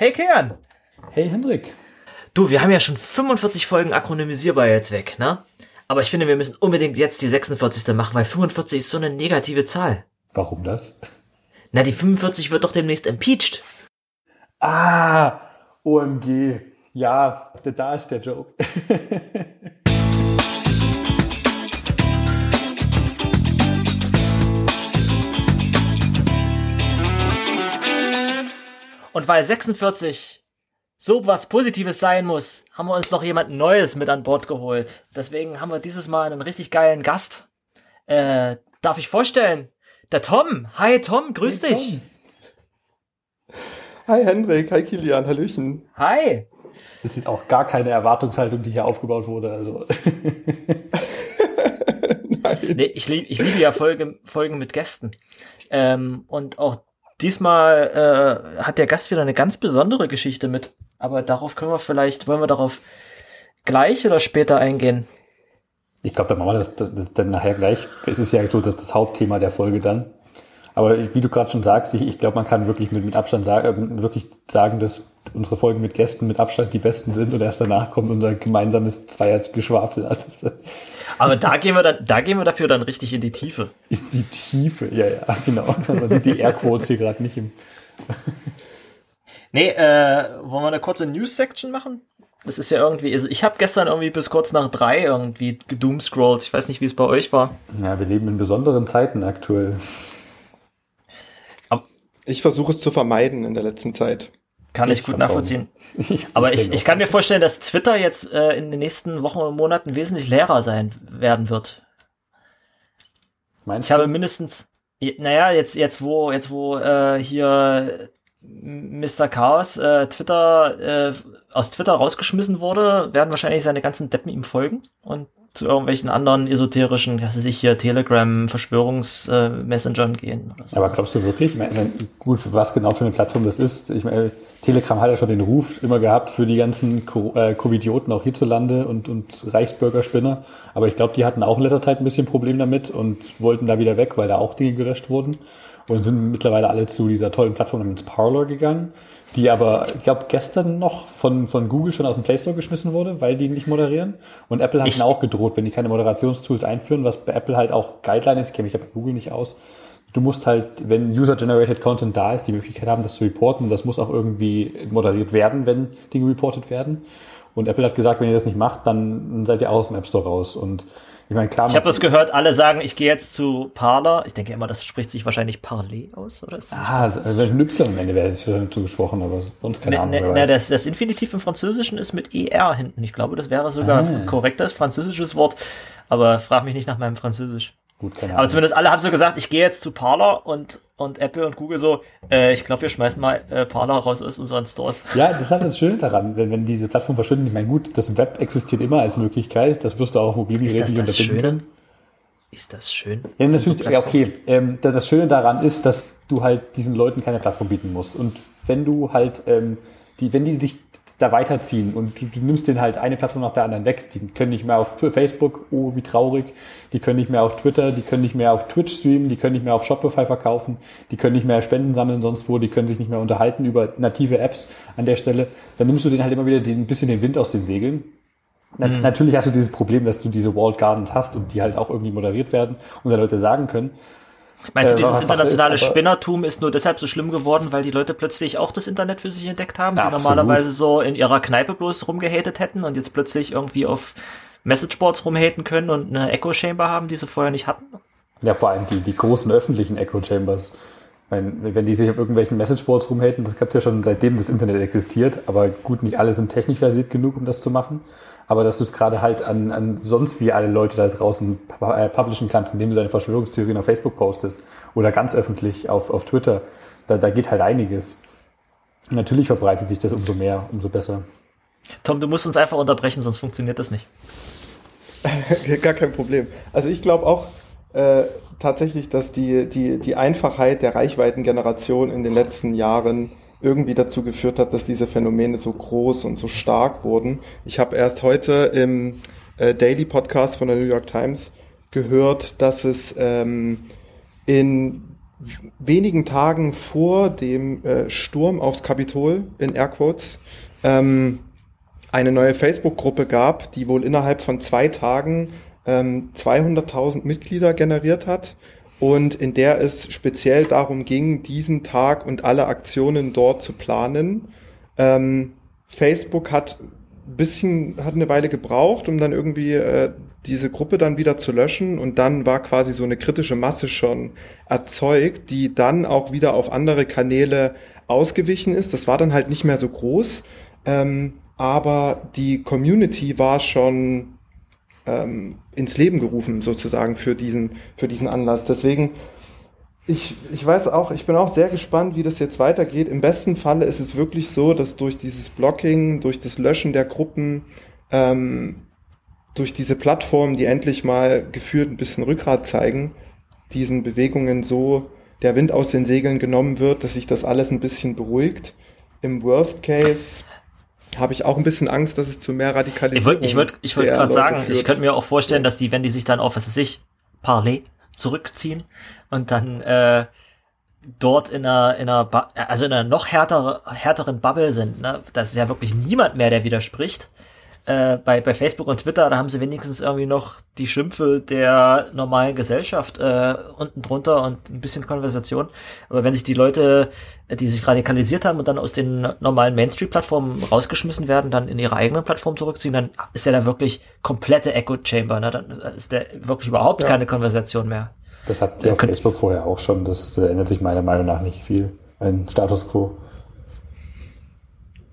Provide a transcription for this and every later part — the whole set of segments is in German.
Hey Kern. Hey Hendrik. Du, wir haben ja schon 45 Folgen akronymisierbar jetzt weg, ne? Aber ich finde, wir müssen unbedingt jetzt die 46. machen, weil 45 ist so eine negative Zahl. Warum das? Na, die 45 wird doch demnächst impeached. Ah, OMG. Ja, da ist der Joke. Und weil 46 so was Positives sein muss, haben wir uns noch jemand Neues mit an Bord geholt. Deswegen haben wir dieses Mal einen richtig geilen Gast. Äh, darf ich vorstellen? Der Tom. Hi Tom, grüß hey, dich. Tom. Hi Hendrik, hi Kilian, Hallöchen. Hi. Das ist auch gar keine Erwartungshaltung, die hier aufgebaut wurde. Also. Nein. Nee, ich, lieb, ich liebe ja Folge, Folgen mit Gästen. Ähm, und auch Diesmal äh, hat der Gast wieder eine ganz besondere Geschichte mit. Aber darauf können wir vielleicht, wollen wir darauf gleich oder später eingehen? Ich glaube, dann machen wir das, dann nachher gleich. Es ist ja so das, das Hauptthema der Folge dann. Aber wie du gerade schon sagst, ich, ich glaube, man kann wirklich mit, mit Abstand sagen, äh, wirklich sagen, dass unsere Folgen mit Gästen mit Abstand die besten sind und erst danach kommt unser gemeinsames Zweiersgeschwafel. Aber da gehen wir dann, da gehen wir dafür dann richtig in die Tiefe. In die Tiefe, ja, ja, genau. Man sieht die Airquotes hier gerade nicht im. nee, äh, wollen wir eine kurze News-Section machen? Das ist ja irgendwie, also ich habe gestern irgendwie bis kurz nach drei irgendwie gedoomscrollt. Ich weiß nicht, wie es bei euch war. Ja, wir leben in besonderen Zeiten aktuell. Ich versuche es zu vermeiden in der letzten Zeit. Kann ich, ich gut nachvollziehen. Aber ich, ich kann mir vorstellen, dass Twitter jetzt äh, in den nächsten Wochen und Monaten wesentlich leerer sein werden wird. Meinst ich du? habe mindestens, naja, jetzt, jetzt wo, jetzt wo äh, hier Mr. Chaos äh, Twitter äh, aus Twitter rausgeschmissen wurde, werden wahrscheinlich seine ganzen Deppen ihm folgen und zu irgendwelchen anderen esoterischen, was weiß ich hier, Telegram, Verschwörungsmessengern gehen oder so. Aber glaubst du wirklich? Ich meine, gut, was genau für eine Plattform das ist. Ich meine, Telegram hat ja schon den Ruf immer gehabt für die ganzen äh, Covidioten auch hierzulande und, und Reichsbürgerspinner. Aber ich glaube, die hatten auch in letzter Zeit ein bisschen Problem damit und wollten da wieder weg, weil da auch Dinge gelöscht wurden. Und sind mittlerweile alle zu dieser tollen Plattform namens Parlor gegangen die aber, ich glaube, gestern noch von, von Google schon aus dem Play Store geschmissen wurde, weil die nicht moderieren. Und Apple hat ihnen auch gedroht, wenn die keine Moderationstools einführen, was bei Apple halt auch Guideline ist, ich kenne mich ja bei Google nicht aus. Du musst halt, wenn User-Generated Content da ist, die Möglichkeit haben, das zu reporten. Das muss auch irgendwie moderiert werden, wenn Dinge reported werden. Und Apple hat gesagt, wenn ihr das nicht macht, dann seid ihr auch aus dem App Store raus. Und ich meine, klar. Ich habe das gehört, alle sagen, ich gehe jetzt zu Parler. Ich denke immer, das spricht sich wahrscheinlich Parler aus, oder? Ist das ah, also, ein Y am Ende wäre dazu gesprochen, aber sonst keine ne, Ahnung. Ne, ne, das, das Infinitiv im Französischen ist mit ER hinten. Ich glaube, das wäre sogar ah. ein korrektes französisches Wort. Aber frag mich nicht nach meinem Französisch. Gut, keine Ahnung. Aber zumindest alle haben so gesagt, ich gehe jetzt zu Parler und, und Apple und Google so, äh, ich glaube, wir schmeißen mal äh, Parler raus aus unseren Stores. Ja, das hat das Schöne daran, wenn, wenn diese Plattform verschwinden. Ich meine, gut, das Web existiert immer als Möglichkeit, das wirst du auch auf mobilen Geräten nicht das Schöne? Ist das schön? Ja, natürlich, ja, okay. Ähm, das Schöne daran ist, dass du halt diesen Leuten keine Plattform bieten musst. Und wenn du halt, ähm, die, wenn die sich da weiterziehen und du, du nimmst den halt eine Plattform nach der anderen weg. Die können nicht mehr auf Facebook, oh wie traurig, die können nicht mehr auf Twitter, die können nicht mehr auf Twitch streamen, die können nicht mehr auf Shopify verkaufen, die können nicht mehr Spenden sammeln sonst wo, die können sich nicht mehr unterhalten über native Apps an der Stelle. Dann nimmst du den halt immer wieder den, ein bisschen den Wind aus den Segeln. Na, mhm. Natürlich hast du dieses Problem, dass du diese Walled Gardens hast und die halt auch irgendwie moderiert werden und da Leute sagen können, Meinst du, äh, dieses internationale ist, Spinnertum ist nur deshalb so schlimm geworden, weil die Leute plötzlich auch das Internet für sich entdeckt haben, die absolut. normalerweise so in ihrer Kneipe bloß rumgehatet hätten und jetzt plötzlich irgendwie auf Messageboards rumhaten können und eine Echo Chamber haben, die sie vorher nicht hatten? Ja, vor allem die, die großen öffentlichen Echo Chambers. Wenn, wenn die sich auf irgendwelchen Messageboards rumhaten, das gab es ja schon seitdem das Internet existiert, aber gut, nicht alle sind technisch versiert genug, um das zu machen aber dass du es gerade halt an, an sonst wie alle Leute da draußen äh, publishen kannst, indem du deine Verschwörungstheorien auf Facebook postest oder ganz öffentlich auf, auf Twitter, da, da geht halt einiges. natürlich verbreitet sich das umso mehr, umso besser. Tom, du musst uns einfach unterbrechen, sonst funktioniert das nicht. Gar kein Problem. Also ich glaube auch äh, tatsächlich, dass die, die, die Einfachheit der Reichweitengeneration in den letzten Jahren irgendwie dazu geführt hat, dass diese Phänomene so groß und so stark wurden. Ich habe erst heute im äh, Daily Podcast von der New York Times gehört, dass es ähm, in wenigen Tagen vor dem äh, Sturm aufs Kapitol in Airquotes ähm, eine neue Facebook-Gruppe gab, die wohl innerhalb von zwei Tagen ähm, 200.000 Mitglieder generiert hat und in der es speziell darum ging, diesen Tag und alle Aktionen dort zu planen. Ähm, Facebook hat bisschen, hat eine Weile gebraucht, um dann irgendwie äh, diese Gruppe dann wieder zu löschen und dann war quasi so eine kritische Masse schon erzeugt, die dann auch wieder auf andere Kanäle ausgewichen ist. Das war dann halt nicht mehr so groß, ähm, aber die Community war schon ähm, ins Leben gerufen sozusagen für diesen, für diesen Anlass. Deswegen ich, ich weiß auch, ich bin auch sehr gespannt, wie das jetzt weitergeht. Im besten Falle ist es wirklich so, dass durch dieses Blocking, durch das Löschen der Gruppen, ähm, durch diese Plattformen, die endlich mal geführt ein bisschen Rückgrat zeigen, diesen Bewegungen so der Wind aus den Segeln genommen wird, dass sich das alles ein bisschen beruhigt. Im Worst Case habe ich auch ein bisschen Angst, dass es zu mehr Radikalisierung Ich wollte ich wollt, ich wollt gerade sagen, führt. ich könnte mir auch vorstellen, dass die, wenn die sich dann auf, was weiß ich, Parley zurückziehen und dann äh, dort in einer, in einer, ba also in einer noch härtere, härteren Bubble sind. Ne? Das ist ja wirklich niemand mehr, der widerspricht. Äh, bei, bei Facebook und Twitter, da haben sie wenigstens irgendwie noch die Schimpfe der normalen Gesellschaft äh, unten drunter und ein bisschen Konversation. Aber wenn sich die Leute, die sich radikalisiert haben und dann aus den normalen Mainstream-Plattformen rausgeschmissen werden, dann in ihre eigenen Plattform zurückziehen, dann ist ja da wirklich komplette Echo-Chamber. Ne? Dann ist der wirklich überhaupt ja. keine Konversation mehr. Das hat ja Facebook vorher auch schon. Das ändert sich meiner Meinung nach nicht viel. Ein Status quo.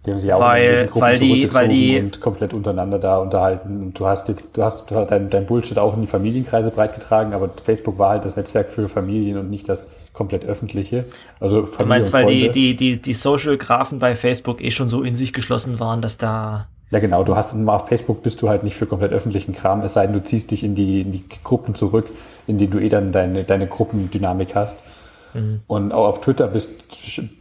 Die haben sich auch weil, in weil die, weil die und komplett untereinander da unterhalten. Und du hast jetzt, du hast dein, dein Bullshit auch in die Familienkreise breitgetragen, aber Facebook war halt das Netzwerk für Familien und nicht das komplett öffentliche. Also Familie Du meinst, weil die, die, die, die Social-Graphen bei Facebook eh schon so in sich geschlossen waren, dass da ja, genau. Du hast auf Facebook bist du halt nicht für komplett öffentlichen Kram, es sei denn, du ziehst dich in die, in die Gruppen zurück, in denen du eh dann deine, deine Gruppendynamik hast. Mhm. Und auch auf Twitter bist,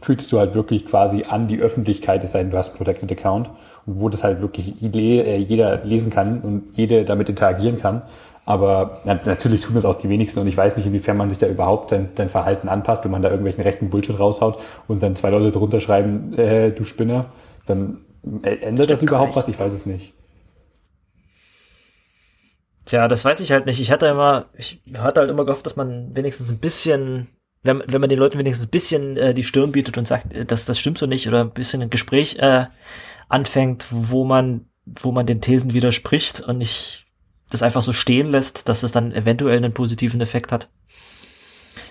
tweetest du halt wirklich quasi an die Öffentlichkeit, es sei denn, du hast einen Protected Account, wo das halt wirklich äh, jeder lesen kann und jede damit interagieren kann. Aber natürlich tun das auch die wenigsten und ich weiß nicht, inwiefern man sich da überhaupt dein, dein Verhalten anpasst, wenn man da irgendwelchen rechten Bullshit raushaut und dann zwei Leute drunter schreiben, äh, du Spinner, dann ändert das überhaupt was? Ich weiß es nicht. Tja, das weiß ich halt nicht. Ich hatte immer, ich hatte halt immer gehofft, dass man wenigstens ein bisschen wenn, wenn man den Leuten wenigstens ein bisschen äh, die Stirn bietet und sagt, äh, dass das stimmt so nicht oder ein bisschen ein Gespräch äh, anfängt, wo man, wo man den Thesen widerspricht und nicht das einfach so stehen lässt, dass es dann eventuell einen positiven Effekt hat.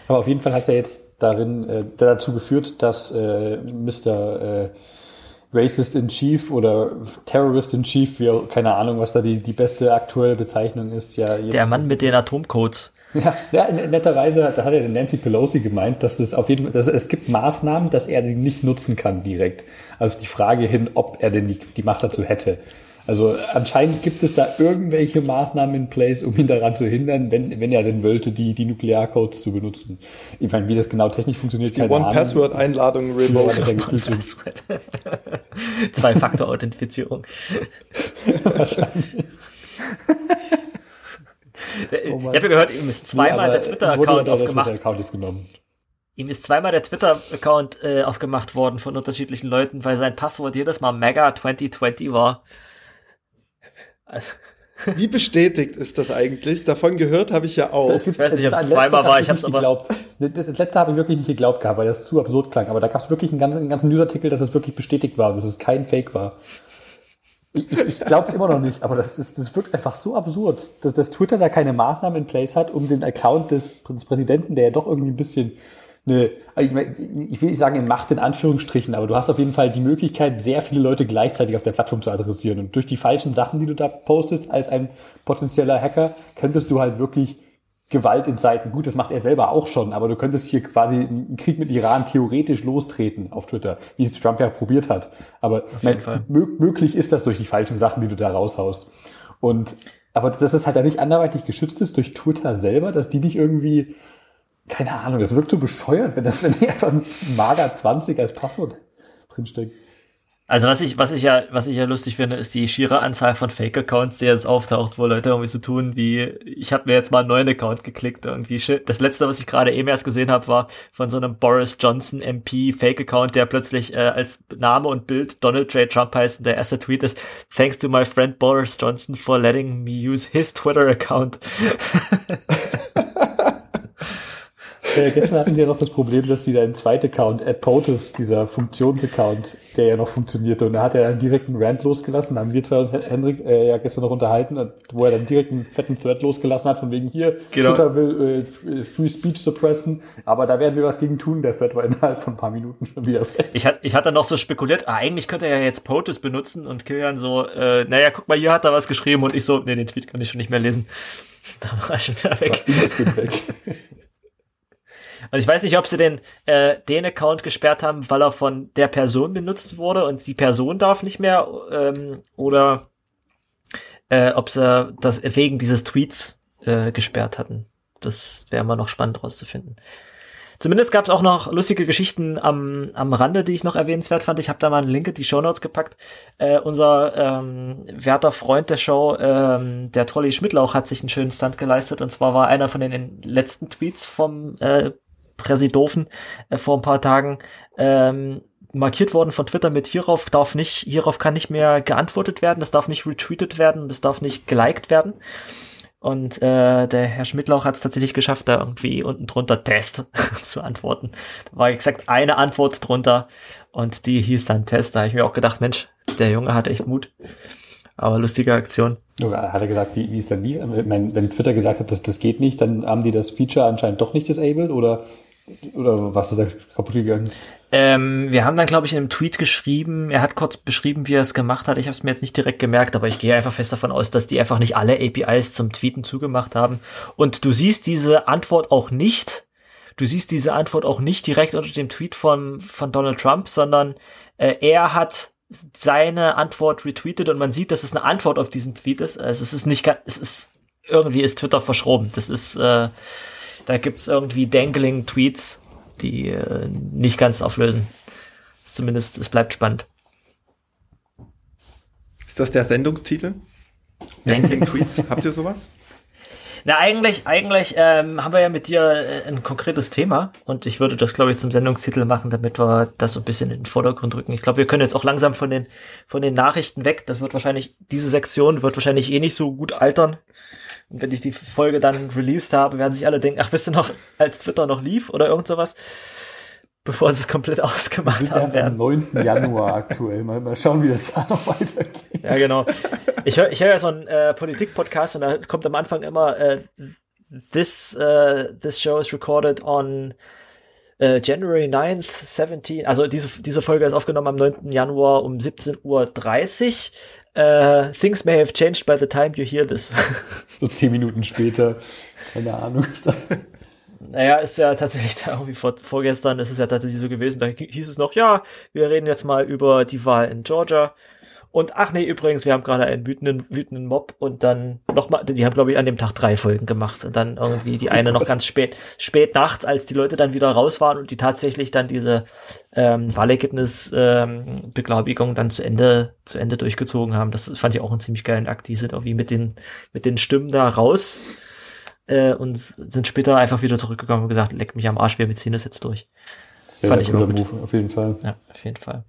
Aber auf jeden Fall hat es ja jetzt darin äh, dazu geführt, dass äh, Mr. Äh, Racist in Chief oder Terrorist in Chief, wie auch, keine Ahnung, was da die, die beste aktuelle Bezeichnung ist, ja. Jetzt Der Mann mit den Atomcodes. Ja, ja netterweise, da hat ja Nancy Pelosi gemeint, dass das auf jeden Fall, dass es gibt Maßnahmen, dass er die nicht nutzen kann direkt. Also die Frage hin, ob er denn die, die Macht dazu hätte. Also anscheinend gibt es da irgendwelche Maßnahmen in place, um ihn daran zu hindern, wenn, wenn er denn wollte, die, die Nuklearcodes zu benutzen. Ich meine, wie das genau technisch funktioniert, ist die One-Password-Einladung remote. Zwei-Faktor-Authentifizierung. Wahrscheinlich. Oh ich habe ja gehört, ihm ist zweimal ja, der Twitter-Account aufgemacht. Twitter ist genommen. Ihm ist zweimal der Twitter-Account äh, aufgemacht worden von unterschiedlichen Leuten, weil sein Passwort jedes Mal Mega 2020 war. Wie bestätigt ist das eigentlich? Davon gehört habe ich ja auch. Das, ich weiß nicht, ob es zweimal war. Ich habe es aber geglaubt. Das, das letzte habe ich wirklich nicht geglaubt gehabt, weil das zu absurd klang. Aber da gab es wirklich einen ganzen, einen ganzen Newsartikel, dass es wirklich bestätigt war, dass es kein Fake war. Ich, ich, ich glaube es immer noch nicht, aber das, ist, das wirkt einfach so absurd, dass, dass Twitter da keine Maßnahmen in place hat, um den Account des, des Präsidenten, der ja doch irgendwie ein bisschen eine, ich, mein, ich will nicht sagen in Macht in Anführungsstrichen, aber du hast auf jeden Fall die Möglichkeit, sehr viele Leute gleichzeitig auf der Plattform zu adressieren. Und durch die falschen Sachen, die du da postest als ein potenzieller Hacker, könntest du halt wirklich Gewalt in Seiten. Gut, das macht er selber auch schon, aber du könntest hier quasi einen Krieg mit Iran theoretisch lostreten auf Twitter, wie es Trump ja probiert hat. Aber mein, möglich ist das durch die falschen Sachen, die du da raushaust. Und aber dass es halt da nicht anderweitig geschützt ist durch Twitter selber, dass die nicht irgendwie, keine Ahnung, das wirkt so bescheuert, wenn das, wenn die einfach ein Mager 20 als Passwort drinsteckt. Also was ich, was ich ja, was ich ja lustig finde, ist die schiere Anzahl von Fake-Accounts, die jetzt auftaucht, wo Leute irgendwie so tun, wie ich habe mir jetzt mal einen neuen Account geklickt. Irgendwie das letzte, was ich gerade eben erst gesehen habe, war von so einem Boris Johnson MP Fake-Account, der plötzlich äh, als Name und Bild Donald J. Trump heißt. Und der erste Tweet ist: Thanks to my friend Boris Johnson for letting me use his Twitter account. Äh, gestern hatten sie ja noch das Problem, dass dieser zweite Account, at POTUS, dieser Funktionsaccount, der ja noch funktionierte, und da hat er einen Rant losgelassen, da haben wir zwei und Hendrik äh, ja gestern noch unterhalten, wo er dann direkt einen fetten Thread losgelassen hat, von wegen hier, genau. Twitter will äh, Free Speech suppressen, aber da werden wir was gegen tun. Der Thread war innerhalb von ein paar Minuten schon wieder weg. Ich, hat, ich hatte noch so spekuliert, ah, eigentlich könnte er ja jetzt POTUS benutzen und Kilian so, äh, naja, guck mal, hier hat er was geschrieben und ich so, nee, den Tweet kann ich schon nicht mehr lesen. Da war er schon wieder weg. Weg. Und ich weiß nicht, ob sie den, äh, den Account gesperrt haben, weil er von der Person benutzt wurde und die Person darf nicht mehr, ähm, oder äh, ob sie das wegen dieses Tweets äh, gesperrt hatten. Das wäre immer noch spannend rauszufinden. Zumindest gab es auch noch lustige Geschichten am, am Rande, die ich noch erwähnenswert fand. Ich habe da mal einen Link in die Show Notes gepackt. Äh, unser ähm, werter Freund der Show, ähm, der Trolli Schmidtlauch, hat sich einen schönen Stand geleistet. Und zwar war einer von den letzten Tweets vom äh, Präsidofen äh, vor ein paar Tagen ähm, markiert worden von Twitter mit hierauf darf nicht, hierauf kann nicht mehr geantwortet werden, das darf nicht retweetet werden, das darf nicht geliked werden. Und äh, der Herr Schmidtlauch hat es tatsächlich geschafft, da irgendwie unten drunter Test zu antworten. Da war exakt eine Antwort drunter und die hieß dann Test. Da habe ich mir auch gedacht, Mensch, der Junge hat echt Mut. Aber lustige Aktion. Hat er gesagt, wie, wie ist denn die? Wenn Twitter gesagt hat, dass das geht nicht, dann haben die das Feature anscheinend doch nicht disabled oder oder was ist da kaputt gegangen? Ähm, wir haben dann, glaube ich, in einem Tweet geschrieben, er hat kurz beschrieben, wie er es gemacht hat. Ich habe es mir jetzt nicht direkt gemerkt, aber ich gehe einfach fest davon aus, dass die einfach nicht alle APIs zum Tweeten zugemacht haben. Und du siehst diese Antwort auch nicht. Du siehst diese Antwort auch nicht direkt unter dem Tweet von, von Donald Trump, sondern äh, er hat seine Antwort retweetet und man sieht, dass es eine Antwort auf diesen Tweet ist. Also es ist nicht, es ist irgendwie ist Twitter verschroben. Das ist äh, da gibt's irgendwie Dangling-Tweets, die äh, nicht ganz auflösen. Zumindest, es bleibt spannend. Ist das der Sendungstitel? Dangling-Tweets, habt ihr sowas? Na, eigentlich, eigentlich ähm, haben wir ja mit dir äh, ein konkretes Thema und ich würde das, glaube ich, zum Sendungstitel machen, damit wir das so ein bisschen in den Vordergrund rücken. Ich glaube, wir können jetzt auch langsam von den, von den Nachrichten weg. Das wird wahrscheinlich, diese Sektion wird wahrscheinlich eh nicht so gut altern. Und wenn ich die Folge dann released habe, werden sich alle denken, ach, wisst ihr noch, als Twitter noch lief oder irgend sowas? Bevor sie es komplett ausgemacht wir sind haben erst werden. Am 9. Januar aktuell. Mal, mal schauen, wie das Jahr noch weitergeht. Ja, genau. Ich höre ich hör ja so einen äh, Politik-Podcast und da kommt am Anfang immer äh, this, uh, this show is recorded on uh, January 9th, 17. Also diese, diese Folge ist aufgenommen am 9. Januar um 17.30 Uhr. Uh, things may have changed by the time you hear this. so zehn Minuten später. Keine Ahnung. Naja, ist ja tatsächlich da irgendwie vor, vorgestern, ist es ja tatsächlich so gewesen, da hieß es noch, ja, wir reden jetzt mal über die Wahl in Georgia. Und ach nee, übrigens, wir haben gerade einen wütenden, wütenden Mob und dann nochmal, die haben, glaube ich, an dem Tag drei Folgen gemacht. Und dann irgendwie die eine noch ganz spät, spät nachts, als die Leute dann wieder raus waren und die tatsächlich dann diese ähm, Wahlergebnisbeglaubigung ähm, dann zu Ende, zu Ende durchgezogen haben. Das fand ich auch einen ziemlich geilen Akt. Die sind irgendwie mit den, mit den Stimmen da raus äh, und sind später einfach wieder zurückgekommen und gesagt, leck mich am Arsch, wir beziehen das jetzt durch. Sehr, Fand ich Move, auf jeden Fall. Ja, auf jeden Fall.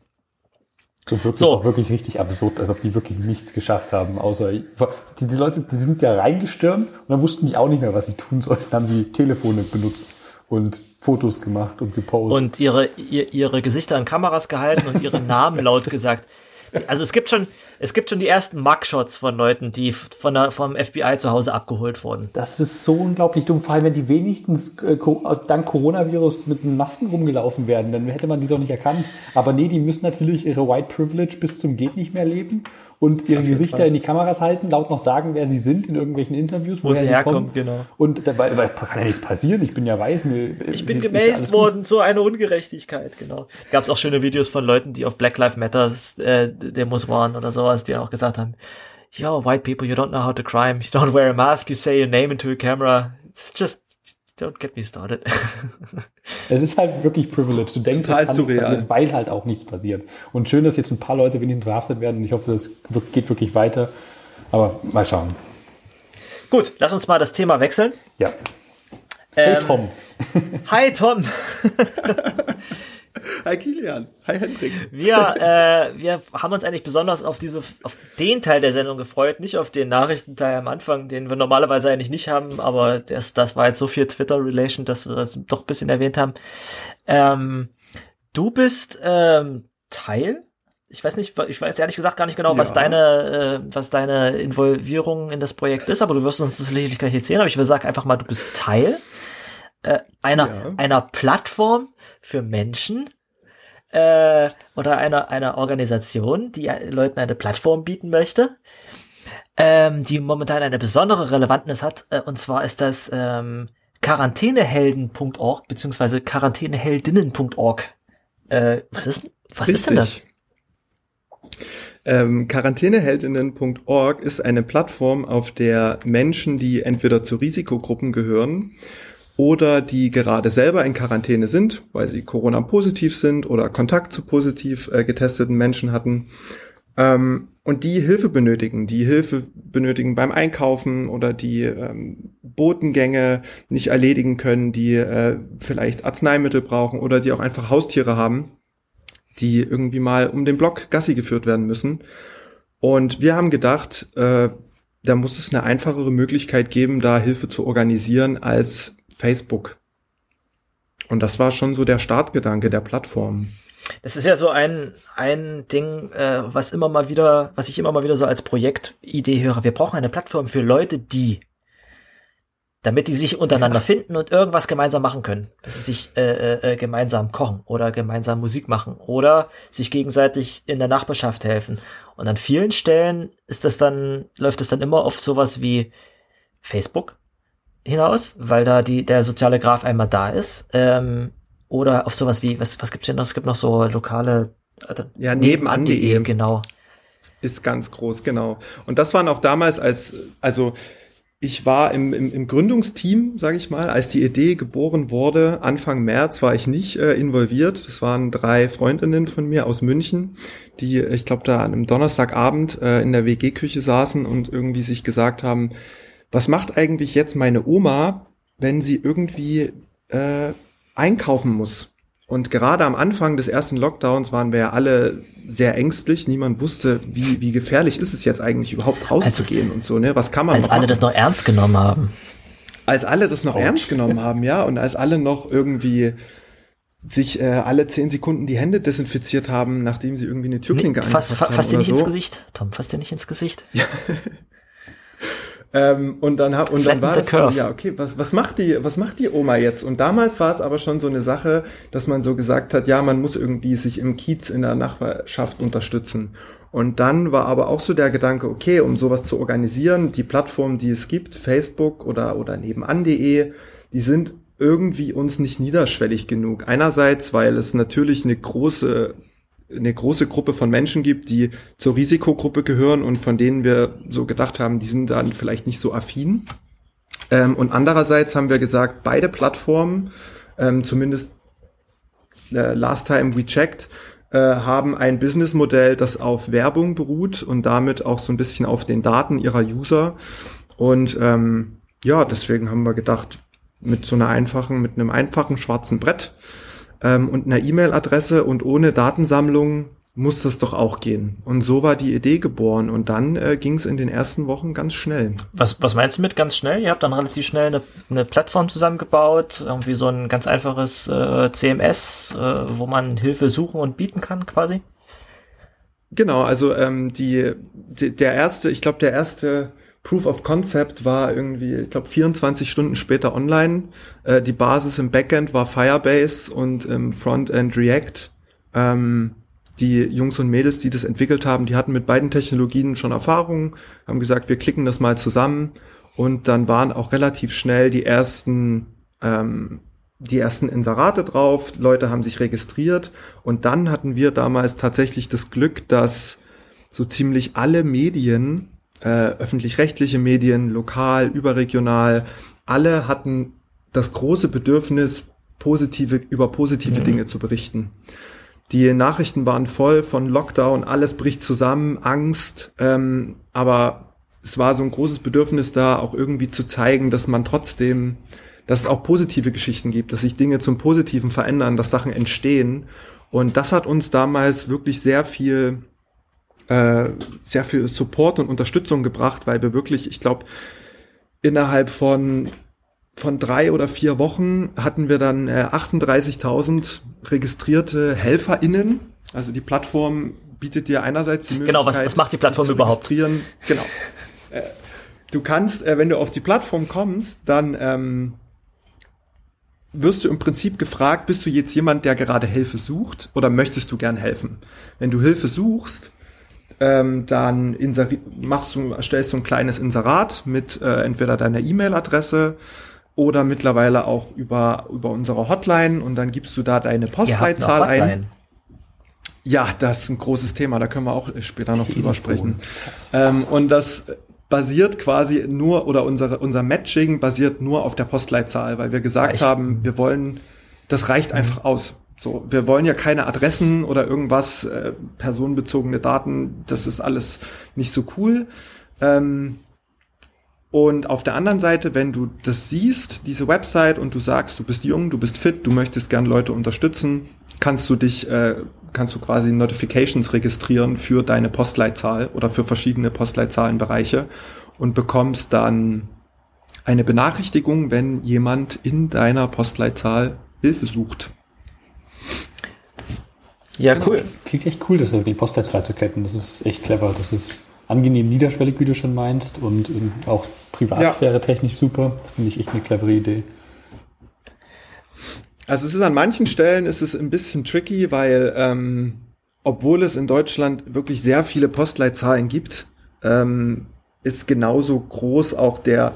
So wirklich, so. wirklich richtig absurd, als ob die wirklich nichts geschafft haben, außer die, die Leute, die sind ja reingestürmt und dann wussten die auch nicht mehr, was sie tun sollten. Dann haben sie Telefone benutzt und Fotos gemacht und gepostet. Und ihre, ihr, ihre Gesichter an Kameras gehalten und ihre Namen laut gesagt. Also es gibt schon, es gibt schon die ersten Mugshots von Leuten, die von der, vom FBI zu Hause abgeholt wurden. Das ist so unglaublich dumm, vor allem wenn die wenigstens äh, dank Coronavirus mit Masken rumgelaufen werden, dann hätte man die doch nicht erkannt. Aber nee, die müssen natürlich ihre White Privilege bis zum geht nicht mehr leben und ihre Gesichter Fall. in die Kameras halten, laut noch sagen, wer sie sind in irgendwelchen Interviews, wo sie herkommen. Genau. Und dabei kann ja nichts passieren. Ich bin ja weiß. Mir, ich bin gemäßt worden, so eine Ungerechtigkeit, genau. Gab es auch schöne Videos von Leuten, die auf Black Lives Matter äh, Demos waren oder sowas, die auch gesagt haben, yo, white people, you don't know how to crime, you don't wear a mask, you say your name into a camera. It's just Don't get me started. es ist halt wirklich privileged. Du denkst, Total es kann surreal. passieren, weil halt auch nichts passiert. Und schön, dass jetzt ein paar Leute wenigstens verhaftet werden. Ich hoffe, das geht wirklich weiter. Aber mal schauen. Gut, lass uns mal das Thema wechseln. Ja. Hey Ähm, Tom. Hi Tom. Hi Kilian. Hi Hendrik. Wir, äh, wir haben uns eigentlich besonders auf diese, auf den Teil der Sendung gefreut, nicht auf den Nachrichtenteil am Anfang, den wir normalerweise eigentlich nicht haben, aber das, das war jetzt so viel Twitter-Relation, dass wir das doch ein bisschen erwähnt haben. Ähm, du bist ähm, Teil. Ich weiß nicht, ich weiß ehrlich gesagt gar nicht genau, was Ja. deine, äh, was deine Involvierung in das Projekt ist, aber du wirst uns das sicherlich gleich erzählen. Aber ich will sagen einfach mal, du bist Teil äh, einer Ja. einer Plattform für Menschen, äh, oder einer, einer Organisation, die äh, Leuten eine Plattform bieten möchte, ähm, die momentan eine besondere Relevanz hat. Äh, und zwar ist das ähm, quarantänehelden.org beziehungsweise quarantäneheldinnen.org. Äh, was ist, was ist denn das? Ähm, Quarantäneheldinnen.org ist eine Plattform, auf der Menschen, die entweder zu Risikogruppen gehören oder die gerade selber in Quarantäne sind, weil sie Corona-positiv sind oder Kontakt zu positiv äh, getesteten Menschen hatten ähm, und die Hilfe benötigen, die Hilfe benötigen beim Einkaufen oder die ähm, Botengänge nicht erledigen können, die äh, vielleicht Arzneimittel brauchen oder die auch einfach Haustiere haben die irgendwie mal um den Block Gassi geführt werden müssen. Und wir haben gedacht, äh, da muss es eine einfachere Möglichkeit geben, da Hilfe zu organisieren als Facebook. Und das war schon so der Startgedanke der Plattform. Das ist ja so ein, ein Ding, äh, was immer mal wieder, was ich immer mal wieder so als Projektidee höre. Wir brauchen eine Plattform für Leute, die, damit die sich untereinander finden und irgendwas gemeinsam machen können. Dass sie sich äh, äh, äh, gemeinsam kochen oder gemeinsam Musik machen oder sich gegenseitig in der Nachbarschaft helfen. Und an vielen Stellen ist das dann, läuft es dann immer auf sowas wie Facebook hinaus, weil da die, der soziale Graph einmal da ist. Ähm, oder auf sowas wie, was, was gibt's denn noch? Es gibt noch so lokale äh, Ja, nebenan.de. genau. Ist ganz groß, genau. Und das waren auch damals als, also ich war im, im, im Gründungsteam, sage ich mal, als die Idee geboren wurde. Anfang März war ich nicht äh, involviert. Das waren drei Freundinnen von mir aus München, die, ich glaube, da an einem Donnerstagabend äh, in der WG-Küche saßen und irgendwie sich gesagt haben, was macht eigentlich jetzt meine Oma, wenn sie irgendwie äh, einkaufen muss? Und gerade am Anfang des ersten Lockdowns waren wir ja alle sehr ängstlich. Niemand wusste, wie, wie gefährlich ist es jetzt eigentlich überhaupt rauszugehen und so, ne? Was kann man Als alle machen? das noch ernst genommen haben. als alle das noch Ouch. ernst genommen haben, ja, und als alle noch irgendwie sich äh, alle zehn Sekunden die Hände desinfiziert haben, nachdem sie irgendwie eine Türklinke Nee, fass, angefasst fa, haben fass dir nicht so. ins Gesicht. Tom, fass dir nicht ins Gesicht. Ähm, und dann und Flatten dann war das so, ja, okay, was, was macht die, was macht die Oma jetzt? Und damals war es aber schon so eine Sache, dass man so gesagt hat, ja, man muss irgendwie sich im Kiez in der Nachbarschaft unterstützen. Und dann war aber auch so der Gedanke, okay, um sowas zu organisieren, die Plattformen, die es gibt, Facebook oder, oder nebenan.de, die sind irgendwie uns nicht niederschwellig genug. Einerseits, weil es natürlich eine große eine große Gruppe von Menschen gibt, die zur Risikogruppe gehören und von denen wir so gedacht haben, die sind dann vielleicht nicht so affin. Ähm, und andererseits haben wir gesagt, beide Plattformen, ähm, zumindest äh, last time we checked, äh, haben ein Businessmodell, das auf Werbung beruht und damit auch so ein bisschen auf den Daten ihrer User. Und ähm, ja, deswegen haben wir gedacht, mit so einer einfachen, mit einem einfachen schwarzen Brett ähm, und einer E-Mail-Adresse und ohne Datensammlung muss das doch auch gehen. Und so war die Idee geboren und dann äh, ging es in den ersten Wochen ganz schnell. Was, was meinst du mit ganz schnell? Ihr habt dann relativ schnell eine, eine Plattform zusammengebaut, irgendwie so ein ganz einfaches äh, CMS, äh, wo man Hilfe suchen und bieten kann, quasi. Genau, also ähm, die, die der erste, ich glaube der erste Proof of Concept war irgendwie, ich glaube 24 Stunden später online. Äh, die Basis im Backend war Firebase und im Frontend React. Ähm, die Jungs und Mädels, die das entwickelt haben, die hatten mit beiden Technologien schon Erfahrung, haben gesagt, wir klicken das mal zusammen und dann waren auch relativ schnell die ersten ähm, die ersten Inserate drauf, Leute haben sich registriert und dann hatten wir damals tatsächlich das Glück, dass so ziemlich alle Medien, äh, öffentlich-rechtliche Medien, lokal, überregional, alle hatten das große Bedürfnis, positive, über positive mhm. Dinge zu berichten. Die Nachrichten waren voll von Lockdown, alles bricht zusammen, Angst, ähm, aber es war so ein großes Bedürfnis da, auch irgendwie zu zeigen, dass man trotzdem, dass es auch positive Geschichten gibt, dass sich Dinge zum Positiven verändern, dass Sachen entstehen. Und das hat uns damals wirklich sehr viel, äh, sehr viel Support und Unterstützung gebracht, weil wir wirklich, ich glaube, innerhalb von von drei oder vier Wochen hatten wir dann äh, 38.000 registrierte HelferInnen. Also die Plattform bietet dir einerseits die Möglichkeit. Genau, was, was macht die Plattform überhaupt? Genau. Äh, du kannst, äh, wenn du auf die Plattform kommst, dann ähm, wirst du im Prinzip gefragt, bist du jetzt jemand, der gerade Hilfe sucht oder möchtest du gern helfen? Wenn du Hilfe suchst, ähm, dann machst du, stellst du ein kleines Inserat mit äh, entweder deiner E-Mail-Adresse oder mittlerweile auch über, über unsere Hotline und dann gibst du da deine Postleitzahl ein. Ja, das ist ein großes Thema, da können wir auch später noch Telefon. drüber sprechen. Ähm, und das basiert quasi nur, oder unsere, unser Matching basiert nur auf der Postleitzahl, weil wir gesagt ja, haben, wir wollen, das reicht mhm. einfach aus. So, wir wollen ja keine Adressen oder irgendwas, äh, personenbezogene Daten, das ist alles nicht so cool. Ähm, und auf der anderen Seite, wenn du das siehst, diese Website, und du sagst, du bist jung, du bist fit, du möchtest gern Leute unterstützen, kannst du dich, äh, kannst du quasi Notifications registrieren für deine Postleitzahl oder für verschiedene Postleitzahlenbereiche und bekommst dann eine Benachrichtigung, wenn jemand in deiner Postleitzahl Hilfe sucht. Ja, cool. Klingt echt cool, das die Postleitzahl zu ketten. Das ist echt clever. Das ist angenehm niederschwellig, wie du schon meinst, und auch Privatsphäre technisch super. Das finde ich echt eine clevere Idee. Also es ist an manchen Stellen ist es ein bisschen tricky, weil ähm, obwohl es in Deutschland wirklich sehr viele Postleitzahlen gibt, ähm, ist genauso groß auch der,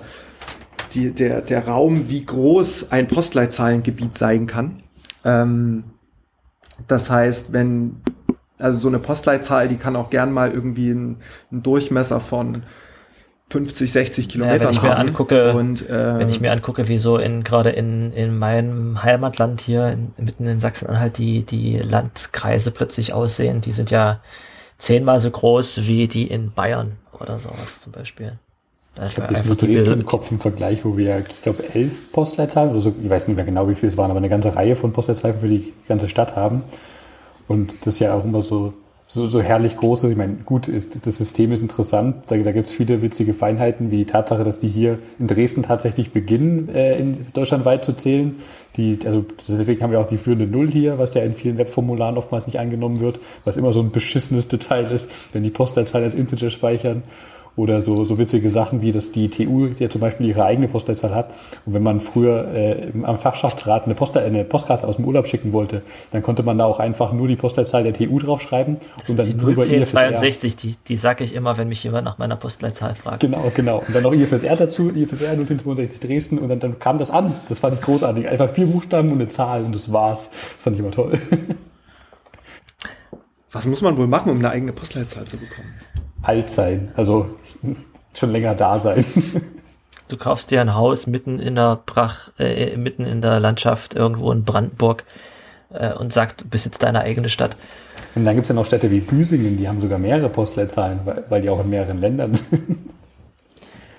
die, der, der Raum, wie groß ein Postleitzahlengebiet sein kann. Ähm, das heißt, wenn also so eine Postleitzahl, die kann auch gern mal irgendwie einen, einen Durchmesser von 50, 60 Kilometern ja, wenn ich mir angucke, und, äh, wenn ich mir angucke, wie so in gerade in, in meinem Heimatland hier in, mitten in Sachsen-Anhalt die die Landkreise plötzlich aussehen, die sind ja zehnmal so groß wie die in Bayern oder sowas zum Beispiel. Ich habe jetzt nur Dresden im Kopf im Vergleich, wo wir, ich glaube, elf Postleitzahlen oder so, ich weiß nicht mehr genau, wie viele es waren, aber eine ganze Reihe von Postleitzahlen für die ganze Stadt haben. Und das ist ja auch immer so, so, so herrlich groß ist. Ich meine, gut, ist, das System ist interessant. Da, da gibt es viele witzige Feinheiten, wie die Tatsache, dass die hier in Dresden tatsächlich beginnen, äh, in deutschlandweit zu zählen. Die, also deswegen haben wir auch die führende Null hier, was ja in vielen Webformularen oftmals nicht angenommen wird, was immer so ein beschissenes Detail ist, wenn die Postleitzahl als Integer speichern. Oder so, so witzige Sachen wie, dass die TU ja zum Beispiel ihre eigene Postleitzahl hat. Und wenn man früher äh, am Fachschaftsrat eine, Post, eine Postkarte aus dem Urlaub schicken wollte, dann konnte man da auch einfach nur die Postleitzahl der TU draufschreiben das und dann drüber IFSR. 62, die, die sage ich immer, wenn mich jemand nach meiner Postleitzahl fragt. Genau, genau. Und dann noch IFSR dazu, IFSR 062 Dresden und dann, dann kam das an. Das fand ich großartig. Einfach vier Buchstaben und eine Zahl und das war's. Das fand ich immer toll. Was muss man wohl machen, um eine eigene Postleitzahl zu bekommen? alt sein, also schon länger da sein. Du kaufst dir ein Haus mitten in der Brach, äh, mitten in der Landschaft irgendwo in Brandenburg äh, und sagst, du besitzt deine eigene Stadt. Und dann gibt es ja noch Städte wie Büsingen, die haben sogar mehrere Postleitzahlen, weil, weil die auch in mehreren Ländern sind.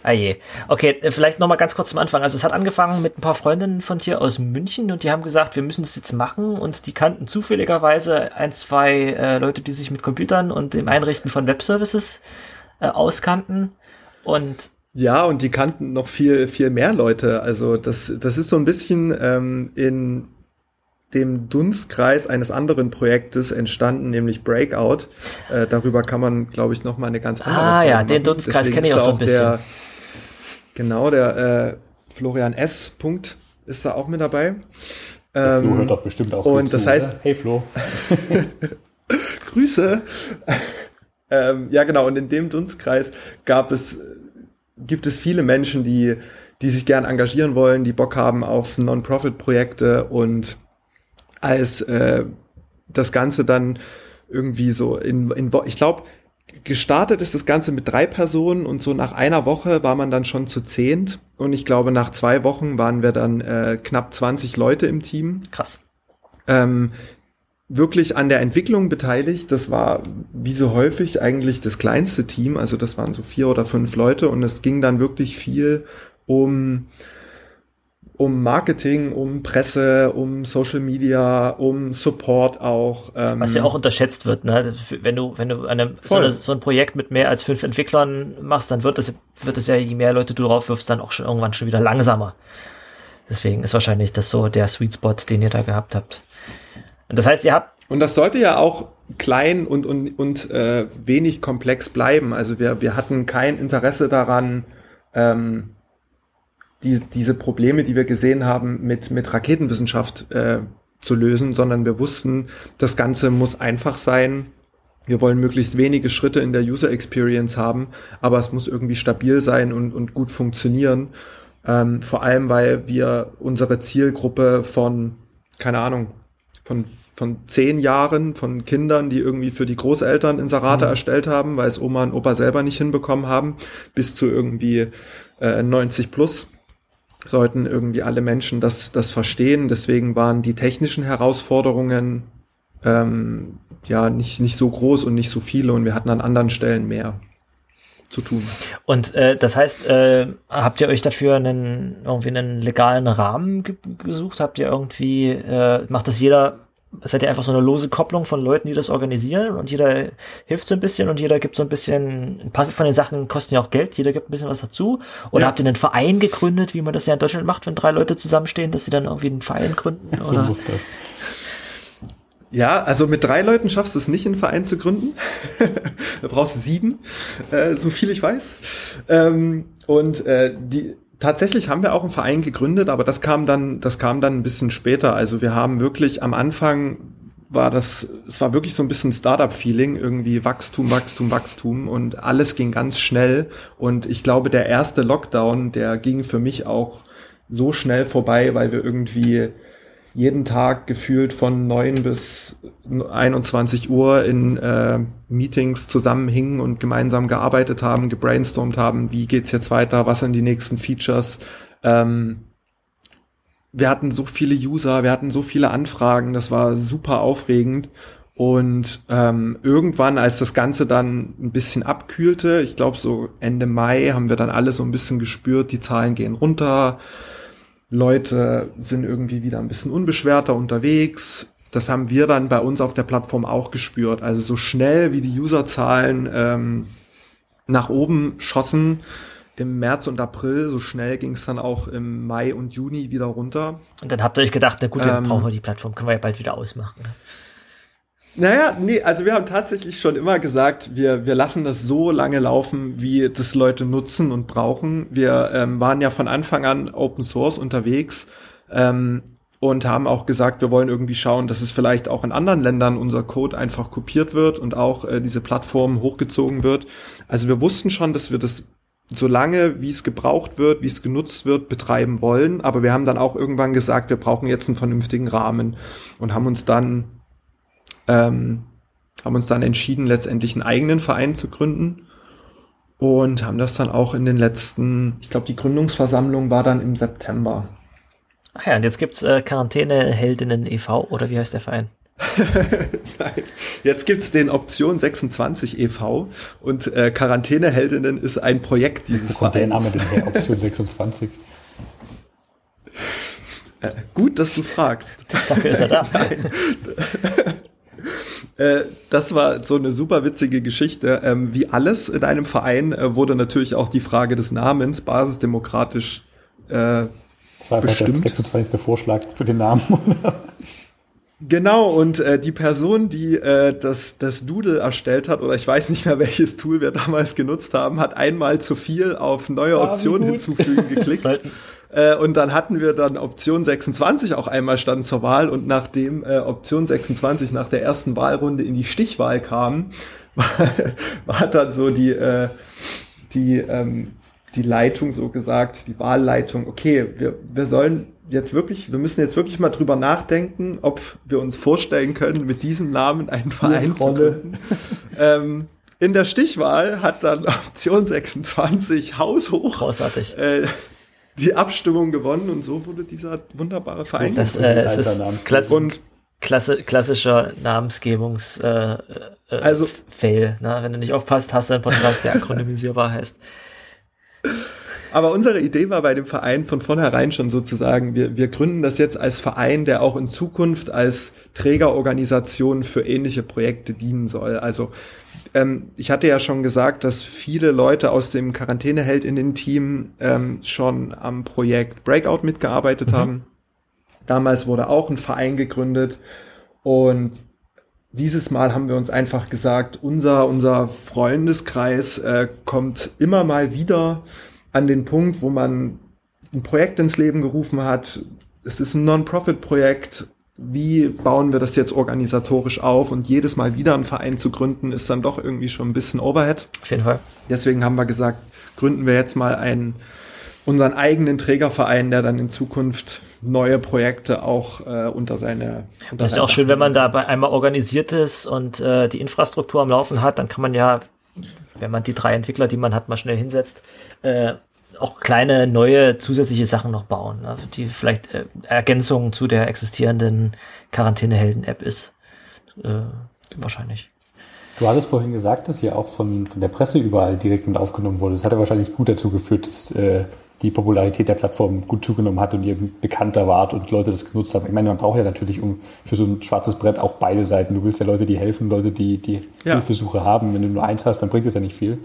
Ah je. Okay, äh, vielleicht nochmal ganz kurz zum Anfang. Also es hat angefangen mit ein paar Freundinnen von dir aus München und die haben gesagt, wir müssen das jetzt machen und die kannten zufälligerweise ein, zwei äh, Leute, die sich mit Computern und dem Einrichten von Webservices äh, auskannten und ja, und die kannten noch viel, viel mehr Leute. Also das, das ist so ein bisschen ähm, in dem Dunstkreis eines anderen Projektes entstanden, nämlich Breakout. Äh, darüber kann man, glaube ich, noch mal eine ganz andere. Ah Folge ja, machen. den Dunstkreis kenne ich auch so ein bisschen. Der, Genau, der äh, Florian S. Punkt ist da auch mit dabei. Ähm, Flo hört doch bestimmt auch Und das zu, heißt, oder? hey Flo. Grüße. Ähm, ja, genau. Und in dem Dunstkreis gab es, gibt es viele Menschen, die, die sich gern engagieren wollen, die Bock haben auf Non-Profit-Projekte und als äh, das Ganze dann irgendwie so in, in ich glaube, gestartet ist das Ganze mit drei Personen und so nach einer Woche war man dann schon zu zehnt und ich glaube nach zwei Wochen waren wir dann äh, knapp 20 Leute im Team. Krass. Ähm, wirklich an der Entwicklung beteiligt. Das war wie so häufig eigentlich das kleinste Team, also das waren so vier oder fünf Leute und es ging dann wirklich viel um um Marketing, um Presse, um Social Media, um Support auch. Ähm Was ja auch unterschätzt wird, ne? Wenn du, wenn du eine, so, eine, so, ein Projekt mit mehr als fünf Entwicklern machst, dann wird es, wird es ja, je mehr Leute du drauf wirfst, dann auch schon irgendwann schon wieder langsamer. Deswegen ist wahrscheinlich das so der Sweet Spot, den ihr da gehabt habt. Und das heißt, ihr habt. Und das sollte ja auch klein und, und, und äh, wenig komplex bleiben. Also wir, wir hatten kein Interesse daran, ähm, die, diese Probleme, die wir gesehen haben, mit, mit Raketenwissenschaft äh, zu lösen, sondern wir wussten, das Ganze muss einfach sein. Wir wollen möglichst wenige Schritte in der User Experience haben, aber es muss irgendwie stabil sein und, und gut funktionieren. Ähm, vor allem, weil wir unsere Zielgruppe von, keine Ahnung, von, von zehn Jahren, von Kindern, die irgendwie für die Großeltern Inserate mhm. erstellt haben, weil es Oma und Opa selber nicht hinbekommen haben, bis zu irgendwie äh, 90 plus sollten irgendwie alle Menschen das, das verstehen. Deswegen waren die technischen Herausforderungen ähm, ja nicht, nicht so groß und nicht so viele und wir hatten an anderen Stellen mehr zu tun. Und äh, das heißt, äh, habt ihr euch dafür einen irgendwie einen legalen Rahmen ge gesucht? Habt ihr irgendwie, äh, macht das jeder seid ihr einfach so eine lose Kopplung von Leuten, die das organisieren und jeder hilft so ein bisschen und jeder gibt so ein bisschen, ein paar von den Sachen kosten ja auch Geld, jeder gibt ein bisschen was dazu. Oder ja. habt ihr einen Verein gegründet, wie man das ja in Deutschland macht, wenn drei Leute zusammenstehen, dass sie dann irgendwie einen Verein gründen? So oder? muss das. Ja, also mit drei Leuten schaffst du es nicht, einen Verein zu gründen. da brauchst du sieben, äh, so viel ich weiß. Ähm, und äh, die tatsächlich haben wir auch einen Verein gegründet, aber das kam dann, das kam dann ein bisschen später. Also wir haben wirklich am Anfang war das, es war wirklich so ein bisschen Startup-Feeling, irgendwie Wachstum, Wachstum, Wachstum und alles ging ganz schnell. Und ich glaube, der erste Lockdown, der ging für mich auch so schnell vorbei, weil wir irgendwie jeden Tag gefühlt von neun bis 21 Uhr in äh, Meetings zusammenhingen und gemeinsam gearbeitet haben, gebrainstormt haben, wie geht's jetzt weiter, was sind die nächsten Features. Ähm, wir hatten so viele User, wir hatten so viele Anfragen, das war super aufregend. Und ähm, irgendwann, als das Ganze dann ein bisschen abkühlte, ich glaube so Ende Mai, haben wir dann alle so ein bisschen gespürt, die Zahlen gehen runter Leute sind irgendwie wieder ein bisschen unbeschwerter unterwegs. Das haben wir dann bei uns auf der Plattform auch gespürt. Also so schnell wie die Userzahlen ähm, nach oben schossen im März und April, so schnell ging es dann auch im Mai und Juni wieder runter. Und dann habt ihr euch gedacht, na gut, dann ähm, brauchen wir die Plattform, können wir ja bald wieder ausmachen. Ne? Naja, nee, also wir haben tatsächlich schon immer gesagt, wir, wir lassen das so lange laufen, wie das Leute nutzen und brauchen. Wir ähm, waren ja von Anfang an Open Source unterwegs ähm, und haben auch gesagt, wir wollen irgendwie schauen, dass es vielleicht auch in anderen Ländern unser Code einfach kopiert wird und auch äh, diese Plattform hochgezogen wird. Also wir wussten schon, dass wir das so lange, wie es gebraucht wird, wie es genutzt wird, betreiben wollen. Aber wir haben dann auch irgendwann gesagt, wir brauchen jetzt einen vernünftigen Rahmen und haben uns dann ähm, haben uns dann entschieden, letztendlich einen eigenen Verein zu gründen und haben das dann auch in den letzten, ich glaube, die Gründungsversammlung war dann im September. Ach ja, und jetzt gibt's äh, Quarantäneheldinnen e.V. oder wie heißt der Verein? Nein, jetzt gibt's den Option 26 e.V. und äh, Quarantäneheldinnen ist ein Projekt dieses Vereins. Der Name der Option 26. Äh, gut, dass du fragst. Dafür ist er da. Nein. Äh, das war so eine super witzige Geschichte. Ähm, wie alles in einem Verein äh, wurde natürlich auch die Frage des Namens basisdemokratisch äh, das war bestimmt. der 26. Vorschlag für den Namen. Genau, und äh, die Person, die äh, das, das Doodle erstellt hat, oder ich weiß nicht mehr, welches Tool wir damals genutzt haben, hat einmal zu viel auf neue ah, Optionen hinzufügen geklickt. Äh, und dann hatten wir dann Option 26 auch einmal stand zur Wahl und nachdem äh, Option 26 nach der ersten Wahlrunde in die Stichwahl kam, war, war dann so die, äh, die, ähm, die Leitung so gesagt, die Wahlleitung, okay, wir, wir sollen jetzt wirklich, wir müssen jetzt wirklich mal drüber nachdenken, ob wir uns vorstellen können, mit diesem Namen einen Verein zu gründen. ähm, in der Stichwahl hat dann Option 26 haushoch Großartig. äh, die Abstimmung gewonnen und so wurde dieser wunderbare Verein. Das und äh, es ist klasse, und klasse, klassischer Namensgebungs äh, äh, Also- Fail. Ne? Wenn du nicht aufpasst, hast du einen Podcast, der akronymisierbar heißt. Aber unsere Idee war bei dem Verein von vornherein schon sozusagen, wir, wir gründen das jetzt als Verein, der auch in Zukunft als Trägerorganisation für ähnliche Projekte dienen soll. Also ähm, ich hatte ja schon gesagt, dass viele Leute aus dem Quarantäneheld in den Team ähm, schon am Projekt Breakout mitgearbeitet haben. Damals wurde auch ein Verein gegründet und dieses Mal haben wir uns einfach gesagt, unser, unser Freundeskreis äh, kommt immer mal wieder an den Punkt, wo man ein Projekt ins Leben gerufen hat. Es ist ein Non-Profit-Projekt. Wie bauen wir das jetzt organisatorisch auf? Und jedes Mal wieder einen Verein zu gründen, ist dann doch irgendwie schon ein bisschen Overhead. Auf jeden Fall. Deswegen haben wir gesagt, gründen wir jetzt mal einen, unseren eigenen Trägerverein, der dann in Zukunft neue Projekte auch äh, unter seine. Unter Das ist sein auch schön, wenn man da bei einmal organisiert ist und äh, die Infrastruktur am Laufen hat, dann kann man ja, wenn man die drei Entwickler, die man hat, mal schnell hinsetzt, äh, auch kleine neue zusätzliche Sachen noch bauen, ne, die vielleicht äh, Ergänzungen zu der existierenden Quarantänehelden-App ist. Äh, wahrscheinlich. Du hattest vorhin gesagt, dass ihr auch von, von der Presse überall direkt mit aufgenommen wurde. Das hat ja wahrscheinlich gut dazu geführt, dass äh, die Popularität der Plattform gut zugenommen hat und ihr bekannter wart und Leute das genutzt haben. Ich meine, man braucht ja natürlich um für so ein schwarzes Brett auch beide Seiten. Du willst ja Leute, die helfen, Leute, die die Ja. Hilfesuche haben. Wenn du nur eins hast, dann bringt es ja nicht viel.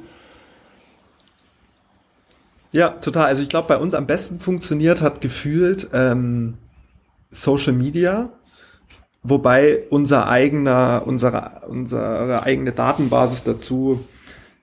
Ja, total. Also ich glaube, bei uns am besten funktioniert hat gefühlt ähm, Social Media, wobei unser eigener, unsere, unsere eigene Datenbasis dazu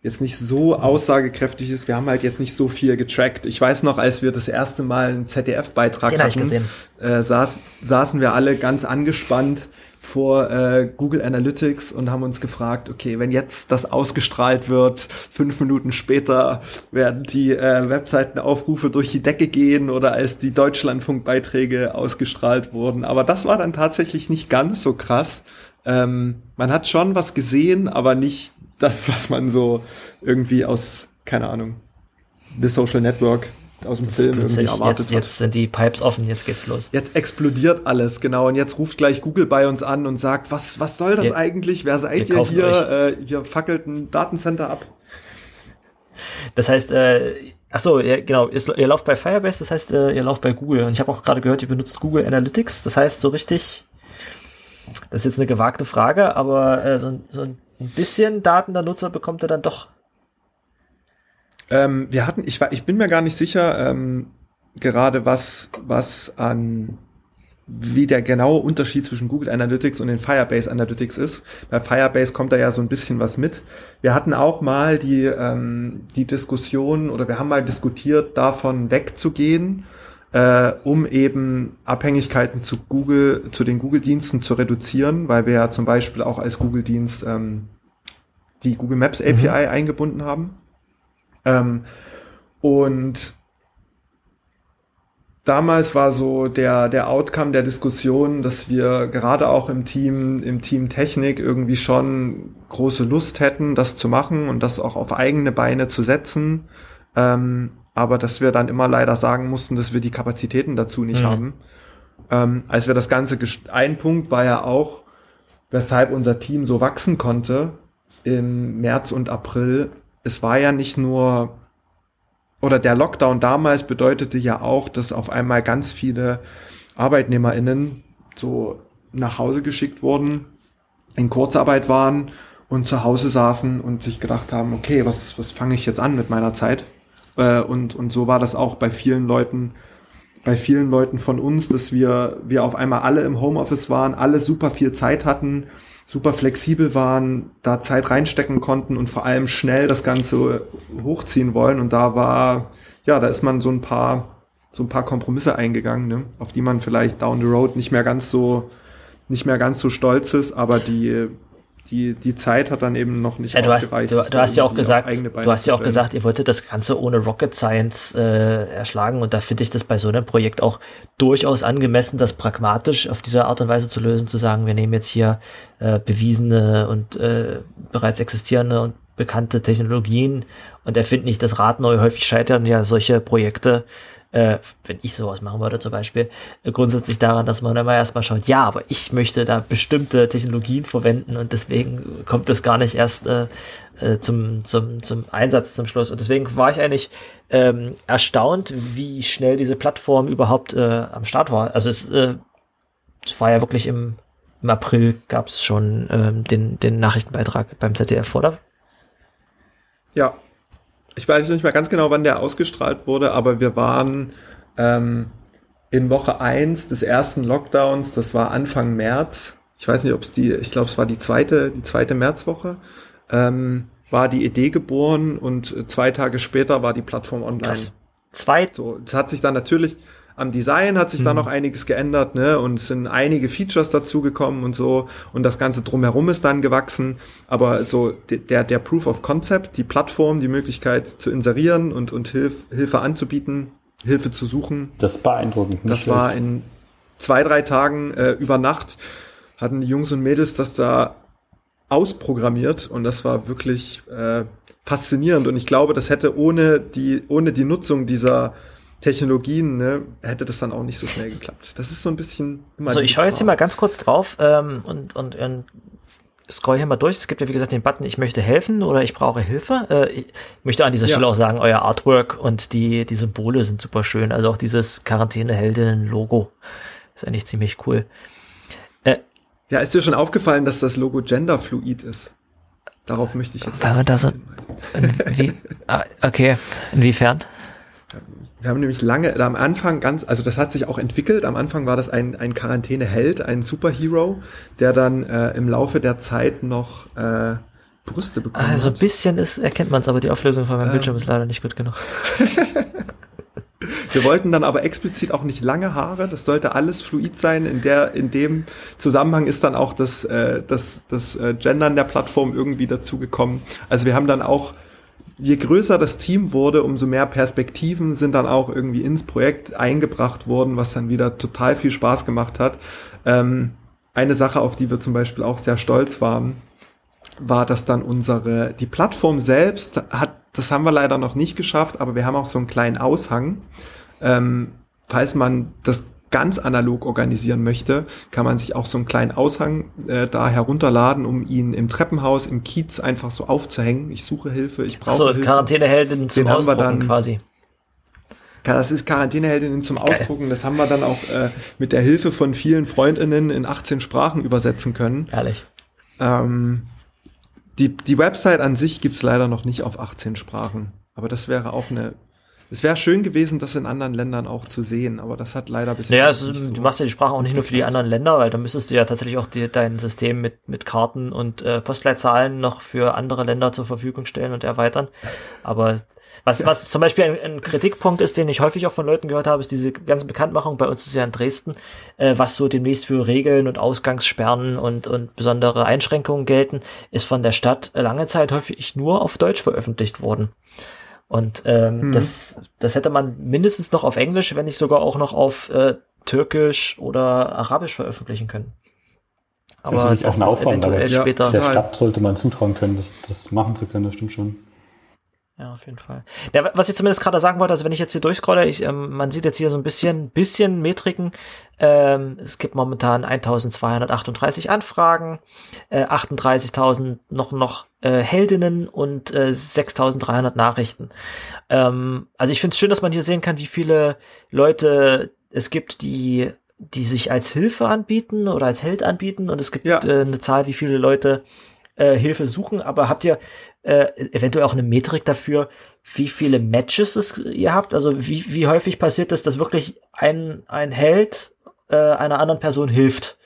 jetzt nicht so aussagekräftig ist. Wir haben halt jetzt nicht so viel getrackt. Ich weiß noch, als wir das erste Mal einen ZDF-Beitrag Den hab ich hatten, gesehen. äh, saß, saßen wir alle ganz angespannt vor äh, Google Analytics und haben uns gefragt, okay, wenn jetzt das ausgestrahlt wird, fünf Minuten später werden die äh, Webseitenaufrufe durch die Decke gehen oder als die Deutschlandfunkbeiträge ausgestrahlt wurden. Aber das war dann tatsächlich nicht ganz so krass. Ähm, man hat schon was gesehen, aber nicht das, was man so irgendwie aus, keine Ahnung, The Social Network aus dem Das Film irgendwie erwartet jetzt, hat. jetzt sind die Pipes offen, jetzt geht's los. Jetzt explodiert alles, genau. Und jetzt ruft gleich Google bei uns an und sagt, was, was soll das Wir- eigentlich? Wer seid ihr hier? Äh, ihr fackelt ein Datencenter ab. Das heißt, äh, ach so, ja, genau, ihr, ihr lauft bei Firebase, das heißt, äh, ihr lauft bei Google. Und ich habe auch gerade gehört, ihr benutzt Google Analytics. Das heißt, so richtig, das ist jetzt eine gewagte Frage, aber äh, so, so ein bisschen Daten der Nutzer bekommt er dann doch. Ähm, wir hatten, ich, war, ich bin mir gar nicht sicher, ähm, gerade was, was an wie der genaue Unterschied zwischen Google Analytics und den Firebase Analytics ist. Bei Firebase kommt da ja so ein bisschen was mit. Wir hatten auch mal die, ähm, die Diskussion oder wir haben mal diskutiert, davon wegzugehen, äh, um eben Abhängigkeiten zu Google, zu den Google-Diensten zu reduzieren, weil wir ja zum Beispiel auch als Google-Dienst ähm, die Google Maps API eingebunden haben. Ähm, und damals war so der, der Outcome der Diskussion, dass wir gerade auch im Team, im Team Technik irgendwie schon große Lust hätten, das zu machen und das auch auf eigene Beine zu setzen. Ähm, aber dass wir dann immer leider sagen mussten, dass wir die Kapazitäten dazu nicht Mhm. haben. Ähm, als wir das Ganze, ein Punkt war ja auch, weshalb unser Team so wachsen konnte im März und April. Es war ja nicht nur oder der Lockdown damals bedeutete ja auch, dass auf einmal ganz viele ArbeitnehmerInnen so nach Hause geschickt wurden, in Kurzarbeit waren und zu Hause saßen und sich gedacht haben, okay, was, was fange ich jetzt an mit meiner Zeit? Äh, und, und so war das auch bei vielen Leuten, bei vielen Leuten von uns, dass wir, wir auf einmal alle im Homeoffice waren, alle super viel Zeit hatten, super flexibel waren, da Zeit reinstecken konnten und vor allem schnell das Ganze hochziehen wollen. Und da war, ja, da ist man so ein paar, so ein paar Kompromisse eingegangen, ne? auf die man vielleicht down the road nicht mehr ganz so, nicht mehr ganz so stolz ist, aber die, die, die Zeit hat dann eben noch nicht Ja, du hast, du, du hast ja auch gesagt, du hast ja auch gesagt, ihr wolltet das Ganze ohne Rocket Science äh, erschlagen. Und da finde ich das bei so einem Projekt auch durchaus angemessen, das pragmatisch auf diese Art und Weise zu lösen, zu sagen, wir nehmen jetzt hier äh, bewiesene und äh, bereits existierende und bekannte Technologien und erfinden nicht das Rad neu. Häufig scheitern ja solche Projekte, äh, wenn ich sowas machen würde zum Beispiel, äh, grundsätzlich daran, dass man immer erstmal schaut, ja, aber ich möchte da bestimmte Technologien verwenden und deswegen kommt das gar nicht erst äh, äh, zum, zum, zum Einsatz zum Schluss. Und deswegen war ich eigentlich ähm, erstaunt, wie schnell diese Plattform überhaupt äh, am Start war. Also es, äh, es war ja wirklich im, im April gab es schon ähm, den, den Nachrichtenbeitrag beim ZDF, oder? Ja, ich weiß nicht mehr ganz genau, wann der ausgestrahlt wurde, aber wir waren ähm, in Woche eins des ersten Lockdowns, das war Anfang März. Ich weiß nicht, ob es die, ich glaube, es war die zweite, die zweite Märzwoche, ähm, war die Idee geboren und zwei Tage später war die Plattform online. Krass. Zwei. So, es hat sich dann natürlich, am Design hat sich mhm. da noch einiges geändert, ne? Und es sind einige Features dazugekommen und so. Und das Ganze drumherum ist dann gewachsen. Aber so der, der Proof of Concept, die Plattform, die Möglichkeit zu inserieren und, und Hilf, Hilfe anzubieten, Hilfe zu suchen. Das ist beeindruckend. Das schlecht. war in zwei, drei Tagen äh, über Nacht hatten die Jungs und Mädels das da ausprogrammiert und das war wirklich äh, faszinierend und ich glaube, das hätte ohne die ohne die Nutzung dieser Technologien, ne, hätte das dann auch nicht so schnell geklappt. Das ist so ein bisschen immer. So, ich schaue jetzt hier mal ganz kurz drauf ähm, und, und, und scroll hier mal durch. Es gibt ja, wie gesagt, den Button, ich möchte helfen oder ich brauche Hilfe. Äh, ich möchte an dieser ja. Stelle auch sagen, euer Artwork und die, die Symbole sind super schön. Also auch dieses Quarantäne-Heldinnen-Logo ist eigentlich ziemlich cool. Äh, ja, ist dir schon aufgefallen, dass das Logo genderfluid ist? Darauf möchte ich jetzt. Weil man da so, wie, ah, okay, inwiefern? Wir haben nämlich lange, am Anfang ganz, also das hat sich auch entwickelt. Am Anfang war das ein, ein Quarantäneheld, ein Superhero, der dann äh, im Laufe der Zeit noch äh, Brüste bekommen also hat. ein bisschen ist, erkennt man es, aber die Auflösung von meinem ähm. Bildschirm ist leider nicht gut genug. Wir wollten dann aber explizit auch nicht lange Haare. Das sollte alles fluid sein. In der, in dem Zusammenhang ist dann auch das, äh, das, das äh, Gendern der Plattform irgendwie dazugekommen. Also wir haben dann auch je größer das Team wurde, umso mehr Perspektiven sind dann auch irgendwie ins Projekt eingebracht worden, was dann wieder total viel Spaß gemacht hat. Ähm, eine Sache, auf die wir zum Beispiel auch sehr stolz waren, war, dass dann unsere, die Plattform selbst hat, das haben wir leider noch nicht geschafft, aber wir haben auch so einen kleinen Aushang. Ähm, falls man das ganz analog organisieren möchte, kann man sich auch so einen kleinen Aushang äh, da herunterladen, um ihn im Treppenhaus, im Kiez einfach so aufzuhängen. Ich suche Hilfe, ich brauche so, Hilfe. So, Quarantäneheldin zum Den Ausdrucken dann, quasi. Das ist Quarantäneheldinnen zum Geil. Ausdrucken. Das haben wir dann auch äh, mit der Hilfe von vielen Freundinnen in 18 Sprachen übersetzen können. Ehrlich. Ähm, die, die Website an sich gibt's leider noch nicht auf 18 Sprachen. Aber das wäre auch eine es wäre schön gewesen, das in anderen Ländern auch zu sehen, aber das hat leider bisher. Naja, also, so du machst ja die Sprache auch nicht nur für die anderen Länder, weil da müsstest du ja tatsächlich auch die, dein System mit, mit Karten und äh, Postleitzahlen noch für andere Länder zur Verfügung stellen und erweitern. Aber was, ja. was zum Beispiel ein, ein, Kritikpunkt ist, den ich häufig auch von Leuten gehört habe, ist diese ganze Bekanntmachung. Bei uns ist ja in Dresden, äh, was so demnächst für Regeln und Ausgangssperren und, und besondere Einschränkungen gelten, ist von der Stadt lange Zeit häufig nur auf Deutsch veröffentlicht worden. Und ähm, mhm. das, das hätte man mindestens noch auf Englisch, wenn nicht sogar auch noch auf äh, Türkisch oder Arabisch veröffentlichen können. Aber das ist auch ein Aufwand, aber später. der Stadt sollte man zutrauen können, das, das machen zu können, das stimmt schon. Ja, auf jeden Fall. Ja, was ich zumindest gerade sagen wollte, also wenn ich jetzt hier durchscrolle, ich, ähm, man sieht jetzt hier so ein bisschen, bisschen Metriken. Ähm, es gibt momentan 1238 Anfragen, äh, 38.000 noch, noch äh, Heldinnen und äh, 6.300 Nachrichten. Ähm, also ich finde es schön, dass man hier sehen kann, wie viele Leute es gibt, die die sich als Hilfe anbieten oder als Held anbieten und es gibt ja. äh, eine Zahl, wie viele Leute äh, Hilfe suchen, aber habt ihr äh, eventuell auch eine Metrik dafür, wie viele Matches es ihr habt? Also wie, wie häufig passiert es, dass wirklich ein, ein Held äh, einer anderen Person hilft?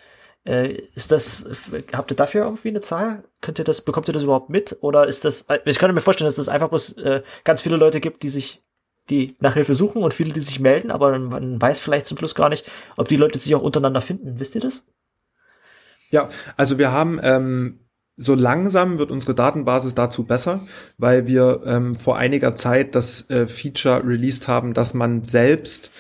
Äh, ist das, habt ihr dafür irgendwie eine Zahl? Könnt ihr das, bekommt ihr das überhaupt mit? Oder ist das, ich könnte mir vorstellen, dass das einfach bloß äh, ganz viele Leute gibt, die sich die nach Hilfe suchen und viele, die sich melden, aber man weiß vielleicht zum Schluss gar nicht, ob die Leute sich auch untereinander finden. Wisst ihr das? Ja, also wir haben ähm, so langsam wird unsere Datenbasis dazu besser, weil wir ähm, vor einiger Zeit das äh, Feature released haben, dass man selbst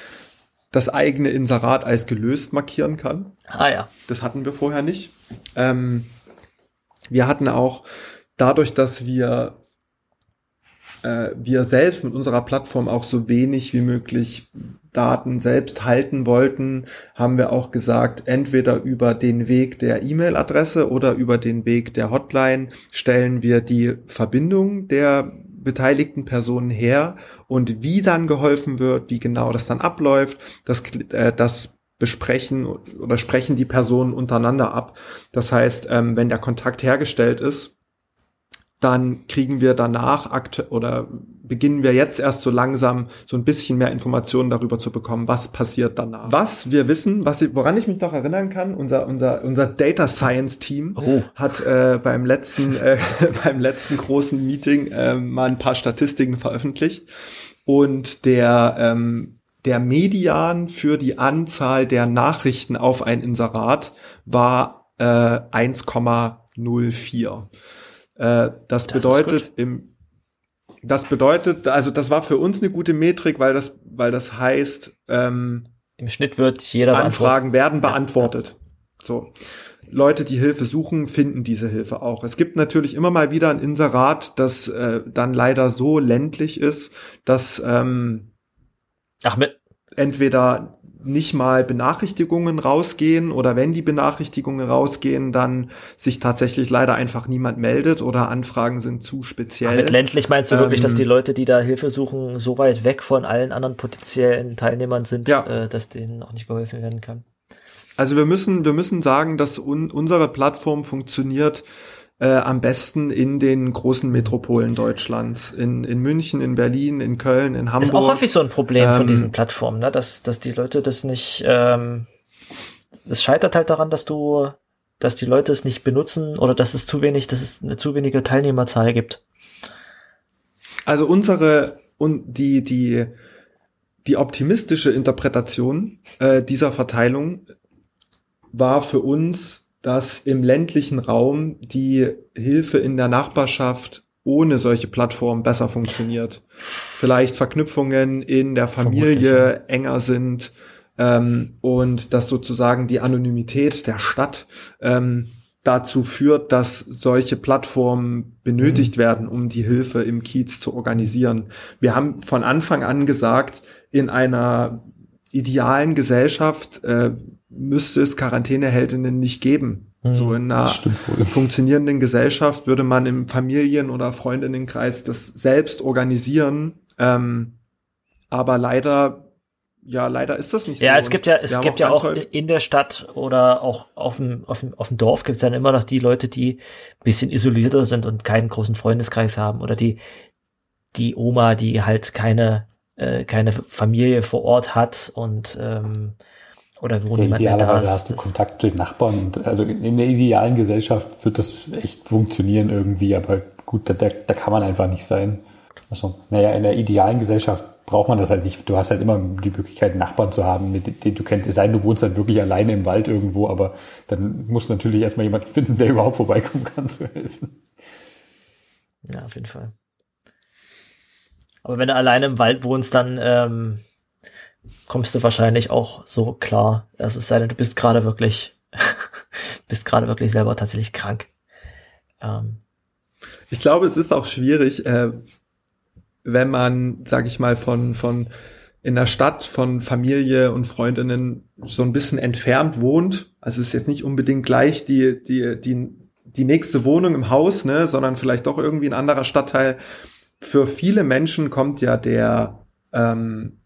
das eigene Inserat als gelöst markieren kann. Ah ja. Das hatten wir vorher nicht. Ähm, wir hatten auch dadurch, dass wir äh, wir selbst mit unserer Plattform auch so wenig wie möglich Daten selbst halten wollten, haben wir auch gesagt, entweder über den Weg der E-Mail-Adresse oder über den Weg der Hotline stellen wir die Verbindung der beteiligten Personen her und wie dann geholfen wird, wie genau das dann abläuft, das, äh, das besprechen oder sprechen die Personen untereinander ab. Das heißt, ähm, wenn der Kontakt hergestellt ist, dann kriegen wir danach akt oder beginnen wir jetzt erst so langsam so ein bisschen mehr Informationen darüber zu bekommen, was passiert danach. Was wir wissen, was woran ich mich noch erinnern kann, unser unser unser Data Science Team oh. hat äh, beim letzten äh, beim letzten großen Meeting äh, mal ein paar Statistiken veröffentlicht und der ähm, der Median für die Anzahl der Nachrichten auf ein Inserat war äh, 1,04. Äh, das, das bedeutet im das bedeutet, also das war für uns eine gute Metrik, weil das, weil das heißt, ähm, im Schnitt wird jeder Anfragen werden beantwortet. Ja. So. Leute, die Hilfe suchen, finden diese Hilfe auch. Es gibt natürlich immer mal wieder ein Inserat, das äh, dann leider so ländlich ist, dass ähm, Ach, entweder nicht mal Benachrichtigungen rausgehen oder wenn die Benachrichtigungen rausgehen, dann sich tatsächlich leider einfach niemand meldet oder Anfragen sind zu speziell. Aber mit ländlich meinst du ähm, wirklich, dass die ähm, Leute, die da Hilfe suchen, so weit weg von allen anderen potenziellen Teilnehmern sind, ja. äh, dass denen auch nicht geholfen werden kann? Also wir müssen, wir müssen sagen, dass un unsere Plattform funktioniert äh, am besten in den großen Metropolen Deutschlands. In, in München, in Berlin, in Köln, in Hamburg. Ist auch häufig so ein Problem ähm, von diesen Plattformen, ne? dass, dass die Leute das nicht, ähm, es scheitert halt daran, dass du, dass die Leute es nicht benutzen oder dass es zu wenig, dass es eine zu wenige Teilnehmerzahl gibt. Also unsere und die, die, die optimistische Interpretation äh, dieser Verteilung war für uns dass im ländlichen Raum die Hilfe in der Nachbarschaft ohne solche Plattformen besser funktioniert. Vielleicht Verknüpfungen in der Familie enger sind ähm, und dass sozusagen die Anonymität der Stadt ähm, dazu führt, dass solche Plattformen benötigt mhm. werden, um die Hilfe im Kiez zu organisieren. Wir haben von Anfang an gesagt, in einer idealen Gesellschaft äh, müsste es Quarantäneheldinnen nicht geben. Mhm, so in einer funktionierenden Gesellschaft würde man im Familien- oder Freundinnenkreis das selbst organisieren. Ähm, aber leider ja, leider ist das nicht so. Ja, es gibt ja, es gibt ja auch in der Stadt oder auch auf dem, auf dem, auf dem Dorf gibt es dann immer noch die Leute, die ein bisschen isolierter sind und keinen großen Freundeskreis haben oder die, die Oma, die halt keine, äh, keine Familie vor Ort hat und ähm, oder wo ja, niemand mehr da ist. hast du Kontakt zu den Nachbarn. Und, also in der idealen Gesellschaft wird das echt funktionieren irgendwie, aber gut, da, da kann man einfach nicht sein. Also, naja, in der idealen Gesellschaft braucht man das halt nicht. Du hast halt immer die Möglichkeit, Nachbarn zu haben, mit denen du kennst. Es sei denn, du wohnst halt wirklich alleine im Wald irgendwo, aber dann musst du natürlich erstmal jemanden finden, der überhaupt vorbeikommen kann zu helfen. Ja, auf jeden Fall. Aber wenn du alleine im Wald wohnst, dann ähm, kommst du wahrscheinlich auch so klar. Also es sei denn, du bist gerade wirklich, bist gerade wirklich selber tatsächlich krank. Ähm. Ich glaube, es ist auch schwierig, äh, wenn man, sag ich mal, von, von in der Stadt von Familie und Freundinnen so ein bisschen entfernt wohnt. Also es ist jetzt nicht unbedingt gleich die, die, die, die nächste Wohnung im Haus, ne, sondern vielleicht doch irgendwie ein anderer Stadtteil. Für viele Menschen kommt ja der, ähm,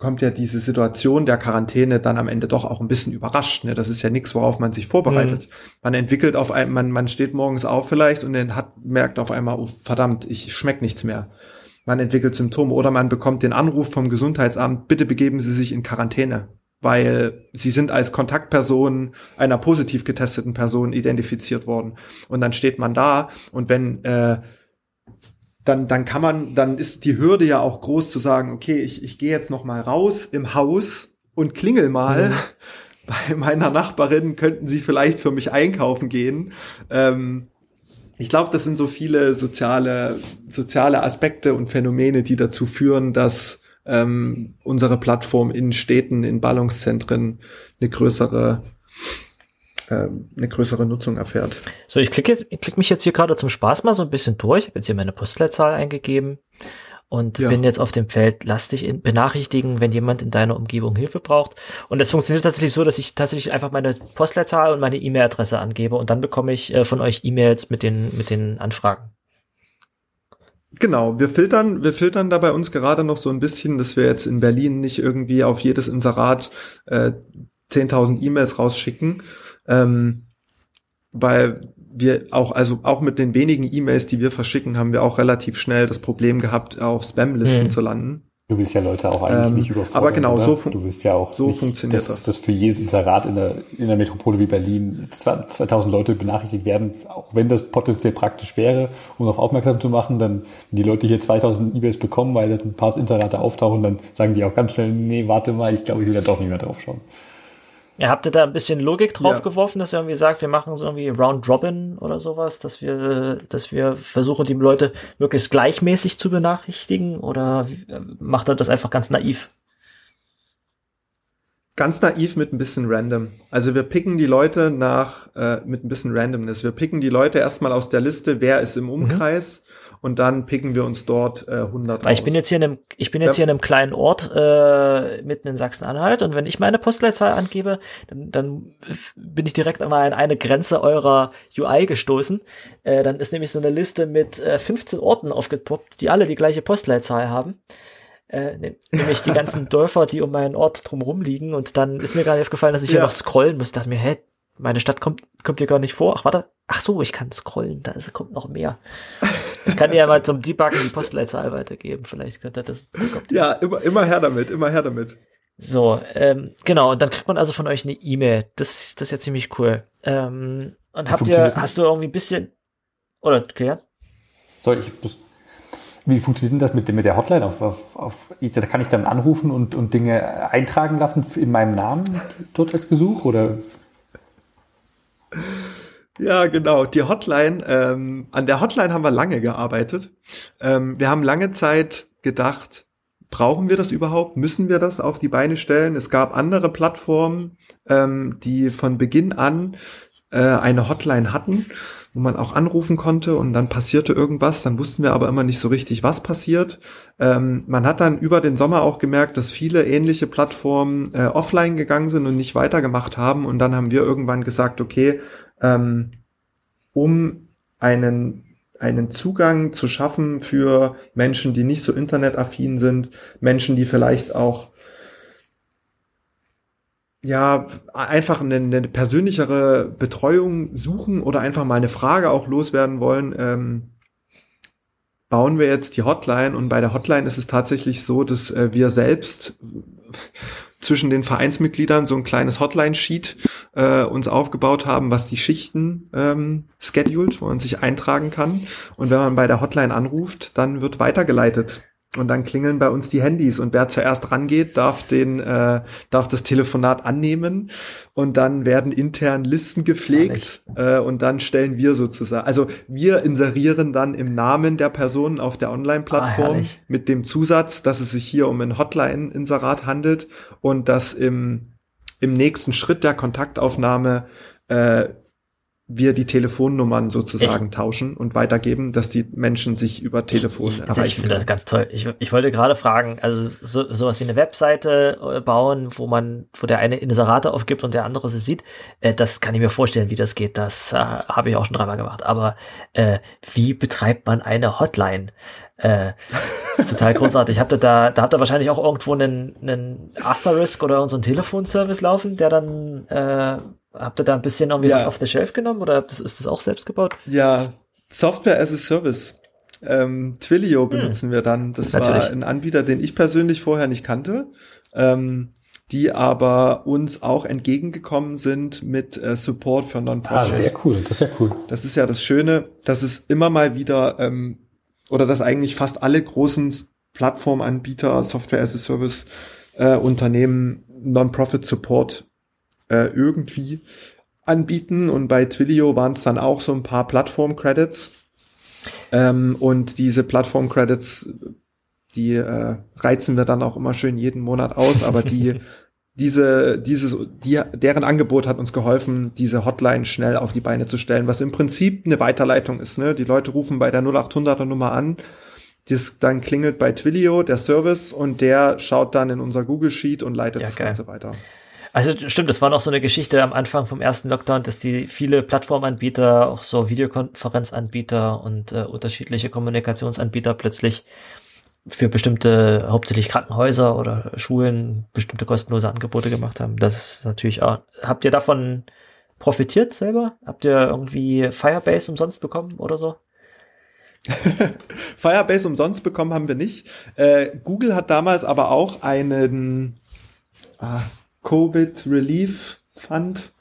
kommt ja diese Situation der Quarantäne dann am Ende doch auch ein bisschen überrascht. Ne? Das ist ja nichts, worauf man sich vorbereitet. Mhm. Man entwickelt auf einmal, man, man steht morgens auf vielleicht und dann hat, merkt auf einmal, oh, verdammt, ich schmeck nichts mehr. Man entwickelt Symptome oder man bekommt den Anruf vom Gesundheitsamt, bitte begeben Sie sich in Quarantäne, weil Sie sind als Kontaktperson einer positiv getesteten Person identifiziert worden. Und dann steht man da und wenn äh, dann, dann kann man, dann ist die Hürde ja auch groß zu sagen, okay, ich, ich gehe jetzt noch mal raus im Haus und klingel mal. Mhm. Bei meiner Nachbarin könnten sie vielleicht für mich einkaufen gehen. Ähm, ich glaube, das sind so viele soziale, soziale Aspekte und Phänomene, die dazu führen, dass ähm, unsere Plattform in Städten, in Ballungszentren eine größere eine größere Nutzung erfährt. So, ich klicke jetzt, ich klicke mich jetzt hier gerade zum Spaß mal so ein bisschen durch. Ich habe jetzt hier meine Postleitzahl eingegeben und ja. bin jetzt auf dem Feld, lass dich in, benachrichtigen, wenn jemand in deiner Umgebung Hilfe braucht. Und das funktioniert tatsächlich so, dass ich tatsächlich einfach meine Postleitzahl und meine E-Mail-Adresse angebe und dann bekomme ich äh, von euch E-Mails mit den, mit den Anfragen. Genau, wir filtern, wir filtern da bei uns gerade noch so ein bisschen, dass wir jetzt in Berlin nicht irgendwie auf jedes Inserat äh, 10.000 E-Mails rausschicken, ähm, weil wir auch, also auch mit den wenigen E-Mails, die wir verschicken, haben wir auch relativ schnell das Problem gehabt, auf Spam-Listen hm. zu landen. Du willst ja Leute auch eigentlich ähm, nicht überfordern. Aber genau, oder? so, fun du willst ja auch so nicht, funktioniert dass, das. dass für jedes Inserat in der, in der Metropole wie Berlin 2000 Leute benachrichtigt werden, auch wenn das potenziell praktisch wäre, um darauf aufmerksam zu machen, dann, wenn die Leute hier 2000 E-Mails bekommen, weil ein paar Inserate auftauchen, dann sagen die auch ganz schnell, nee, warte mal, ich glaube, ich will da doch nicht mehr drauf schauen. Ihr habt ihr da ein bisschen Logik drauf ja. geworfen, dass ihr irgendwie sagt, wir machen so irgendwie Round Robin oder sowas, dass wir, dass wir versuchen, die Leute möglichst gleichmäßig zu benachrichtigen oder macht er das einfach ganz naiv? Ganz naiv mit ein bisschen random. Also wir picken die Leute nach, äh, mit ein bisschen Randomness. Wir picken die Leute erstmal aus der Liste, wer ist im mhm. Umkreis. Mhm und dann picken wir uns dort äh, 100 Weil ich bin jetzt hier in einem, ich bin jetzt ja. hier in einem kleinen Ort äh, mitten in Sachsen-Anhalt und wenn ich meine Postleitzahl angebe, dann, dann bin ich direkt einmal an eine Grenze eurer UI gestoßen. Äh, dann ist nämlich so eine Liste mit äh, 15 Orten aufgepoppt, die alle die gleiche Postleitzahl haben. Äh, ne, nämlich die ganzen Dörfer, die um meinen Ort drumherum liegen. Und dann ist mir gerade aufgefallen, dass ich ja. hier noch scrollen muss. dachte mir, hä, meine Stadt kommt, kommt hier gar nicht vor. Ach, warte. Ach so, ich kann scrollen, da ist, kommt noch mehr. Ich kann dir ja mal zum Debuggen die Postleitzahl weitergeben. Vielleicht könnte das. Ja, immer, immer her damit, immer her damit. So, ähm, genau, und dann kriegt man also von euch eine E-Mail. Das, das ist ja ziemlich cool. Ähm, und habt ihr, hast du irgendwie ein bisschen, oder, Klären? Soll ich, wie funktioniert das mit, mit der Hotline? Auf, auf, auf, da kann ich dann anrufen und, und Dinge eintragen lassen in meinem Namen dort als Gesuch, oder? Ja, genau. Die Hotline, ähm, an der Hotline haben wir lange gearbeitet. Ähm, wir haben lange Zeit gedacht, brauchen wir das überhaupt? Müssen wir das auf die Beine stellen? Es gab andere Plattformen, ähm, die von Beginn an äh, eine Hotline hatten, wo man auch anrufen konnte und dann passierte irgendwas. Dann wussten wir aber immer nicht so richtig, was passiert. Ähm, man hat dann über den Sommer auch gemerkt, dass viele ähnliche Plattformen äh, offline gegangen sind und nicht weitergemacht haben. Und dann haben wir irgendwann gesagt, okay, ähm, um einen einen Zugang zu schaffen für Menschen, die nicht so internetaffin sind, Menschen, die vielleicht auch ja einfach eine, eine persönlichere Betreuung suchen oder einfach mal eine Frage auch loswerden wollen. Ähm, bauen wir jetzt die Hotline und bei der Hotline ist es tatsächlich so, dass äh, wir selbst zwischen den Vereinsmitgliedern so ein kleines Hotline-Sheet äh, uns aufgebaut haben, was die Schichten ähm, scheduled, wo man sich eintragen kann. Und wenn man bei der Hotline anruft, dann wird weitergeleitet und dann klingeln bei uns die Handys. Und wer zuerst rangeht, darf den, äh, darf das Telefonat annehmen. Und dann werden intern Listen gepflegt äh, und dann stellen wir sozusagen, also wir inserieren dann im Namen der Person auf der Online-Plattform ah, mit dem Zusatz, dass es sich hier um ein Hotline-Inserat handelt und dass im, im nächsten Schritt der Kontaktaufnahme äh, wir die Telefonnummern sozusagen ich, tauschen und weitergeben, dass die Menschen sich über Telefon ich, erreichen Ich finde das ganz toll. Ich, ich wollte gerade fragen, also so, sowas wie eine Webseite äh, bauen, wo man, wo der eine Inserate aufgibt und der andere sie sieht, äh, das kann ich mir vorstellen, wie das geht. Das äh, habe ich auch schon dreimal gemacht. Aber äh, wie betreibt man eine Hotline? Äh, total großartig. Habt ihr da, da habt ihr wahrscheinlich auch irgendwo einen, einen Asterisk oder so einen Telefonservice laufen, der dann äh, Habt ihr da ein bisschen irgendwie ja. was auf the shelf genommen oder ist das auch selbst gebaut? Ja, Software as a Service. Ähm, Twilio hm. benutzen wir dann. Das Natürlich. war ein Anbieter, den ich persönlich vorher nicht kannte, ähm, die aber uns auch entgegengekommen sind mit äh, Support für Non-Profits. Ah, sehr cool, das ist ja cool. Das ist ja das Schöne, dass es immer mal wieder ähm, oder dass eigentlich fast alle großen Plattformanbieter, Software as a Service äh, Unternehmen Non-Profit Support äh, irgendwie anbieten. Und bei Twilio waren es dann auch so ein paar Plattform-Credits. Ähm, und diese Plattform-Credits, die äh, reizen wir dann auch immer schön jeden Monat aus, aber die diese, dieses, die, deren Angebot hat uns geholfen, diese Hotline schnell auf die Beine zu stellen, was im Prinzip eine Weiterleitung ist. Ne? Die Leute rufen bei der 0800er Nummer an, das dann klingelt bei Twilio der Service und der schaut dann in unser Google Sheet und leitet ja, das geil. Ganze weiter. Also stimmt, das war noch so eine Geschichte am Anfang vom ersten Lockdown, dass die viele Plattformanbieter, auch so Videokonferenzanbieter und äh, unterschiedliche Kommunikationsanbieter plötzlich für bestimmte, hauptsächlich Krankenhäuser oder Schulen, bestimmte kostenlose Angebote gemacht haben. Das ist natürlich auch. Habt ihr davon profitiert selber? Habt ihr irgendwie Firebase umsonst bekommen oder so? Firebase umsonst bekommen haben wir nicht. Äh, Google hat damals aber auch einen ah, Covid Relief Fund.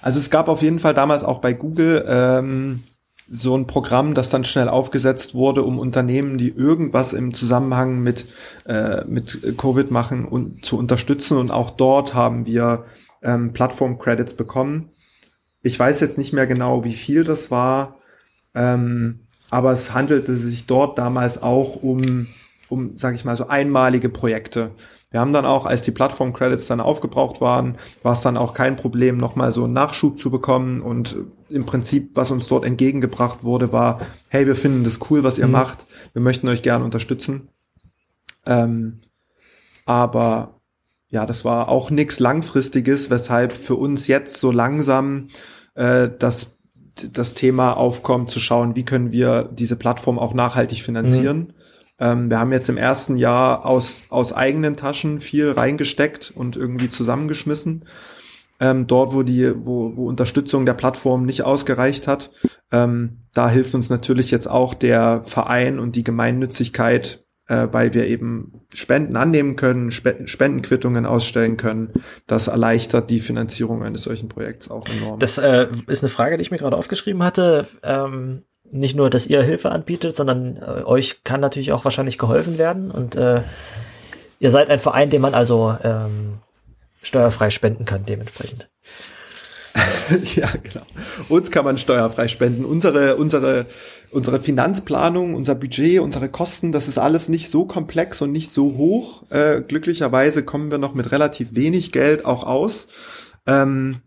Also es gab auf jeden Fall damals auch bei Google ähm, so ein Programm, das dann schnell aufgesetzt wurde, um Unternehmen, die irgendwas im Zusammenhang mit, äh, mit Covid machen, und zu unterstützen. Und auch dort haben wir ähm, Plattform-Credits bekommen. Ich weiß jetzt nicht mehr genau, wie viel das war, ähm, aber es handelte sich dort damals auch um, um, sage ich mal, so einmalige Projekte. Wir haben dann auch, als die Plattform-Credits dann aufgebraucht waren, war es dann auch kein Problem, nochmal so einen Nachschub zu bekommen. Und im Prinzip, was uns dort entgegengebracht wurde, war, hey, wir finden das cool, was ihr mhm. macht. Wir möchten euch gern unterstützen. Ähm, aber ja, das war auch nichts Langfristiges, weshalb für uns jetzt so langsam äh, das, das Thema aufkommt, zu schauen, wie können wir diese Plattform auch nachhaltig finanzieren. Mhm. Ähm, wir haben jetzt im ersten Jahr aus, aus eigenen Taschen viel reingesteckt und irgendwie zusammengeschmissen. Ähm, dort, wo die, wo, wo Unterstützung der Plattform nicht ausgereicht hat. Ähm, da hilft uns natürlich jetzt auch der Verein und die Gemeinnützigkeit, äh, weil wir eben Spenden annehmen können, Sp Spendenquittungen ausstellen können. Das erleichtert die Finanzierung eines solchen Projekts auch enorm. Das äh, ist eine Frage, die ich mir gerade aufgeschrieben hatte. Ähm, nicht nur, dass ihr Hilfe anbietet, sondern äh, euch kann natürlich auch wahrscheinlich geholfen werden und äh, ihr seid ein Verein, den man also ähm, steuerfrei spenden kann, dementsprechend. ja, genau. Uns kann man steuerfrei spenden. Unsere, unsere, unsere Finanzplanung, unser Budget, unsere Kosten, das ist alles nicht so komplex und nicht so hoch. Äh, glücklicherweise kommen wir noch mit relativ wenig Geld auch aus. Ähm,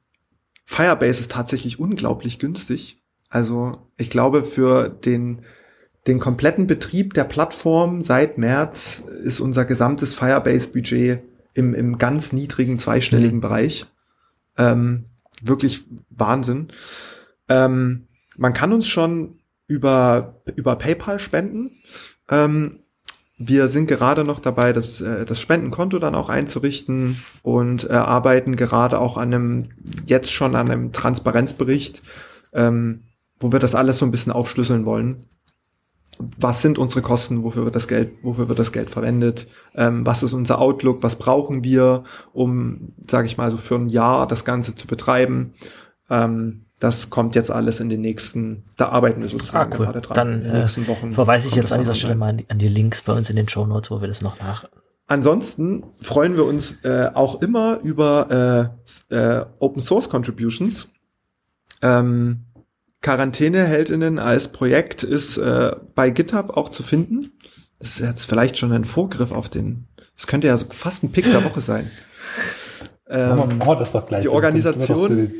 Firebase ist tatsächlich unglaublich günstig. Also ich glaube, für den, den kompletten Betrieb der Plattform seit März ist unser gesamtes Firebase-Budget im, im ganz niedrigen zweistelligen mhm. Bereich. Ähm, wirklich Wahnsinn. Ähm, man kann uns schon über, über PayPal spenden. Ähm, wir sind gerade noch dabei, das, äh, das Spendenkonto dann auch einzurichten und äh, arbeiten gerade auch an einem, jetzt schon an einem Transparenzbericht, ähm, wo wir das alles so ein bisschen aufschlüsseln wollen. Was sind unsere Kosten? Wofür wird das Geld, wofür wird das Geld verwendet? Ähm, was ist unser Outlook? Was brauchen wir, um, sage ich mal, so für ein Jahr das Ganze zu betreiben? Ähm, das kommt jetzt alles in den nächsten, da arbeiten wir sozusagen ah, cool. gerade dran. Dann in den nächsten Wochen äh, verweise ich jetzt an dieser Stelle mal an die, an die, Links bei uns in den Show Notes, wo wir das noch nach. Ansonsten freuen wir uns äh, auch immer über äh, äh, Open Source Contributions. Ähm, Quarantäneheldinnen als Projekt ist äh, bei GitHub auch zu finden. Das ist jetzt vielleicht schon ein Vorgriff auf den. Es könnte ja so fast ein Pick der Woche sein. Ähm, oh, das doch gleich. Die Organisation.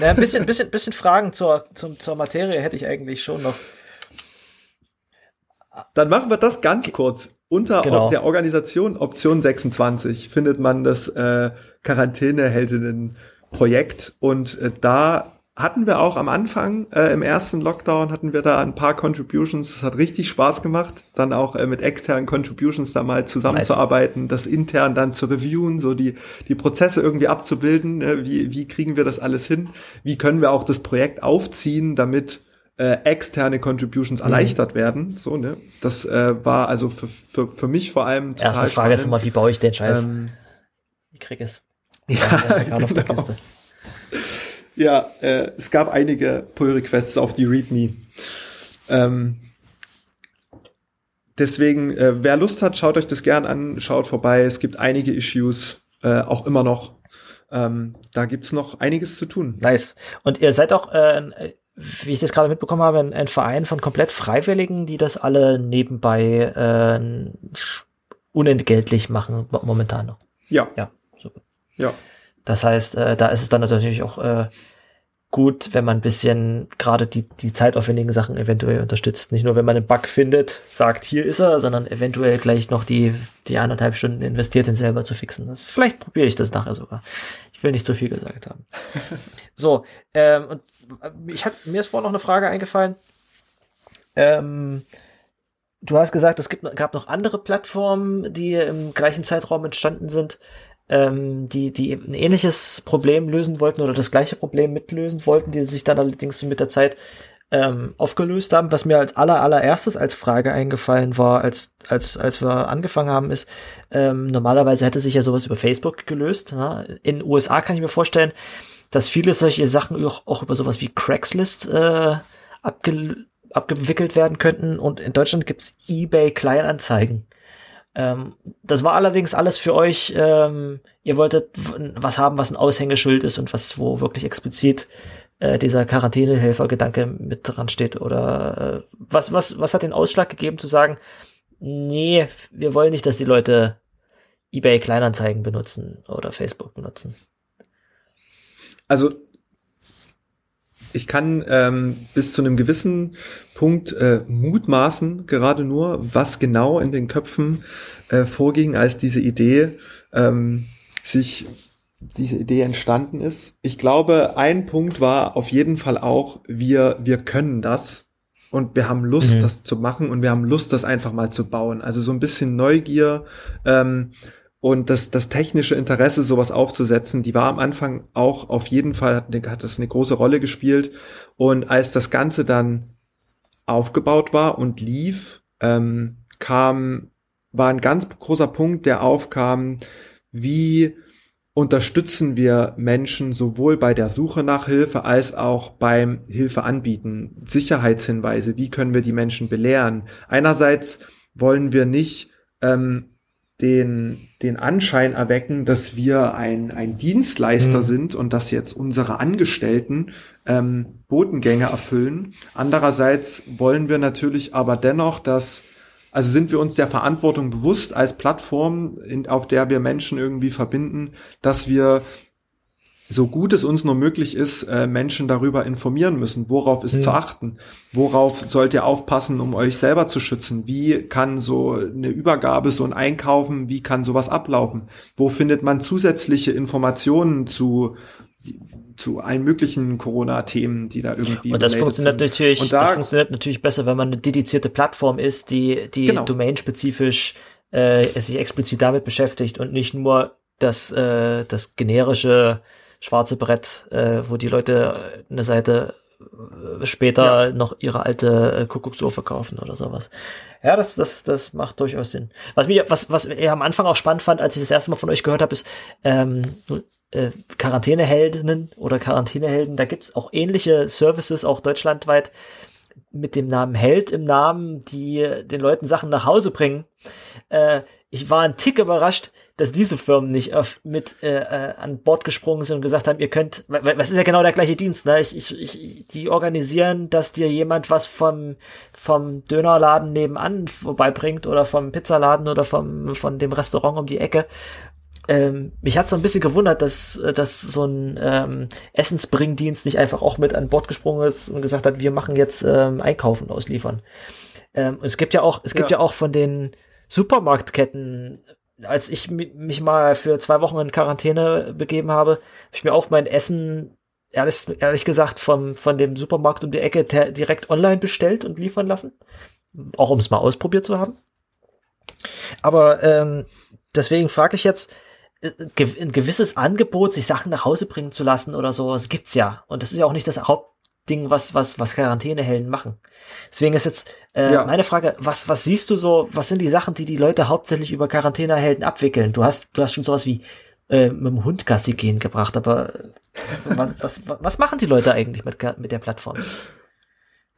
Na, ein bisschen, bisschen, bisschen Fragen zur, zum, zur Materie hätte ich eigentlich schon noch. Dann machen wir das ganz kurz. Unter genau. der Organisation Option 26 findet man das äh, Quarantäneheldinnen-Projekt und äh, da hatten wir auch am Anfang, äh, im ersten Lockdown hatten wir da ein paar Contributions. Es hat richtig Spaß gemacht, dann auch äh, mit externen Contributions da mal zusammenzuarbeiten, das intern dann zu reviewen, so die, die Prozesse irgendwie abzubilden. Äh, wie, wie kriegen wir das alles hin? Wie können wir auch das Projekt aufziehen, damit äh, externe Contributions mhm. erleichtert werden? So, ne? Das äh, war also für, für, für mich vor allem Erste Frage spannend. ist immer, wie baue ich den Scheiß? Ähm, wie krieg es? Ja, genau. auf der genau. Kiste. Ja, äh, es gab einige Pull-Requests auf die README. Ähm, deswegen, äh, wer Lust hat, schaut euch das gern an, schaut vorbei. Es gibt einige Issues, äh, auch immer noch. Ähm, da gibt's noch einiges zu tun. Nice. Und ihr seid auch, äh, wie ich das gerade mitbekommen habe, ein, ein, Verein von komplett Freiwilligen, die das alle nebenbei äh, unentgeltlich machen, momentan noch. Ja. ja. Ja. Das heißt, äh, da ist es dann natürlich auch äh, gut, wenn man ein bisschen gerade die, die zeitaufwendigen Sachen eventuell unterstützt. Nicht nur, wenn man einen Bug findet, sagt, hier ist er, sondern eventuell gleich noch die, die anderthalb Stunden investiert, den selber zu fixen. Vielleicht probiere ich das nachher sogar. Ich will nicht zu viel gesagt haben. so, ähm, und äh, ich hat, mir ist vorhin noch eine Frage eingefallen. Ähm, du hast gesagt, es gibt, gab noch andere Plattformen, die im gleichen Zeitraum entstanden sind ähm, die, die ein ähnliches Problem lösen wollten oder das gleiche Problem mitlösen wollten, die sich dann allerdings mit der Zeit ähm, aufgelöst haben. Was mir als aller, allererstes als Frage eingefallen war, als, als, als wir angefangen haben, ist, ähm, normalerweise hätte sich ja sowas über Facebook gelöst. Ja? In den USA kann ich mir vorstellen, dass viele solche Sachen auch, auch über sowas wie Craigslist äh, abge abgewickelt werden könnten. Und in Deutschland gibt's eBay Kleinanzeigen. Ähm, das war allerdings alles für euch, ähm, ihr wolltet was haben, was ein Aushängeschild ist und was, wo wirklich explizit äh, dieser Quarantänehelfer-Gedanke mit dran steht. Oder äh, was, was, was hat den Ausschlag gegeben zu sagen, nee, wir wollen nicht, dass die Leute eBay Kleinanzeigen benutzen oder Facebook benutzen? Also ich kann ähm, bis zu einem gewissen Punkt äh, mutmaßen, gerade nur, was genau in den Köpfen äh, vorging, als diese Idee ähm, sich diese Idee entstanden ist. Ich glaube, ein Punkt war auf jeden Fall auch, wir, wir können das und wir haben Lust, mhm. das zu machen und wir haben Lust, das einfach mal zu bauen. Also so ein bisschen Neugier, ähm, und das, das technische Interesse, sowas aufzusetzen, die war am Anfang auch auf jeden Fall, hat, hat das eine große Rolle gespielt. Und als das Ganze dann aufgebaut war und lief, ähm, kam, war ein ganz großer Punkt, der aufkam, wie unterstützen wir Menschen sowohl bei der Suche nach Hilfe als auch beim Hilfe anbieten. Sicherheitshinweise, wie können wir die Menschen belehren? Einerseits wollen wir nicht ähm, den, den Anschein erwecken, dass wir ein, ein Dienstleister mhm. sind und dass jetzt unsere Angestellten ähm, Botengänge erfüllen. Andererseits wollen wir natürlich aber dennoch, dass, also sind wir uns der Verantwortung bewusst als Plattform, in, auf der wir Menschen irgendwie verbinden, dass wir so gut es uns nur möglich ist, äh, Menschen darüber informieren müssen. Worauf ist ja. zu achten? Worauf sollt ihr aufpassen, um euch selber zu schützen? Wie kann so eine Übergabe, so ein Einkaufen, wie kann sowas ablaufen? Wo findet man zusätzliche Informationen zu zu allen möglichen Corona-Themen, die da irgendwie und das funktioniert sind. natürlich und da, das funktioniert natürlich besser, wenn man eine dedizierte Plattform ist, die die genau. domainspezifisch äh, sich explizit damit beschäftigt und nicht nur das äh, das generische schwarze Brett, äh, wo die Leute eine Seite äh, später ja. noch ihre alte äh, Kuckucksuhr verkaufen oder sowas. Ja, das, das, das macht durchaus Sinn. Was mich, was, was ich am Anfang auch spannend fand, als ich das erste Mal von euch gehört habe, ist ähm, äh, Quarantäneheldinnen oder Quarantänehelden. Da gibt's auch ähnliche Services, auch deutschlandweit mit dem Namen Held im Namen, die den Leuten Sachen nach Hause bringen. Äh, ich war ein Tick überrascht, dass diese Firmen nicht auf, mit äh, äh, an Bord gesprungen sind und gesagt haben, ihr könnt, was ist ja genau der gleiche Dienst, ne? Ich, ich, ich, die organisieren, dass dir jemand was vom vom Dönerladen nebenan vorbeibringt oder vom Pizzaladen oder vom von dem Restaurant um die Ecke. Ähm, mich hat so ein bisschen gewundert, dass, dass so ein ähm, Essensbringdienst nicht einfach auch mit an Bord gesprungen ist und gesagt hat, wir machen jetzt ähm, Einkaufen ausliefern. Ähm, es gibt ja auch, es gibt ja, ja auch von den Supermarktketten, als ich mich mal für zwei Wochen in Quarantäne begeben habe, habe ich mir auch mein Essen ehrlich, ehrlich gesagt vom, von dem Supermarkt um die Ecke direkt online bestellt und liefern lassen. Auch um es mal ausprobiert zu haben. Aber ähm, deswegen frage ich jetzt, äh, ein gewisses Angebot, sich Sachen nach Hause bringen zu lassen oder so, das gibt's ja. Und das ist ja auch nicht das Haupt, Ding, was, was, was Quarantänehelden machen. Deswegen ist jetzt äh, ja. meine Frage, was, was siehst du so, was sind die Sachen, die die Leute hauptsächlich über Quarantänehelden abwickeln? Du hast, du hast schon sowas wie äh, mit dem Hund Gassi gehen gebracht, aber was, was, was machen die Leute eigentlich mit, mit der Plattform?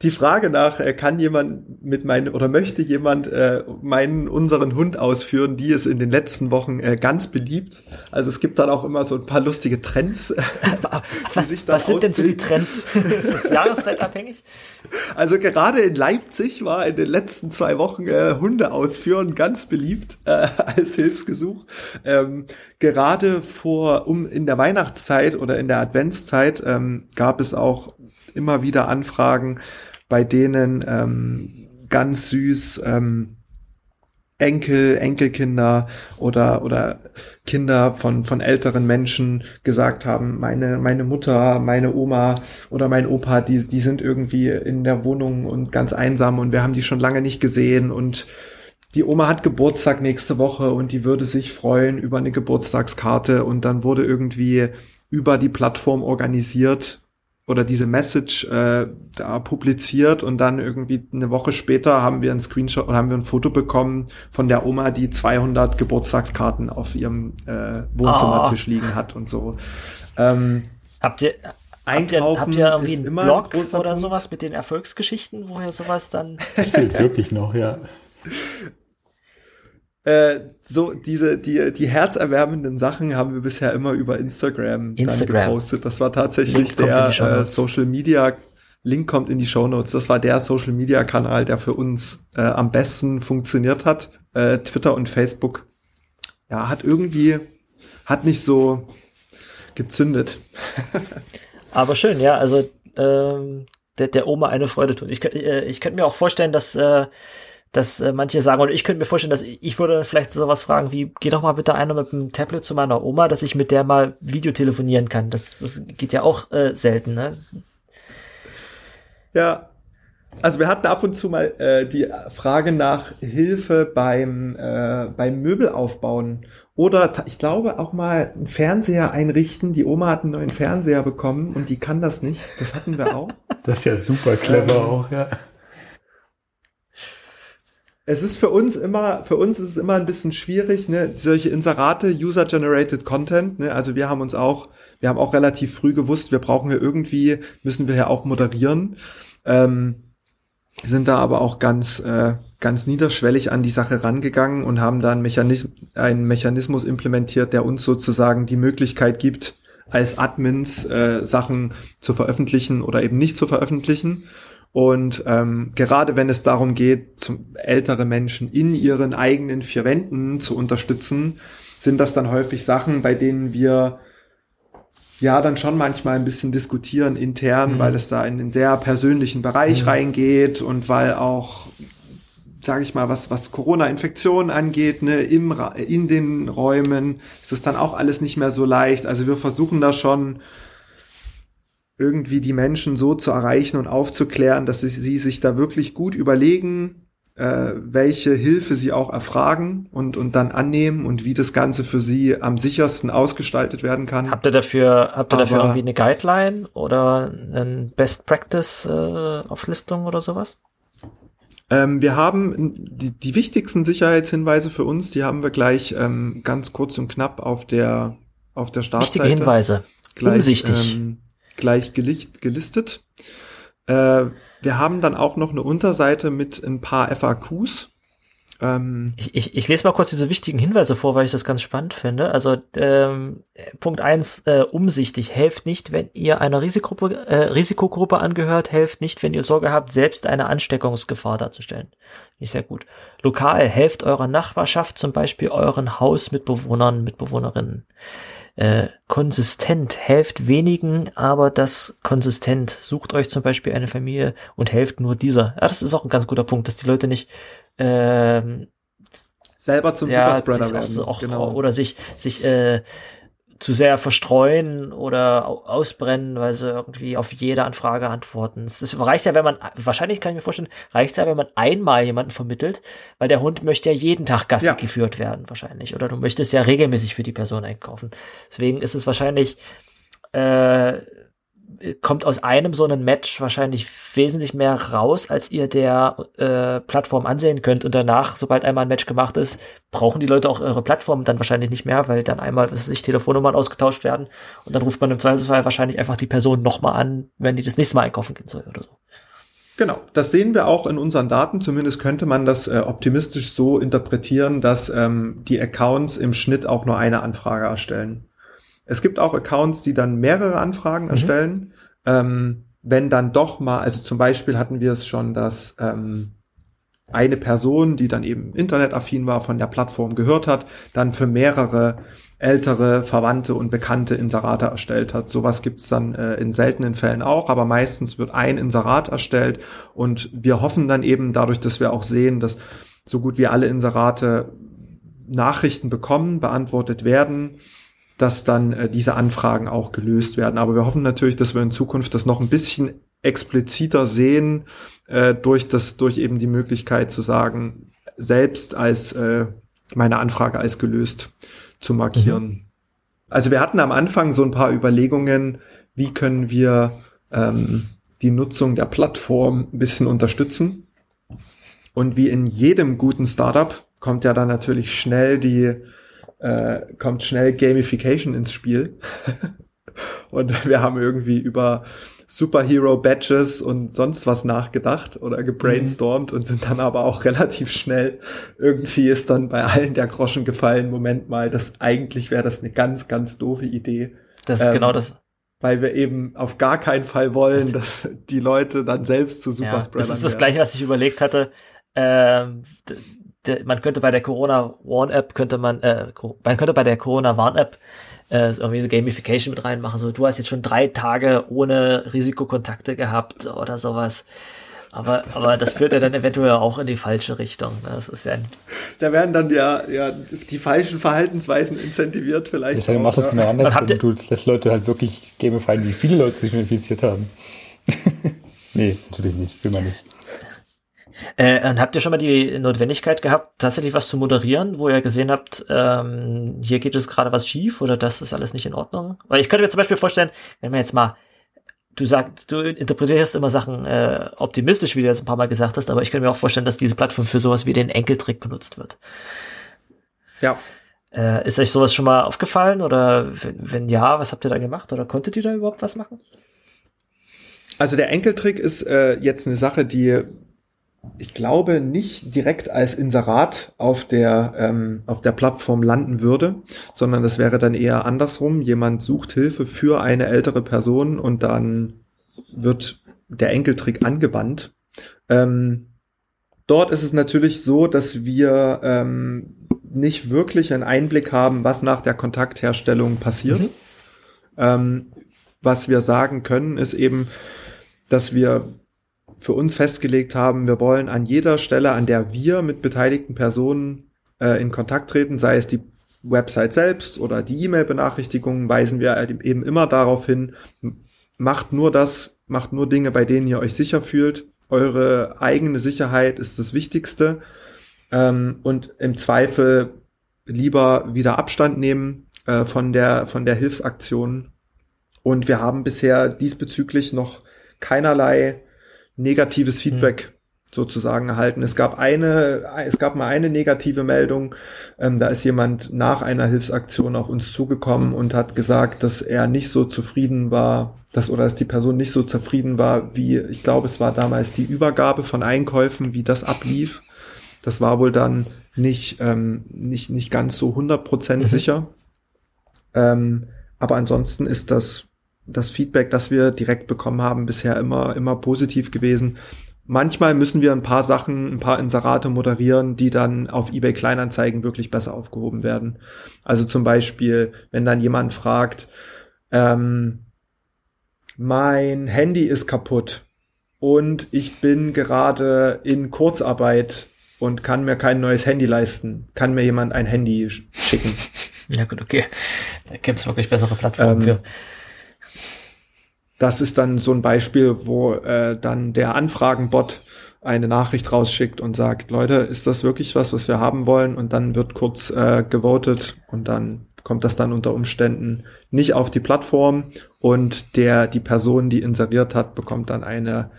Die Frage nach, äh, kann jemand mit meinem oder möchte jemand äh, meinen unseren Hund ausführen, die ist in den letzten Wochen äh, ganz beliebt. Also es gibt dann auch immer so ein paar lustige Trends. Äh, was, was sind denn so die Trends? ist das jahreszeitabhängig? Also gerade in Leipzig war in den letzten zwei Wochen äh, Hunde ausführen ganz beliebt äh, als Hilfsgesuch. Ähm, gerade vor um in der Weihnachtszeit oder in der Adventszeit ähm, gab es auch immer wieder Anfragen, bei denen ähm, ganz süß ähm, Enkel, Enkelkinder oder, oder Kinder von, von älteren Menschen gesagt haben, meine, meine Mutter, meine Oma oder mein Opa, die, die sind irgendwie in der Wohnung und ganz einsam und wir haben die schon lange nicht gesehen und die Oma hat Geburtstag nächste Woche und die würde sich freuen über eine Geburtstagskarte und dann wurde irgendwie über die Plattform organisiert, oder diese Message äh, da publiziert und dann irgendwie eine Woche später haben wir ein Screenshot oder haben wir ein Foto bekommen von der Oma, die 200 Geburtstagskarten auf ihrem äh, Wohnzimmertisch oh. liegen hat und so. Ähm, habt ihr Habt ihr, habt ihr irgendwie einen Blog oder Punkt. sowas mit den Erfolgsgeschichten, wo ihr sowas dann. Das fehlt wirklich noch, ja. Äh, so diese die die herzerwärmenden Sachen haben wir bisher immer über Instagram, Instagram. gepostet. Das war tatsächlich der äh, Social Media Link kommt in die Show Notes. Das war der Social Media Kanal, der für uns äh, am besten funktioniert hat. Äh, Twitter und Facebook. Ja, hat irgendwie hat nicht so gezündet. Aber schön, ja. Also ähm, der, der Oma eine Freude tun. Ich, äh, ich könnte mir auch vorstellen, dass äh, dass äh, manche sagen, oder ich könnte mir vorstellen, dass ich, ich würde vielleicht sowas fragen wie, geh doch mal bitte einer mit dem Tablet zu meiner Oma, dass ich mit der mal Videotelefonieren kann. Das, das geht ja auch äh, selten, ne? Ja, also wir hatten ab und zu mal äh, die Frage nach Hilfe beim, äh, beim Möbelaufbauen oder ich glaube auch mal einen Fernseher einrichten. Die Oma hat einen neuen Fernseher bekommen und die kann das nicht. Das hatten wir auch. Das ist ja super clever ähm, auch, ja es ist für uns immer, für uns ist es immer ein bisschen schwierig, ne, solche Inserate, User-Generated Content, ne, also wir haben uns auch, wir haben auch relativ früh gewusst, wir brauchen ja irgendwie, müssen wir ja auch moderieren, ähm, sind da aber auch ganz, äh, ganz niederschwellig an die Sache rangegangen und haben da einen, Mechanism einen Mechanismus implementiert, der uns sozusagen die Möglichkeit gibt, als Admins äh, Sachen zu veröffentlichen oder eben nicht zu veröffentlichen. Und ähm, gerade wenn es darum geht, zum, ältere Menschen in ihren eigenen vier Wänden zu unterstützen, sind das dann häufig Sachen, bei denen wir ja dann schon manchmal ein bisschen diskutieren intern, mhm. weil es da in den sehr persönlichen Bereich mhm. reingeht und weil auch sage ich mal, was, was Corona-Infektionen angeht, ne, im, in den Räumen ist es dann auch alles nicht mehr so leicht. Also wir versuchen da schon irgendwie die Menschen so zu erreichen und aufzuklären, dass sie, sie sich da wirklich gut überlegen, äh, welche Hilfe sie auch erfragen und, und dann annehmen und wie das Ganze für sie am sichersten ausgestaltet werden kann. Habt ihr dafür, habt ihr Aber, dafür irgendwie eine Guideline oder ein Best Practice äh, Auflistung oder sowas? Ähm, wir haben die, die wichtigsten Sicherheitshinweise für uns, die haben wir gleich ähm, ganz kurz und knapp auf der auf der Startseite. Wichtige Hinweise. Gleich, Umsichtig. Ähm, gleich gelistet. Äh, wir haben dann auch noch eine Unterseite mit ein paar FAQs. Ähm, ich, ich, ich lese mal kurz diese wichtigen Hinweise vor, weil ich das ganz spannend finde. Also ähm, Punkt eins äh, umsichtig, helft nicht, wenn ihr einer Risikogruppe, äh, Risikogruppe angehört, helft nicht, wenn ihr Sorge habt, selbst eine Ansteckungsgefahr darzustellen. Nicht sehr gut. Lokal, helft eurer Nachbarschaft, zum Beispiel euren Hausmitbewohnern, Mitbewohnerinnen äh, konsistent. Helft wenigen, aber das konsistent. Sucht euch zum Beispiel eine Familie und helft nur dieser. Ja, das ist auch ein ganz guter Punkt, dass die Leute nicht ähm, selber zum ja, Superspreader werden. Auch, genau. Oder sich, sich äh, zu sehr verstreuen oder ausbrennen, weil sie irgendwie auf jede Anfrage antworten. Es ist, reicht ja, wenn man, wahrscheinlich kann ich mir vorstellen, reicht ja, wenn man einmal jemanden vermittelt, weil der Hund möchte ja jeden Tag Gassi ja. geführt werden, wahrscheinlich. Oder du möchtest ja regelmäßig für die Person einkaufen. Deswegen ist es wahrscheinlich, äh, kommt aus einem so einem Match wahrscheinlich wesentlich mehr raus, als ihr der äh, Plattform ansehen könnt. Und danach, sobald einmal ein Match gemacht ist, brauchen die Leute auch eure Plattform dann wahrscheinlich nicht mehr, weil dann einmal, was weiß ich, Telefonnummern ausgetauscht werden. Und dann ruft man im Zweifelsfall wahrscheinlich einfach die Person nochmal an, wenn die das nächste Mal einkaufen gehen soll oder so. Genau, das sehen wir auch in unseren Daten. Zumindest könnte man das äh, optimistisch so interpretieren, dass ähm, die Accounts im Schnitt auch nur eine Anfrage erstellen. Es gibt auch Accounts, die dann mehrere Anfragen mhm. erstellen. Ähm, wenn dann doch mal, also zum Beispiel hatten wir es schon, dass ähm, eine Person, die dann eben internetaffin war, von der Plattform gehört hat, dann für mehrere ältere Verwandte und Bekannte Inserate erstellt hat. Sowas gibt's dann äh, in seltenen Fällen auch, aber meistens wird ein Inserat erstellt und wir hoffen dann eben dadurch, dass wir auch sehen, dass so gut wie alle Inserate Nachrichten bekommen, beantwortet werden, dass dann äh, diese Anfragen auch gelöst werden. Aber wir hoffen natürlich, dass wir in Zukunft das noch ein bisschen expliziter sehen, äh, durch das, durch eben die Möglichkeit zu sagen, selbst als äh, meine Anfrage als gelöst zu markieren. Mhm. Also wir hatten am Anfang so ein paar Überlegungen, wie können wir ähm, die Nutzung der Plattform ein bisschen unterstützen. Und wie in jedem guten Startup kommt ja dann natürlich schnell die, äh, kommt schnell Gamification ins Spiel. Und wir haben irgendwie über Superhero-Badges und sonst was nachgedacht oder gebrainstormt mhm. und sind dann aber auch relativ schnell, irgendwie ist dann bei allen der Groschen gefallen, Moment mal, das eigentlich wäre das eine ganz, ganz doofe Idee. Das ist ähm, genau das. Weil wir eben auf gar keinen Fall wollen, das, dass die Leute dann selbst zu Superspreadern ja, Das ist das gleiche, was ich überlegt hatte. Ähm, man könnte bei der Corona Warn App könnte man, äh, man könnte bei der Corona Warn App äh, irgendwie so Gamification mit reinmachen. So, du hast jetzt schon drei Tage ohne Risikokontakte gehabt oder sowas. Aber, aber das führt ja dann eventuell auch in die falsche Richtung. Ne? Das ist ja da werden dann ja, ja die falschen Verhaltensweisen incentiviert vielleicht. Das heißt, du machst es genau anders. Du lässt Leute halt wirklich gamifyen, wie viele Leute sich schon infiziert haben. nee, natürlich nicht. Will man nicht. Äh, und habt ihr schon mal die Notwendigkeit gehabt, tatsächlich was zu moderieren, wo ihr gesehen habt, ähm, hier geht es gerade was schief oder das ist alles nicht in Ordnung? Weil ich könnte mir zum Beispiel vorstellen, wenn man jetzt mal, du sagst, du interpretierst immer Sachen äh, optimistisch, wie du jetzt ein paar Mal gesagt hast, aber ich könnte mir auch vorstellen, dass diese Plattform für sowas wie den Enkeltrick benutzt wird. Ja. Äh, ist euch sowas schon mal aufgefallen oder wenn, wenn ja, was habt ihr da gemacht oder konntet ihr da überhaupt was machen? Also der Enkeltrick ist äh, jetzt eine Sache, die ich glaube, nicht direkt als Inserat auf der, ähm, auf der Plattform landen würde, sondern das wäre dann eher andersrum. Jemand sucht Hilfe für eine ältere Person und dann wird der Enkeltrick angewandt. Ähm, dort ist es natürlich so, dass wir ähm, nicht wirklich einen Einblick haben, was nach der Kontaktherstellung passiert. Mhm. Ähm, was wir sagen können, ist eben, dass wir für uns festgelegt haben, wir wollen an jeder Stelle, an der wir mit beteiligten Personen äh, in Kontakt treten, sei es die Website selbst oder die E-Mail-Benachrichtigungen, weisen wir eben immer darauf hin, macht nur das, macht nur Dinge, bei denen ihr euch sicher fühlt. Eure eigene Sicherheit ist das Wichtigste. Ähm, und im Zweifel lieber wieder Abstand nehmen äh, von der, von der Hilfsaktion. Und wir haben bisher diesbezüglich noch keinerlei negatives Feedback hm. sozusagen erhalten. Es gab eine, es gab mal eine negative Meldung. Ähm, da ist jemand nach einer Hilfsaktion auf uns zugekommen und hat gesagt, dass er nicht so zufrieden war, dass oder dass die Person nicht so zufrieden war, wie ich glaube, es war damals die Übergabe von Einkäufen, wie das ablief. Das war wohl dann nicht ähm, nicht nicht ganz so 100% mhm. sicher. Ähm, aber ansonsten ist das das Feedback, das wir direkt bekommen haben, bisher immer, immer positiv gewesen. Manchmal müssen wir ein paar Sachen, ein paar Inserate moderieren, die dann auf eBay Kleinanzeigen wirklich besser aufgehoben werden. Also zum Beispiel, wenn dann jemand fragt, ähm, mein Handy ist kaputt und ich bin gerade in Kurzarbeit und kann mir kein neues Handy leisten. Kann mir jemand ein Handy schicken? Ja gut, okay. Da gibt's wirklich bessere Plattformen ähm, für. Das ist dann so ein Beispiel, wo äh, dann der Anfragenbot eine Nachricht rausschickt und sagt, Leute, ist das wirklich was, was wir haben wollen? Und dann wird kurz äh, gewotet und dann kommt das dann unter Umständen nicht auf die Plattform und der die Person, die inseriert hat, bekommt dann eine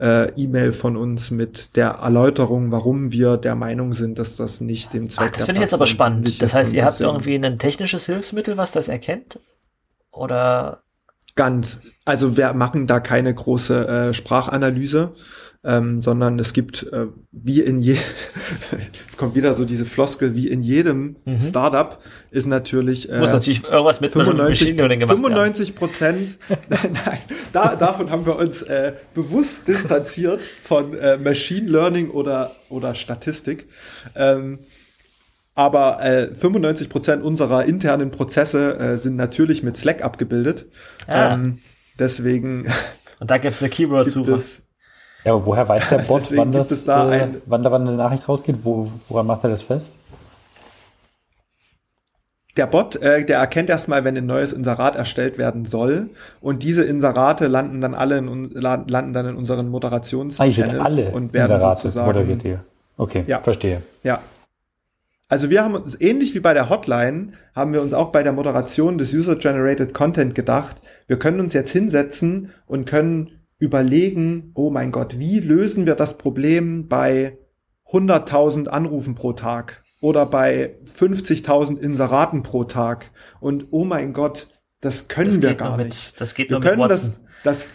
äh, E-Mail von uns mit der Erläuterung, warum wir der Meinung sind, dass das nicht dem Zweck Ach, das finde ich jetzt aber spannend. Das heißt, ihr habt irgendwie ein technisches Hilfsmittel, was das erkennt? Oder ganz, also wir machen da keine große äh, Sprachanalyse, ähm, sondern es gibt äh, wie in je, jetzt kommt wieder so diese Floskel, wie in jedem mhm. Startup ist natürlich äh, muss natürlich irgendwas mit 95, gemacht 95 Prozent, nein, nein, da, davon haben wir uns äh, bewusst distanziert von äh, Machine Learning oder oder Statistik. Ähm, aber äh, 95 Prozent unserer internen Prozesse äh, sind natürlich mit Slack abgebildet. Ah. Ähm, deswegen. Und da gibt's eine Keyword-Suche. Ja, aber woher weiß der Bot, wann das, da äh, wann da wann eine Nachricht rausgeht? Wo, woran macht er das fest? Der Bot, äh, der erkennt erstmal, wenn ein neues Inserat erstellt werden soll. Und diese Inserate landen dann alle in, landen dann in unseren Moderations ah, alle und werden Inserate sozusagen moderiert hier. Okay, ja. verstehe. Ja, also wir haben uns ähnlich wie bei der Hotline, haben wir uns auch bei der Moderation des User-Generated Content gedacht, wir können uns jetzt hinsetzen und können überlegen, oh mein Gott, wie lösen wir das Problem bei 100.000 Anrufen pro Tag oder bei 50.000 Inseraten pro Tag und oh mein Gott, das können das wir gar mit, nicht. Das geht wir nur können mit das, das,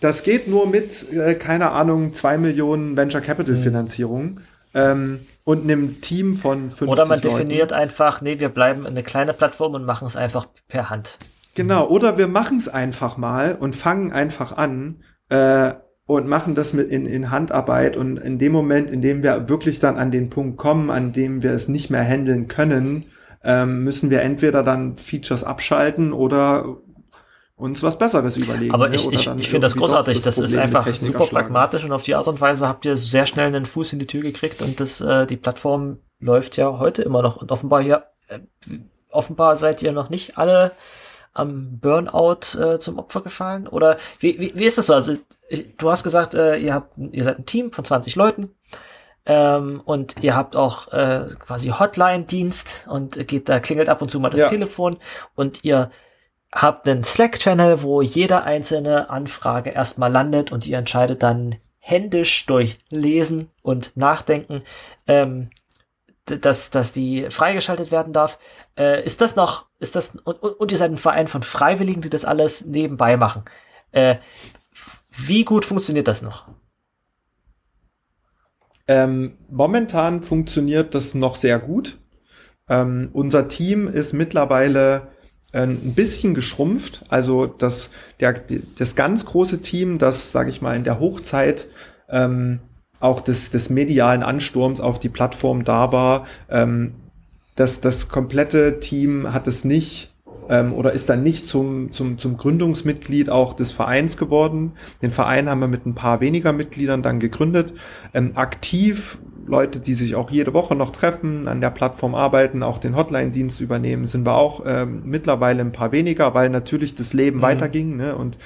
das geht nur mit, äh, keine Ahnung, zwei Millionen Venture Capital hm. Finanzierung. Ähm, und einem Team von 50 Oder man definiert Leuten. einfach, nee, wir bleiben eine kleine Plattform und machen es einfach per Hand. Genau, oder wir machen es einfach mal und fangen einfach an äh, und machen das mit in, in Handarbeit und in dem Moment, in dem wir wirklich dann an den Punkt kommen, an dem wir es nicht mehr handeln können, ähm, müssen wir entweder dann Features abschalten oder uns was Besseres überlegen. Aber ne? ich, ich, ich finde das großartig. Das, das ist einfach super pragmatisch und auf die Art und Weise habt ihr sehr schnell einen Fuß in die Tür gekriegt und das, äh, die Plattform läuft ja heute immer noch. Und offenbar hier, äh, offenbar seid ihr noch nicht alle am Burnout äh, zum Opfer gefallen? Oder wie, wie, wie ist das so? Also ich, du hast gesagt, äh, ihr habt, ihr seid ein Team von 20 Leuten. Ähm, und ihr habt auch äh, quasi Hotline-Dienst und geht da klingelt ab und zu mal das ja. Telefon und ihr habt einen Slack-Channel, wo jede einzelne Anfrage erstmal landet und ihr entscheidet dann händisch durch Lesen und Nachdenken, ähm, dass, dass die freigeschaltet werden darf. Äh, ist das noch, ist das, und, und ihr seid ein Verein von Freiwilligen, die das alles nebenbei machen. Äh, wie gut funktioniert das noch? Ähm, momentan funktioniert das noch sehr gut. Ähm, unser Team ist mittlerweile ein bisschen geschrumpft. Also das, der, das ganz große Team, das, sage ich mal, in der Hochzeit ähm, auch des, des medialen Ansturms auf die Plattform da war, ähm, das, das komplette Team hat es nicht ähm, oder ist dann nicht zum, zum, zum Gründungsmitglied auch des Vereins geworden. Den Verein haben wir mit ein paar weniger Mitgliedern dann gegründet. Ähm, aktiv Leute, die sich auch jede Woche noch treffen, an der Plattform arbeiten, auch den Hotline-Dienst übernehmen, sind wir auch ähm, mittlerweile ein paar weniger, weil natürlich das Leben mhm. weiterging ne? und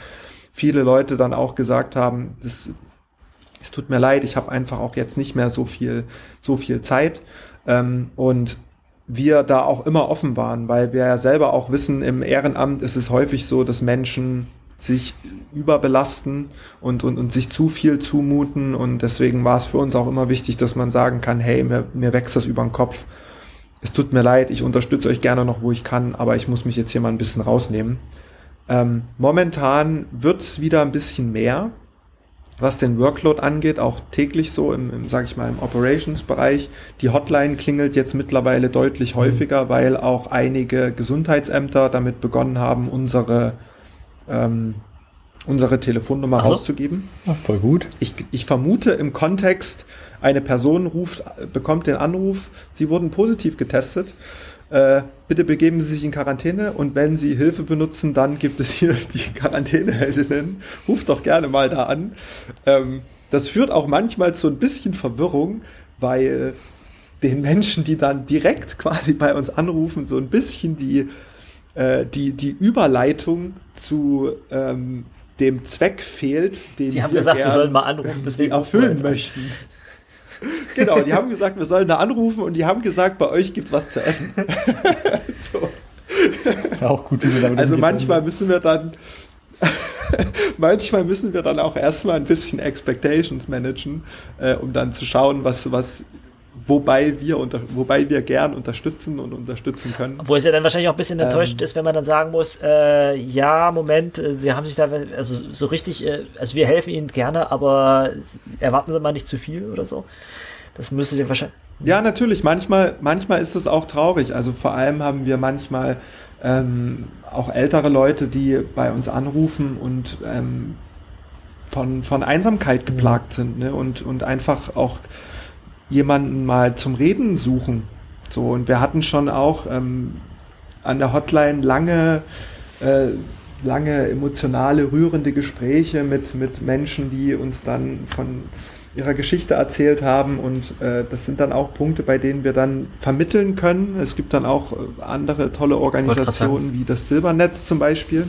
viele Leute dann auch gesagt haben, das, es tut mir leid, ich habe einfach auch jetzt nicht mehr so viel, so viel Zeit. Ähm, und wir da auch immer offen waren, weil wir ja selber auch wissen, im Ehrenamt ist es häufig so, dass Menschen sich überbelasten und, und, und sich zu viel zumuten. Und deswegen war es für uns auch immer wichtig, dass man sagen kann, hey, mir, mir wächst das über den Kopf. Es tut mir leid, ich unterstütze euch gerne noch, wo ich kann, aber ich muss mich jetzt hier mal ein bisschen rausnehmen. Ähm, momentan wird's wieder ein bisschen mehr, was den Workload angeht, auch täglich so im, im sage ich mal, im Operations-Bereich. Die Hotline klingelt jetzt mittlerweile deutlich mhm. häufiger, weil auch einige Gesundheitsämter damit begonnen haben, unsere ähm, unsere Telefonnummer so. rauszugeben. Ach, voll gut. Ich, ich vermute im Kontext, eine Person ruft, bekommt den Anruf, Sie wurden positiv getestet. Äh, bitte begeben Sie sich in Quarantäne und wenn Sie Hilfe benutzen, dann gibt es hier die Quarantäneheldinnen. Ruft doch gerne mal da an. Ähm, das führt auch manchmal zu ein bisschen Verwirrung, weil den Menschen, die dann direkt quasi bei uns anrufen, so ein bisschen die äh, die, die Überleitung zu ähm, dem Zweck fehlt, den Sie haben wir gesagt, wir sollen mal anrufen, deswegen erfüllen möchten. genau, die haben gesagt, wir sollen da anrufen und die haben gesagt, bei euch gibt's was zu essen. so. Ist auch gut, wie wir damit Also manchmal müssen wir dann manchmal müssen wir dann auch erstmal ein bisschen Expectations managen, äh, um dann zu schauen, was, was wobei wir unter, wobei wir gern unterstützen und unterstützen können. Wo es ja dann wahrscheinlich auch ein bisschen enttäuscht ähm, ist, wenn man dann sagen muss, äh, ja, Moment, äh, sie haben sich da, also so richtig, äh, also wir helfen ihnen gerne, aber erwarten sie mal nicht zu viel oder so. Das müsste ihr wahrscheinlich. Ja, natürlich. Manchmal, manchmal ist es auch traurig. Also vor allem haben wir manchmal ähm, auch ältere Leute, die bei uns anrufen und ähm, von, von Einsamkeit geplagt sind ne? und, und einfach auch jemanden mal zum Reden suchen. So, und wir hatten schon auch ähm, an der Hotline lange, äh, lange emotionale, rührende Gespräche mit, mit Menschen, die uns dann von ihrer Geschichte erzählt haben und äh, das sind dann auch Punkte, bei denen wir dann vermitteln können. Es gibt dann auch äh, andere tolle Organisationen wie das Silbernetz zum Beispiel.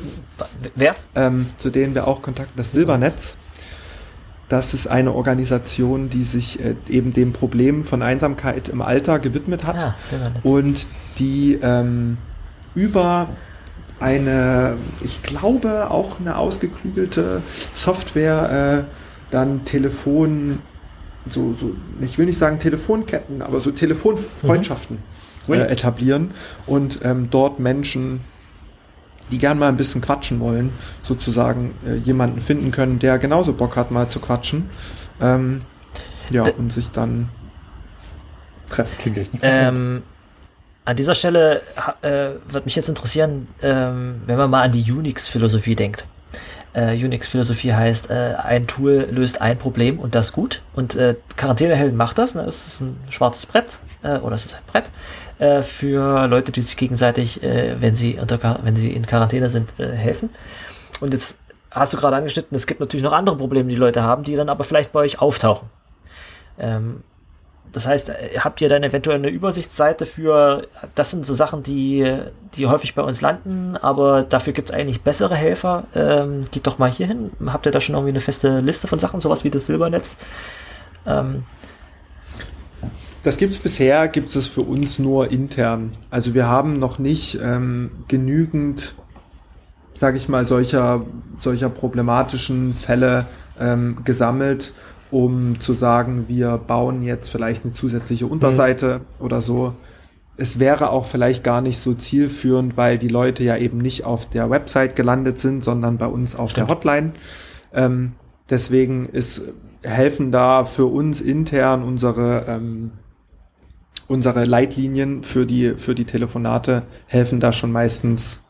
Wer? Ähm, zu denen wir auch Kontakt. Das Silbernetz. Das ist eine Organisation, die sich äh, eben dem Problem von Einsamkeit im Alter gewidmet hat ah, und die ähm, über eine, ich glaube, auch eine ausgeklügelte Software äh, dann Telefon, so, so, ich will nicht sagen Telefonketten, aber so Telefonfreundschaften mhm. äh, etablieren und ähm, dort Menschen, die gern mal ein bisschen quatschen wollen, sozusagen äh, jemanden finden können, der genauso Bock hat, mal zu quatschen. Ähm, ja, D und sich dann treffen. Klingt echt nicht ähm, an dieser Stelle äh, wird mich jetzt interessieren, ähm, wenn man mal an die Unix-Philosophie denkt. Äh, Unix-Philosophie heißt, äh, ein Tool löst ein Problem und das gut. Und äh, Quarantänehelden macht das. Ne? Es ist ein schwarzes Brett äh, oder es ist ein Brett äh, für Leute, die sich gegenseitig, äh, wenn sie unter, wenn sie in Quarantäne sind, äh, helfen. Und jetzt hast du gerade angeschnitten, es gibt natürlich noch andere Probleme, die Leute haben, die dann aber vielleicht bei euch auftauchen. Ähm, das heißt, äh, habt ihr dann eventuell eine Übersichtsseite für, das sind so Sachen, die, die häufig bei uns landen, aber dafür gibt es eigentlich bessere Helfer. Ähm, geht doch mal hier hin. Habt ihr da schon irgendwie eine feste Liste von Sachen, sowas wie das Silbernetz? Ähm, das gibt es bisher, gibt es für uns nur intern. Also wir haben noch nicht ähm, genügend, sage ich mal, solcher, solcher problematischen Fälle ähm, gesammelt, um zu sagen, wir bauen jetzt vielleicht eine zusätzliche Unterseite mhm. oder so. Es wäre auch vielleicht gar nicht so zielführend, weil die Leute ja eben nicht auf der Website gelandet sind, sondern bei uns auf Stimmt. der Hotline. Ähm, deswegen ist helfen da für uns intern unsere ähm, unsere Leitlinien für die für die Telefonate helfen da schon meistens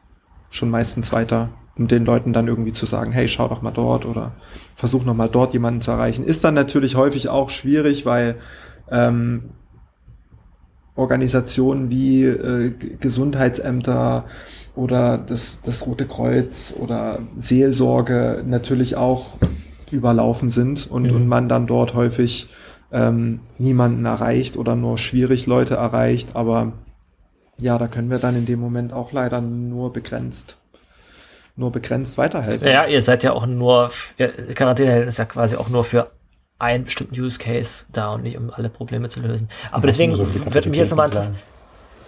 schon meistens weiter um den Leuten dann irgendwie zu sagen, hey, schau doch mal dort oder versuch noch mal dort jemanden zu erreichen. Ist dann natürlich häufig auch schwierig, weil ähm, Organisationen wie äh, Gesundheitsämter oder das, das Rote Kreuz oder Seelsorge natürlich auch überlaufen sind und, mhm. und man dann dort häufig ähm, niemanden erreicht oder nur schwierig Leute erreicht. Aber ja, da können wir dann in dem Moment auch leider nur begrenzt nur begrenzt weiterhelfen. Ja, ihr seid ja auch nur, Quarantänehelden ist ja quasi auch nur für einen bestimmten Use Case da und nicht um alle Probleme zu lösen. Aber deswegen so wird mich jetzt nochmal interessieren.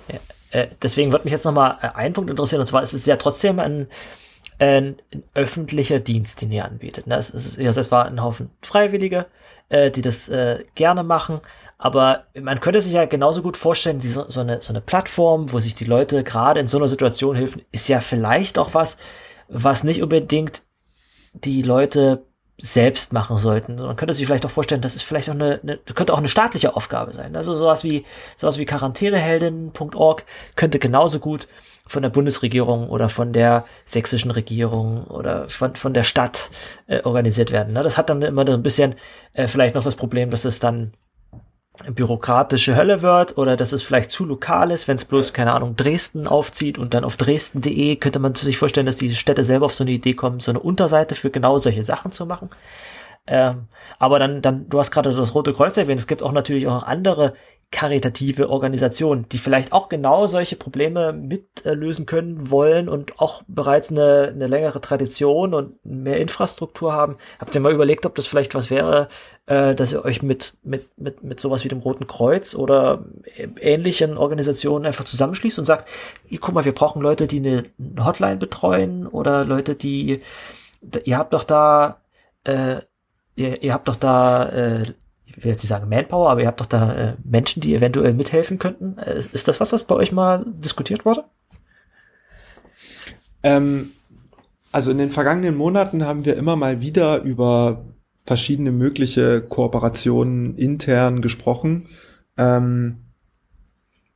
Ja, äh, deswegen wird mich jetzt nochmal äh, ein Punkt interessieren, und zwar ist es ja trotzdem ein, ein, ein öffentlicher Dienst, den ihr anbietet. Ne? Es, ist, es war ein Haufen Freiwillige, äh, die das äh, gerne machen, aber man könnte sich ja genauso gut vorstellen, diese, so, eine, so eine Plattform, wo sich die Leute gerade in so einer Situation helfen, ist ja vielleicht auch was, was nicht unbedingt die Leute selbst machen sollten. Man könnte sich vielleicht auch vorstellen, das ist vielleicht auch eine, eine könnte auch eine staatliche Aufgabe sein. Also sowas wie sowas wie Quarantäneheldin.org könnte genauso gut von der Bundesregierung oder von der sächsischen Regierung oder von, von der Stadt äh, organisiert werden. Ne? Das hat dann immer so ein bisschen äh, vielleicht noch das Problem, dass es dann bürokratische Hölle wird oder dass es vielleicht zu lokal ist, wenn es bloß, keine Ahnung, Dresden aufzieht und dann auf dresden.de könnte man sich vorstellen, dass diese Städte selber auf so eine Idee kommen, so eine Unterseite für genau solche Sachen zu machen. Ähm, aber dann, dann, du hast gerade das Rote Kreuz erwähnt, es gibt auch natürlich auch andere karitative Organisationen, die vielleicht auch genau solche Probleme mitlösen äh, können wollen und auch bereits eine, eine längere Tradition und mehr Infrastruktur haben. Habt ihr mal überlegt, ob das vielleicht was wäre, äh, dass ihr euch mit, mit, mit, mit sowas wie dem Roten Kreuz oder ähnlichen Organisationen einfach zusammenschließt und sagt, guck mal, wir brauchen Leute, die eine Hotline betreuen oder Leute, die, ihr habt doch da, äh, ihr, ihr habt doch da, äh, ich will jetzt nicht sagen Manpower, aber ihr habt doch da äh, Menschen, die eventuell mithelfen könnten. Äh, ist, das was, was bei euch mal diskutiert wurde? Ähm, also in den vergangenen Monaten haben wir immer mal wieder über verschiedene mögliche Kooperationen intern gesprochen. Ähm,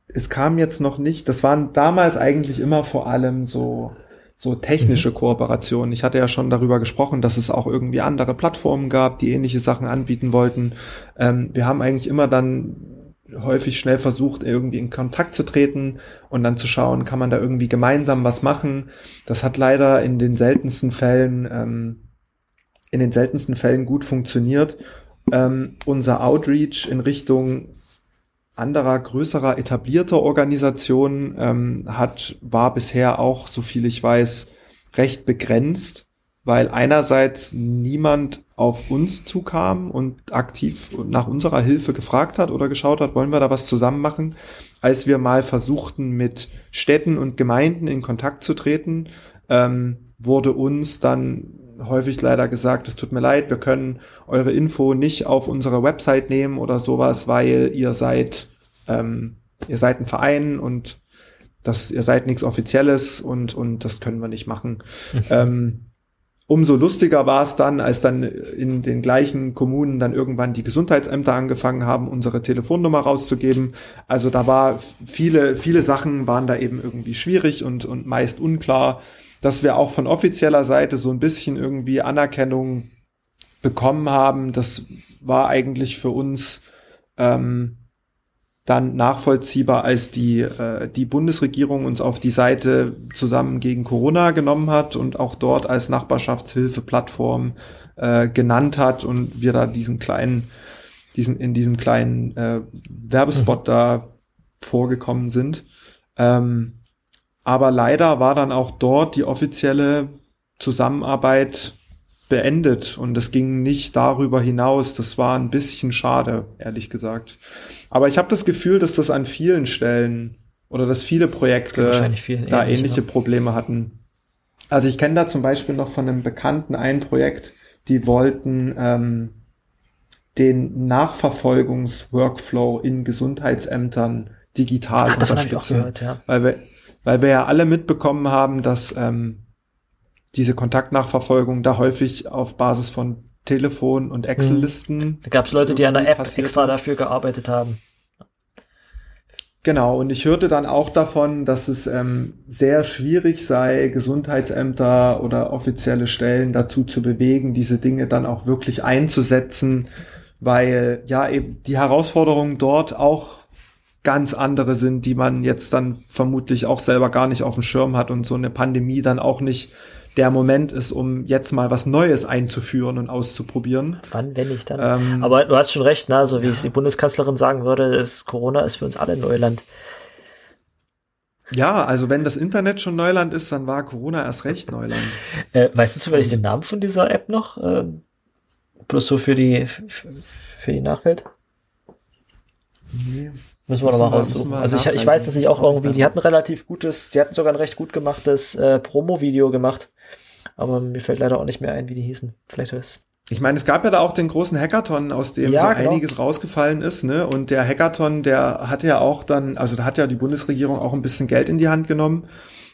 es kam jetzt noch nicht, das waren damals eigentlich immer vor allem so, so technische mhm. Kooperationen. Ich hatte ja schon darüber gesprochen, dass es auch irgendwie andere Plattformen gab, die ähnliche Sachen anbieten wollten. Ähm, wir haben eigentlich immer dann häufig schnell versucht, irgendwie in Kontakt zu treten und dann zu schauen, kann man da irgendwie gemeinsam was machen. Das hat leider in den seltensten Fällen, ähm, in den seltensten Fällen gut funktioniert. Ähm, unser Outreach in Richtung anderer größerer etablierter Organisationen ähm, hat war bisher auch, so viel ich weiß, recht begrenzt, weil einerseits niemand auf uns zukam und aktiv nach unserer Hilfe gefragt hat oder geschaut hat, wollen wir da was zusammen machen, als wir mal versuchten mit Städten und Gemeinden in Kontakt zu treten, ähm, wurde uns dann häufig leider gesagt, es tut mir leid, wir können eure Info nicht auf unsere Website nehmen oder sowas, weil ihr seid, ähm, ihr seid ein Verein und das, ihr seid nichts Offizielles und, und das können wir nicht machen. Ähm, umso lustiger war es dann, als dann in den gleichen Kommunen dann irgendwann die Gesundheitsämter angefangen haben, unsere Telefonnummer rauszugeben. Also da war viele, viele Sachen waren da eben irgendwie schwierig und, und meist unklar dass wir auch von offizieller Seite so ein bisschen irgendwie Anerkennung bekommen haben. Das war eigentlich für uns ähm, dann nachvollziehbar, als die, äh, die Bundesregierung uns auf die Seite zusammen gegen Corona genommen hat und auch dort als Nachbarschaftshilfe-Plattform äh, genannt hat und wir da diesen kleinen, diesen, in diesem kleinen äh, Werbespot mhm. da vorgekommen sind. Ähm, aber leider war dann auch dort die offizielle Zusammenarbeit beendet und es ging nicht darüber hinaus. Das war ein bisschen schade, ehrlich gesagt. Aber ich habe das Gefühl, dass das an vielen Stellen oder dass viele Projekte da ähnliche Probleme hatten. Also ich kenne da zum Beispiel noch von einem Bekannten ein Projekt, die wollten ähm, den Nachverfolgungsworkflow in Gesundheitsämtern digital Ach, davon unterstützen. Ich auch gehört, ja. Weil wir, weil wir ja alle mitbekommen haben, dass ähm, diese Kontaktnachverfolgung da häufig auf Basis von Telefon und Excel-Listen. Hm. Da gab es Leute, die an der App extra dafür gearbeitet haben. Genau, und ich hörte dann auch davon, dass es ähm, sehr schwierig sei, Gesundheitsämter oder offizielle Stellen dazu zu bewegen, diese Dinge dann auch wirklich einzusetzen, weil ja eben die Herausforderungen dort auch ganz andere sind, die man jetzt dann vermutlich auch selber gar nicht auf dem Schirm hat und so eine Pandemie dann auch nicht der Moment ist, um jetzt mal was Neues einzuführen und auszuprobieren. Wann, wenn ich dann? Ähm, Aber du hast schon recht, ne? so wie ja. es die Bundeskanzlerin sagen würde, ist Corona ist für uns alle Neuland. Ja, also wenn das Internet schon Neuland ist, dann war Corona erst recht Neuland. Äh, weißt du zufällig den Namen von dieser App noch? Äh, bloß so für die für die Nachwelt? Nee. Müssen wir nochmal raussuchen. Also ich, ich weiß, dass ich auch irgendwie, die hatten relativ gutes, die hatten sogar ein recht gut gemachtes äh, Promo-Video gemacht. Aber mir fällt leider auch nicht mehr ein, wie die hießen. Vielleicht ist ich meine, es gab ja da auch den großen Hackathon, aus dem ja, so genau. einiges rausgefallen ist, ne? Und der Hackathon, der hat ja auch dann, also da hat ja die Bundesregierung auch ein bisschen Geld in die Hand genommen,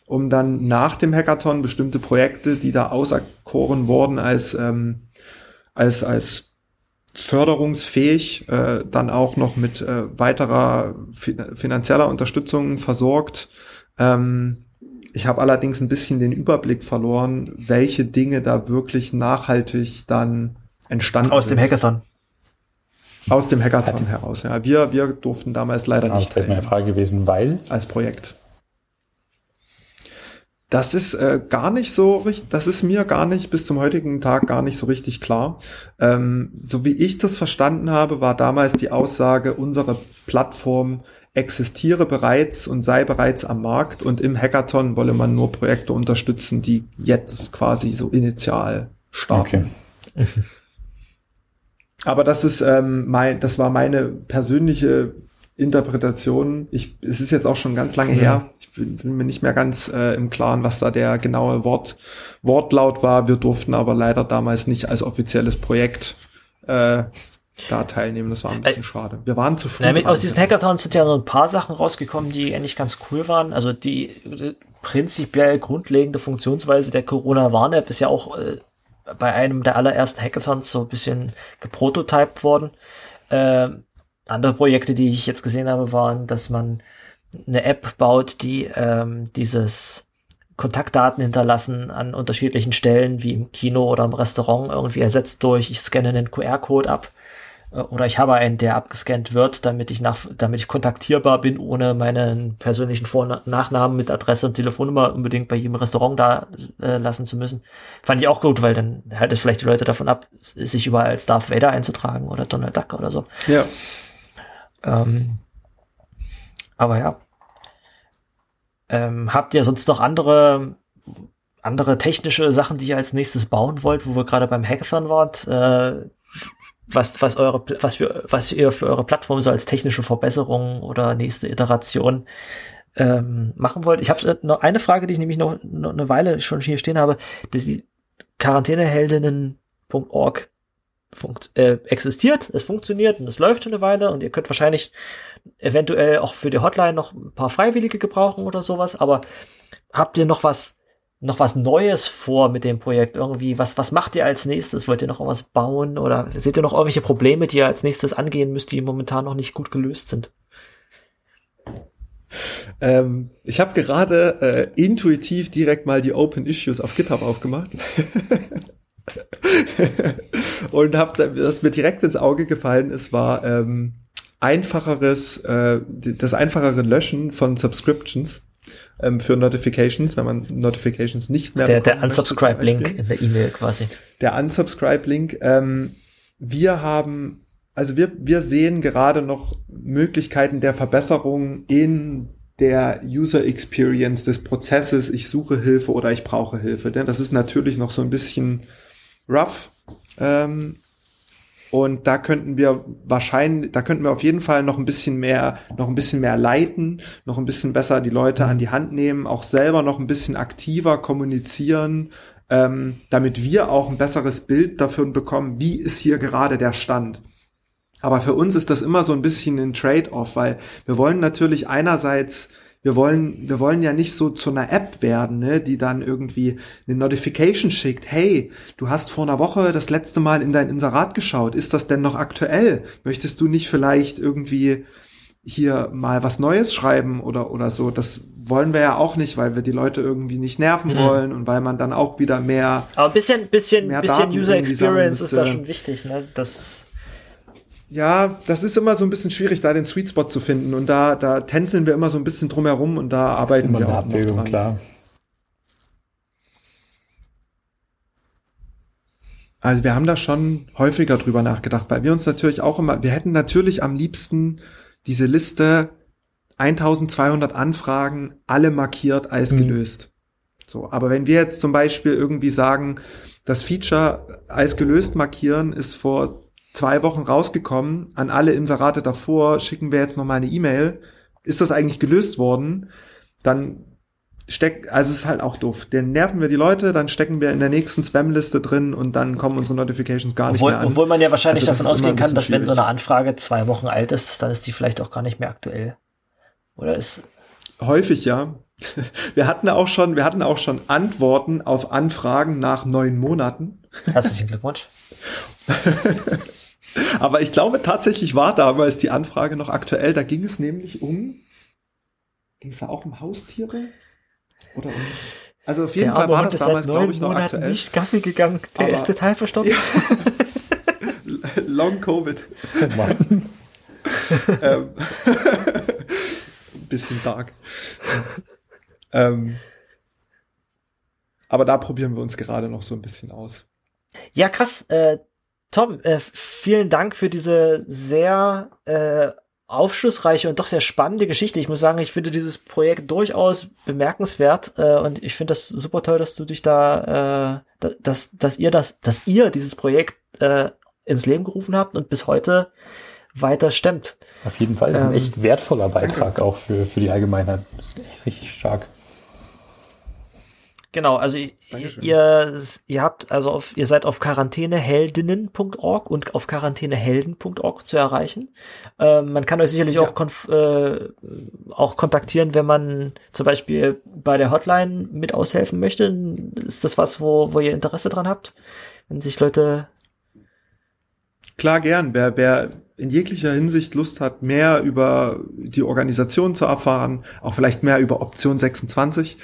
um dann nach dem Hackathon bestimmte Projekte, die da auserkoren wurden als ähm, als als förderungsfähig, äh, dann auch noch mit äh, weiterer finanzieller Unterstützung versorgt. Ähm, ich habe allerdings ein bisschen den Überblick verloren, welche Dinge da wirklich nachhaltig dann entstanden Aus dem Hackathon. Aus dem Hackathon Hat. heraus, ja. Wir, wir durften damals leider ah, nicht. Das wäre meine Frage gewesen, weil? Als Projekt. Das ist äh, gar nicht so richtig, das ist mir gar nicht bis zum heutigen Tag gar nicht so richtig klar. Ähm, so wie ich das verstanden habe, war damals die Aussage, unsere Plattform existiere bereits und sei bereits am Markt und im Hackathon wolle man nur Projekte unterstützen, die jetzt quasi so initial starten. Okay. Aber das ist ähm, mein, das war meine persönliche Interpretation. Ich, es ist jetzt auch schon ganz lange mhm. her. Ich bin, bin, mir nicht mehr ganz äh, im Klaren, was da der genaue Wort, Wortlaut war. Wir durften aber leider damals nicht als offizielles Projekt äh, da teilnehmen. Das war ein bisschen äh, schade. Wir waren zu früh. Na, aus diesen Hackathons sind ja so ein paar Sachen rausgekommen, die eigentlich ganz cool waren. Also die äh, prinzipiell grundlegende Funktionsweise der Corona-Warn-App ist ja auch äh, bei einem der allerersten Hackathons so ein bisschen geprototyped worden. Äh, andere Projekte, die ich jetzt gesehen habe, waren, dass man eine App baut, die ähm, dieses Kontaktdaten hinterlassen an unterschiedlichen Stellen, wie im Kino oder im Restaurant, irgendwie ersetzt durch, ich scanne einen QR-Code ab äh, oder ich habe einen, der abgescannt wird, damit ich nach, damit ich kontaktierbar bin, ohne meinen persönlichen Vor- und Nachnamen mit Adresse und Telefonnummer unbedingt bei jedem Restaurant da äh, lassen zu müssen. Fand ich auch gut, weil dann hält es vielleicht die Leute davon ab, sich überall als Darth Vader einzutragen oder Donald Duck oder so. Ja. Ähm, aber ja. Ähm, habt ihr sonst noch andere andere technische Sachen, die ihr als nächstes bauen wollt, wo wir gerade beim Hackathon wart? Äh, was, was eure, was für, was ihr für eure Plattform so als technische Verbesserung oder nächste Iteration ähm, machen wollt. Ich habe noch eine Frage, die ich nämlich noch, noch eine Weile schon hier stehen habe. Die Quarantäneheldinnen.org äh, existiert, es funktioniert und es läuft schon eine Weile und ihr könnt wahrscheinlich eventuell auch für die Hotline noch ein paar Freiwillige gebrauchen oder sowas, aber habt ihr noch was noch was Neues vor mit dem Projekt? Irgendwie, was, was macht ihr als nächstes? Wollt ihr noch was bauen oder seht ihr noch irgendwelche Probleme, die ihr als nächstes angehen müsst, die momentan noch nicht gut gelöst sind? Ähm, ich habe gerade äh, intuitiv direkt mal die Open Issues auf GitHub aufgemacht. und habe das mir direkt ins Auge gefallen es war ähm, einfacheres, äh, das einfachere Löschen von Subscriptions ähm, für Notifications, wenn man Notifications nicht mehr Der, der Unsubscribe-Link in der E-Mail quasi. Der Unsubscribe-Link. Ähm, wir haben, also wir, wir sehen gerade noch Möglichkeiten der Verbesserung in der User Experience des Prozesses, ich suche Hilfe oder ich brauche Hilfe. Denn das ist natürlich noch so ein bisschen rough. Ähm, und da könnten wir wahrscheinlich, da könnten wir auf jeden Fall noch ein bisschen mehr, noch ein bisschen mehr leiten, noch ein bisschen besser die Leute an die Hand nehmen, auch selber noch ein bisschen aktiver kommunizieren, ähm, damit wir auch ein besseres Bild dafür bekommen, wie ist hier gerade der Stand. Aber für uns ist das immer so ein bisschen ein Trade-off, weil wir wollen natürlich einerseits wir wollen, wir wollen ja nicht so zu einer App werden, ne, die dann irgendwie eine Notification schickt. Hey, du hast vor einer Woche das letzte Mal in dein Inserat geschaut. Ist das denn noch aktuell? Möchtest du nicht vielleicht irgendwie hier mal was Neues schreiben oder, oder so? Das wollen wir ja auch nicht, weil wir die Leute irgendwie nicht nerven mhm. wollen und weil man dann auch wieder mehr. Aber ein bisschen, bisschen, bisschen User Experience ist da schon wichtig, ne? Das ja, das ist immer so ein bisschen schwierig, da den Sweet Spot zu finden. Und da, da tänzeln wir immer so ein bisschen drumherum und da arbeiten wir auch noch dran. Klar. Also wir haben da schon häufiger drüber nachgedacht, weil wir uns natürlich auch immer, wir hätten natürlich am liebsten diese Liste 1200 Anfragen, alle markiert als mhm. gelöst. So, aber wenn wir jetzt zum Beispiel irgendwie sagen, das Feature als gelöst markieren ist vor zwei Wochen rausgekommen, an alle Inserate davor schicken wir jetzt nochmal eine E-Mail. Ist das eigentlich gelöst worden? Dann steckt, also es ist halt auch doof. Dann nerven wir die Leute, dann stecken wir in der nächsten Spam-Liste drin und dann kommen unsere Notifications gar obwohl, nicht mehr an. Obwohl man ja wahrscheinlich also davon ausgehen kann, dass wenn so eine Anfrage zwei Wochen alt ist, dann ist die vielleicht auch gar nicht mehr aktuell. Oder ist häufig ja. Wir hatten auch schon, wir hatten auch schon Antworten auf Anfragen nach neun Monaten. Herzlichen Glückwunsch. Aber ich glaube tatsächlich war damals die Anfrage noch aktuell. Da ging es nämlich um, ging es da auch um Haustiere? Oder um, also auf jeden der Fall war das damals, glaube ich, noch Monaten aktuell. nicht Gassi gegangen. Der Aber, ist total verstorben. Ja. Long Covid. Oh Mann. ähm, bisschen dark. ähm, aber da probieren wir uns gerade noch so ein bisschen aus. Ja, krass. Äh, Tom, äh, vielen Dank für diese sehr äh, aufschlussreiche und doch sehr spannende Geschichte. Ich muss sagen, ich finde dieses Projekt durchaus bemerkenswert äh, und ich finde das super toll, dass du dich da, äh, dass, dass ihr das, dass ihr dieses Projekt äh, ins Leben gerufen habt und bis heute weiter stemmt. Auf jeden Fall, das ist ein ähm, echt wertvoller Beitrag danke. auch für, für die Allgemeinheit. Das ist echt richtig stark. Genau, also ihr, ihr habt also auf, ihr seid auf quarantäneheldinnen.org und auf quarantänehelden.org zu erreichen. Ähm, man kann euch sicherlich ja. auch, konf, äh, auch kontaktieren, wenn man zum Beispiel bei der Hotline mit aushelfen möchte. Ist das was, wo, wo ihr Interesse dran habt? Wenn sich Leute Klar, gern. Wer, wer in jeglicher Hinsicht Lust hat, mehr über die Organisation zu erfahren, auch vielleicht mehr über Option 26.org,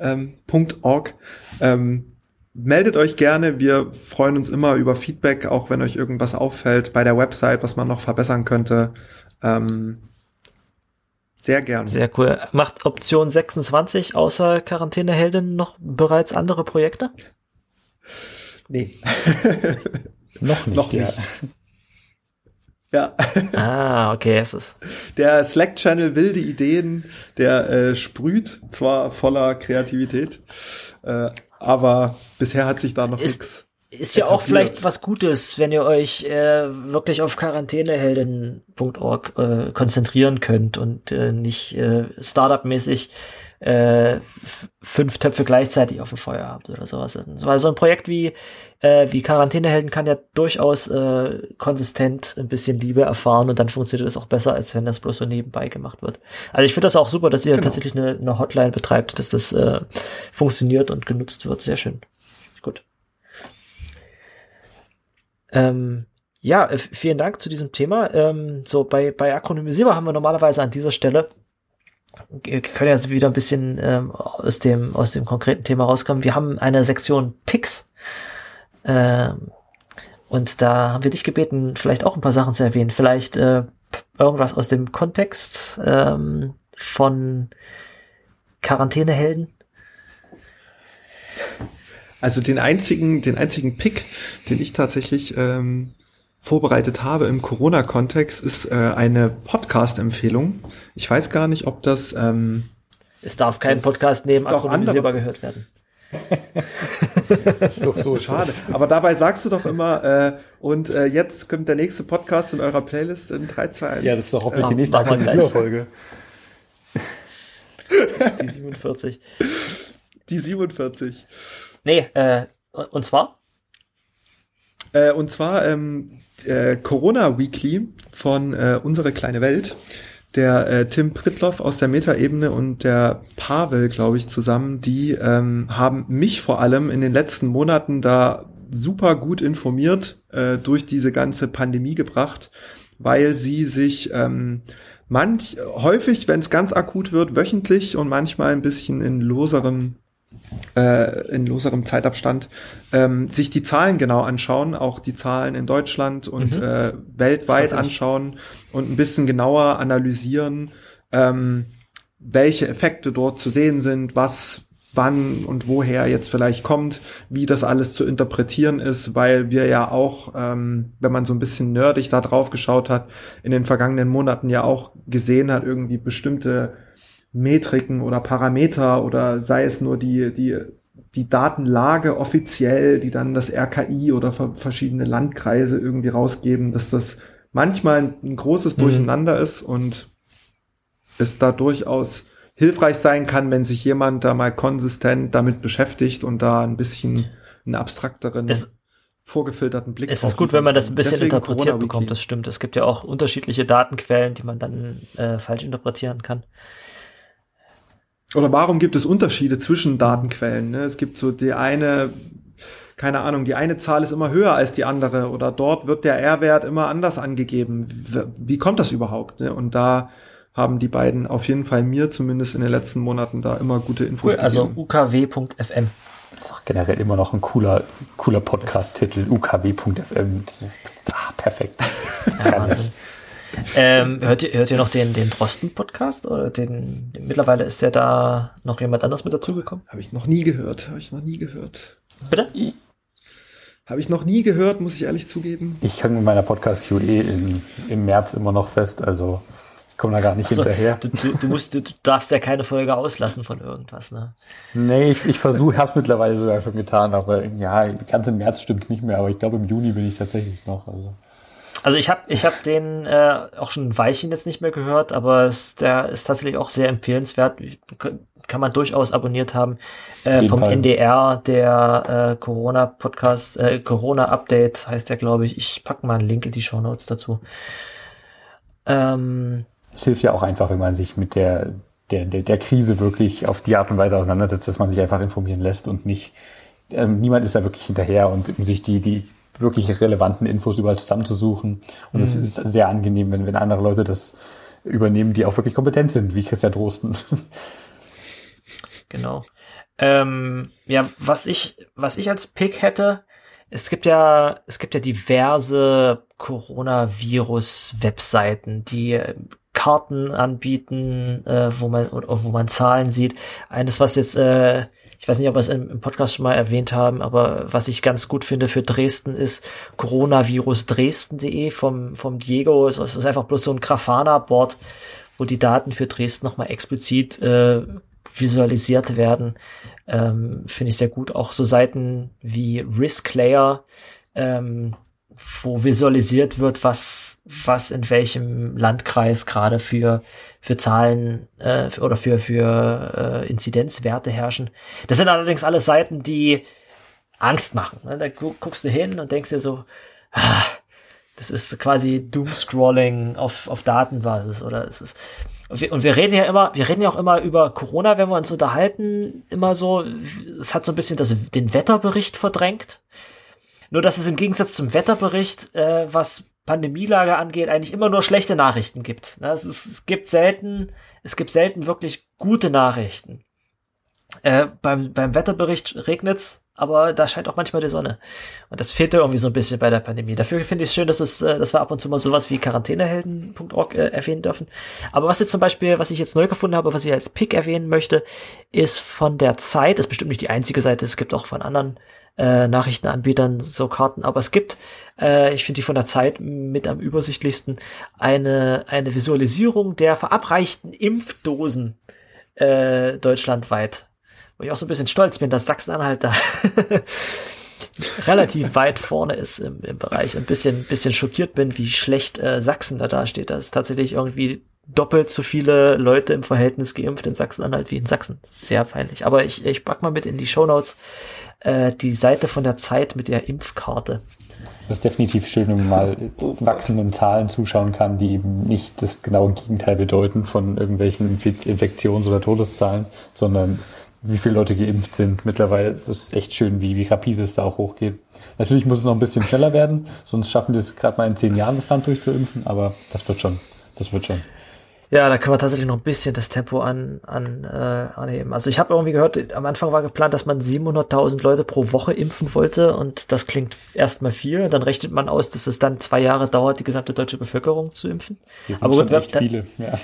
ähm, ähm, meldet euch gerne. Wir freuen uns immer über Feedback, auch wenn euch irgendwas auffällt bei der Website, was man noch verbessern könnte. Ähm, sehr gerne. Sehr cool. Macht Option 26 außer Quarantäneheldin noch bereits andere Projekte? Nee. noch nicht. Noch nicht. Ja. Ah, okay, es ist. Der Slack-Channel wilde Ideen, der äh, sprüht zwar voller Kreativität, äh, aber bisher hat sich da noch nichts. Ist ja auch vielleicht was Gutes, wenn ihr euch äh, wirklich auf quarantänehelden.org äh, konzentrieren könnt und äh, nicht äh, Startup-mäßig äh, fünf Töpfe gleichzeitig auf dem Feuer habt oder sowas. Weil so ein Projekt wie, äh, wie Quarantänehelden kann ja durchaus äh, konsistent ein bisschen Liebe erfahren und dann funktioniert das auch besser, als wenn das bloß so nebenbei gemacht wird. Also ich finde das auch super, dass ihr genau. tatsächlich eine, eine Hotline betreibt, dass das äh, funktioniert und genutzt wird. Sehr schön. Gut. Ähm, ja, vielen Dank zu diesem Thema. Ähm, so bei, bei Akronymisierbar haben wir normalerweise an dieser Stelle wir können jetzt wieder ein bisschen ähm, aus dem aus dem konkreten Thema rauskommen. Wir haben eine Sektion Picks ähm, und da haben wir dich gebeten, vielleicht auch ein paar Sachen zu erwähnen. Vielleicht äh, irgendwas aus dem Kontext ähm, von Quarantänehelden. Also den einzigen den einzigen Pick, den ich tatsächlich ähm, vorbereitet habe im Corona-Kontext, ist äh, eine Podcast-Empfehlung. Ich weiß gar nicht, ob das. Ähm, es darf kein Podcast neben Akronymisierbar gehört werden. das ist doch so schade. Aber dabei sagst du doch immer, äh, und äh, jetzt kommt der nächste Podcast in eurer Playlist in 3, 2, 1. Ja, das ist doch hoffentlich die nächste Akronisierfolge. Die 47. Die 47. Nee, äh, und zwar? Äh, und zwar ähm, äh, Corona Weekly von äh, Unsere kleine Welt. Der äh, Tim Pritloff aus der Metaebene und der Pavel, glaube ich, zusammen, die ähm, haben mich vor allem in den letzten Monaten da super gut informiert äh, durch diese ganze Pandemie gebracht, weil sie sich ähm, manch häufig, wenn es ganz akut wird, wöchentlich und manchmal ein bisschen in loserem äh, in loserem Zeitabstand, ähm, sich die Zahlen genau anschauen, auch die Zahlen in Deutschland und mhm. äh, weltweit anschauen und ein bisschen genauer analysieren, ähm, welche Effekte dort zu sehen sind, was wann und woher jetzt vielleicht kommt, wie das alles zu interpretieren ist, weil wir ja auch, ähm, wenn man so ein bisschen nerdig da drauf geschaut hat, in den vergangenen Monaten ja auch gesehen hat, irgendwie bestimmte Metriken oder Parameter oder sei es nur die, die, die Datenlage offiziell, die dann das RKI oder verschiedene Landkreise irgendwie rausgeben, dass das manchmal ein großes mhm. Durcheinander mhm. ist und es da durchaus hilfreich sein kann, wenn sich jemand da mal konsistent damit beschäftigt und da ein bisschen einen abstrakteren, es, vorgefilterten Blick Es ist gut, wenn man das ein bisschen Deswegen interpretiert bekommt, das stimmt. Es gibt ja auch unterschiedliche Datenquellen, die man dann äh, falsch interpretieren kann. Oder warum gibt es Unterschiede zwischen Datenquellen? Ne? Es gibt so die eine, keine Ahnung, die eine Zahl ist immer höher als die andere oder dort wird der R-Wert immer anders angegeben. Wie kommt das überhaupt? Ne? Und da haben die beiden auf jeden Fall mir zumindest in den letzten Monaten da immer gute Infos cool, Also ukw.fm. Das ist auch generell immer noch ein cooler, cooler Podcast-Titel. ukw.fm. Ah, perfekt. Ähm, hört, ihr, hört ihr noch den, den Drosten-Podcast? Oder den, mittlerweile ist ja da noch jemand anders mit dazugekommen? Habe ich noch nie gehört. Habe ich noch nie gehört. Bitte? Habe ich noch nie gehört, muss ich ehrlich zugeben. Ich hänge mit meiner Podcast-QE im März immer noch fest, also ich komme da gar nicht so, hinterher. Du, du, du, musst, du, darfst ja keine Folge auslassen von irgendwas, ne? Nee, ich, ich versuche, habe es mittlerweile sogar schon getan, aber ja, ganz im März stimmt es nicht mehr, aber ich glaube im Juni bin ich tatsächlich noch. Also. Also ich habe ich hab den äh, auch schon ein Weilchen jetzt nicht mehr gehört, aber es, der ist tatsächlich auch sehr empfehlenswert. Kann man durchaus abonniert haben. Äh, vom Fall. NDR, der äh, Corona-Podcast, äh, Corona-Update heißt der, glaube ich. Ich packe mal einen Link in die Show Notes dazu. Ähm, es hilft ja auch einfach, wenn man sich mit der, der, der, der Krise wirklich auf die Art und Weise auseinandersetzt, dass man sich einfach informieren lässt und nicht, ähm, niemand ist da wirklich hinterher und um sich die, die wirklich relevanten Infos überall zusammenzusuchen. Und es mhm. ist sehr angenehm, wenn, wenn andere Leute das übernehmen, die auch wirklich kompetent sind, wie Christian Drosten. Genau. Ähm, ja, was ich, was ich als Pick hätte, es gibt ja, es gibt ja diverse Coronavirus-Webseiten, die Karten anbieten, äh, wo man, wo man Zahlen sieht. Eines, was jetzt äh, ich weiß nicht, ob wir es im, Podcast schon mal erwähnt haben, aber was ich ganz gut finde für Dresden ist coronavirusdresden.de vom, vom Diego. Es ist einfach bloß so ein Grafana-Board, wo die Daten für Dresden nochmal explizit äh, visualisiert werden. Ähm, finde ich sehr gut. Auch so Seiten wie Risklayer, ähm, wo visualisiert wird, was, was in welchem Landkreis gerade für, für Zahlen äh, oder für, für äh, Inzidenzwerte herrschen. Das sind allerdings alles Seiten, die Angst machen. Ne? Da guckst du hin und denkst dir so, ah, das ist quasi Doomscrolling auf, auf Datenbasis oder es ist, und wir, und wir reden ja immer, wir reden ja auch immer über Corona, wenn wir uns unterhalten, immer so, es hat so ein bisschen das, den Wetterbericht verdrängt. Nur, dass es im Gegensatz zum Wetterbericht, äh, was Pandemielage angeht, eigentlich immer nur schlechte Nachrichten gibt. Ne? Es, ist, es gibt selten, es gibt selten wirklich gute Nachrichten. Äh, beim, beim Wetterbericht regnet's, aber da scheint auch manchmal die Sonne. Und das fehlte irgendwie so ein bisschen bei der Pandemie. Dafür finde ich es schön, dass, es, äh, dass wir ab und zu mal sowas wie quarantänehelden.org äh, erwähnen dürfen. Aber was jetzt zum Beispiel, was ich jetzt neu gefunden habe, was ich als Pick erwähnen möchte, ist von der Zeit, ist bestimmt nicht die einzige Seite, es gibt auch von anderen äh, Nachrichtenanbietern so Karten, aber es gibt, äh, ich finde die von der Zeit mit am übersichtlichsten, eine, eine Visualisierung der verabreichten Impfdosen äh, deutschlandweit. Wo ich auch so ein bisschen stolz bin, dass Sachsen-Anhalt da relativ weit vorne ist im, im Bereich und ein bisschen, bisschen schockiert bin, wie schlecht äh, Sachsen da dasteht. Das ist tatsächlich irgendwie doppelt so viele Leute im Verhältnis geimpft in Sachsen-Anhalt wie in Sachsen. Sehr peinlich. Aber ich, ich pack mal mit in die Show Notes äh, die Seite von der Zeit mit der Impfkarte. Das ist definitiv schön, wenn man mal wachsenden Zahlen zuschauen kann, die eben nicht das genaue Gegenteil bedeuten von irgendwelchen Infektions- oder Todeszahlen, sondern wie viele Leute geimpft sind. Mittlerweile ist es echt schön, wie, wie rapide es da auch hochgeht. Natürlich muss es noch ein bisschen schneller werden, sonst schaffen wir es gerade mal in zehn Jahren, das Land durchzuimpfen, aber das wird schon. Das wird schon. Ja, da können wir tatsächlich noch ein bisschen das Tempo an, an, äh, anheben. Also ich habe irgendwie gehört, am Anfang war geplant, dass man 700.000 Leute pro Woche impfen wollte und das klingt erstmal viel. Dann rechnet man aus, dass es dann zwei Jahre dauert, die gesamte deutsche Bevölkerung zu impfen. Das sind Aber gut, echt viele, ja.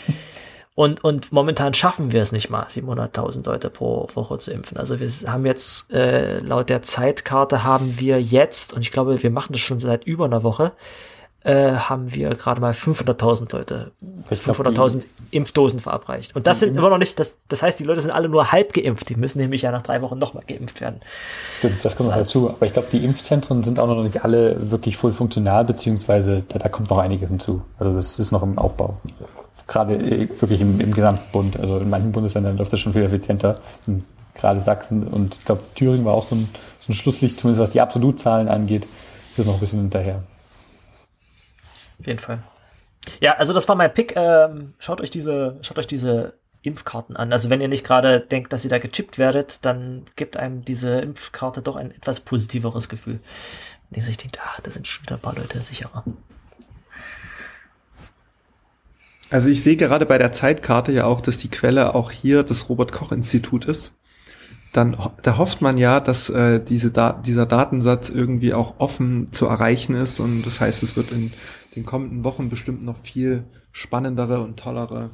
Und, und momentan schaffen wir es nicht mal, 700.000 Leute pro Woche zu impfen. Also wir haben jetzt, äh, laut der Zeitkarte haben wir jetzt, und ich glaube, wir machen das schon seit über einer Woche, äh, haben wir gerade mal 500.000 Leute, 500.000 Impfdosen verabreicht. Und das sind immer noch nicht, das, das heißt, die Leute sind alle nur halb geimpft. Die müssen nämlich ja nach drei Wochen nochmal geimpft werden. Stimmt, das kommt noch dazu. Aber ich glaube, die Impfzentren sind auch noch nicht alle wirklich voll funktional, beziehungsweise da, da kommt noch einiges hinzu. Also das ist noch im Aufbau. Gerade äh, wirklich im, im gesamten Bund. Also in manchen Bundesländern läuft das schon viel effizienter. Gerade Sachsen und ich glaube, Thüringen war auch so ein, so ein Schlusslicht, zumindest was die Absolutzahlen angeht, ist es noch ein bisschen hinterher. Auf jeden Fall. Ja, also das war mein Pick. Ähm, schaut euch diese, schaut euch diese Impfkarten an. Also wenn ihr nicht gerade denkt, dass ihr da gechippt werdet, dann gibt einem diese Impfkarte doch ein etwas positiveres Gefühl. Wenn ihr sich denkt, ach, da sind schon wieder ein paar Leute sicherer. Also ich sehe gerade bei der Zeitkarte ja auch, dass die Quelle auch hier das Robert Koch Institut ist. Dann da hofft man ja, dass äh, diese da dieser Datensatz irgendwie auch offen zu erreichen ist und das heißt, es wird in den kommenden Wochen bestimmt noch viel spannendere und tollere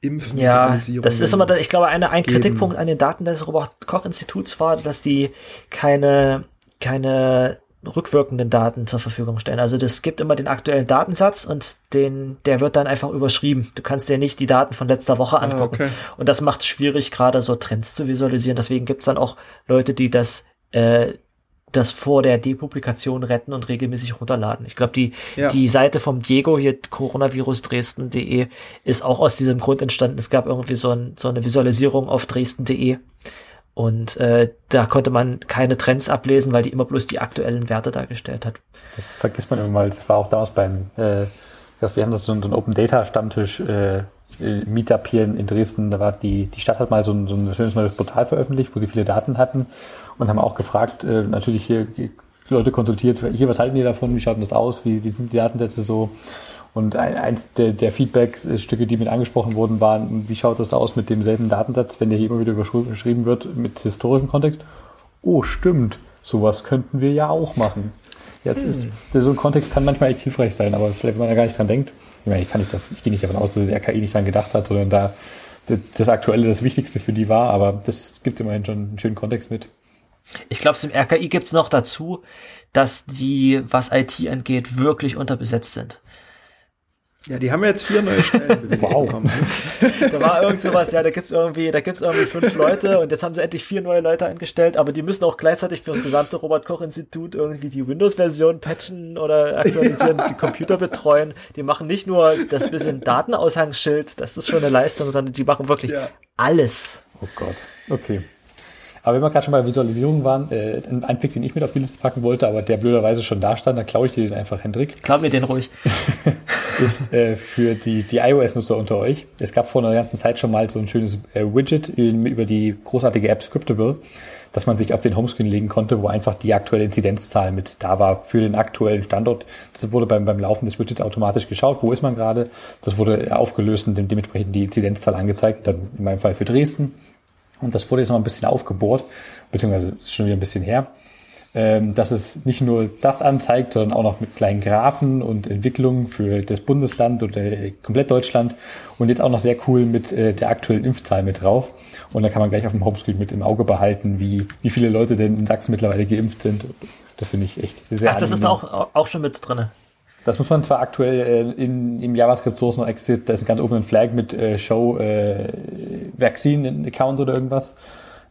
Impfvisualisierungen. Ja, das ist immer, ich glaube, eine, ein geben. Kritikpunkt an den Daten des Robert-Koch-Instituts war, dass die keine, keine rückwirkenden Daten zur Verfügung stellen. Also das gibt immer den aktuellen Datensatz und den, der wird dann einfach überschrieben. Du kannst dir nicht die Daten von letzter Woche ah, angucken. Ah, okay. Und das macht es schwierig, gerade so Trends zu visualisieren. Deswegen gibt es dann auch Leute, die das äh, das vor der Depublikation retten und regelmäßig runterladen. Ich glaube, die, Ja. die Seite vom Diego hier, coronavirusdresden.de, ist auch aus diesem Grund entstanden. Es gab irgendwie so, ein, so eine Visualisierung auf dresden.de und äh, da konnte man keine Trends ablesen, weil die immer bloß die aktuellen Werte dargestellt hat. Das vergisst man immer mal. Das war auch damals beim, äh, wir haben das so, so einen Open Data Stammtisch äh, äh, Meetup hier in, Dresden. Da war die, die Stadt hat mal so ein, so ein schönes neues Portal veröffentlicht, wo sie viele Daten hatten und haben auch gefragt, äh, natürlich hier Leute konsultiert, hier, was halten die davon, wie schaut das aus, wie, wie sind die Datensätze so? Und ein, eins der, der Feedback-Stücke, die mit angesprochen wurden, waren, wie schaut das aus mit demselben Datensatz, wenn der hier immer wieder überschrieben wird mit historischem Kontext? Oh, stimmt, sowas könnten wir ja auch machen. Jetzt ist, so ein Kontext kann manchmal echt hilfreich sein, aber vielleicht, wenn man da gar nicht dran denkt. Ich meine, ich, kann nicht, ich gehe nicht davon aus, dass das RKI nicht dran gedacht hat, sondern da das- das Aktuelle das Wichtigste für die war, aber das gibt immerhin schon einen schönen Kontext mit. Ich glaube, zum RKI gibt's noch dazu, dass die, was IT angeht, wirklich unterbesetzt sind. Ja, die haben jetzt vier neue Stellen Wow. bekommen. Da war irgend sowas, ja, da gibt's irgendwie, da gibt's irgendwie fünf Leute und jetzt haben sie endlich vier neue Leute angestellt, aber die müssen auch gleichzeitig für das gesamte Robert-Koch-Institut irgendwie die Windows-Version patchen oder aktualisieren, die Computer betreuen. Die machen nicht nur das bisschen Datenaushangsschild, das ist schon eine Leistung, sondern die machen wirklich Ja. alles. Oh Gott. Okay. Aber wenn wir gerade schon bei Visualisierung waren, äh, ein Einblick, den ich mit auf die Liste packen wollte, aber der blöderweise schon da stand, dann klaue ich dir den einfach, Hendrik. Glaub mir den ruhig. ist äh, für die, die iOS-Nutzer unter euch. Es gab vor einer ganzen Zeit schon mal so ein schönes äh, Widget über die großartige App Scriptable, dass man sich auf den Homescreen legen konnte, wo einfach die aktuelle Inzidenzzahl mit da war für den aktuellen Standort. Das wurde beim, beim Laufen des Widgets automatisch geschaut, wo ist man gerade. Das wurde aufgelöst und dem- dementsprechend die Inzidenzzahl angezeigt, dann in meinem Fall für Dresden. Und das wurde jetzt noch ein bisschen aufgebohrt, beziehungsweise ist schon wieder ein bisschen her ähm, dass es nicht nur das anzeigt, sondern auch noch mit kleinen Graphen und Entwicklungen für das Bundesland oder äh, komplett Deutschland und jetzt auch noch sehr cool mit äh, der aktuellen Impfzahl mit drauf. Und da kann man gleich auf dem Homescreen mit im Auge behalten, wie, wie viele Leute denn in Sachsen mittlerweile geimpft sind. Das finde ich echt sehr Ach, das ist angenehm. auch, auch schon mit drinne. Das muss man zwar aktuell äh, in, im JavaScript Source noch exit, da ist ganz oben ein Flag mit äh, Show äh, Vaccine Account oder irgendwas.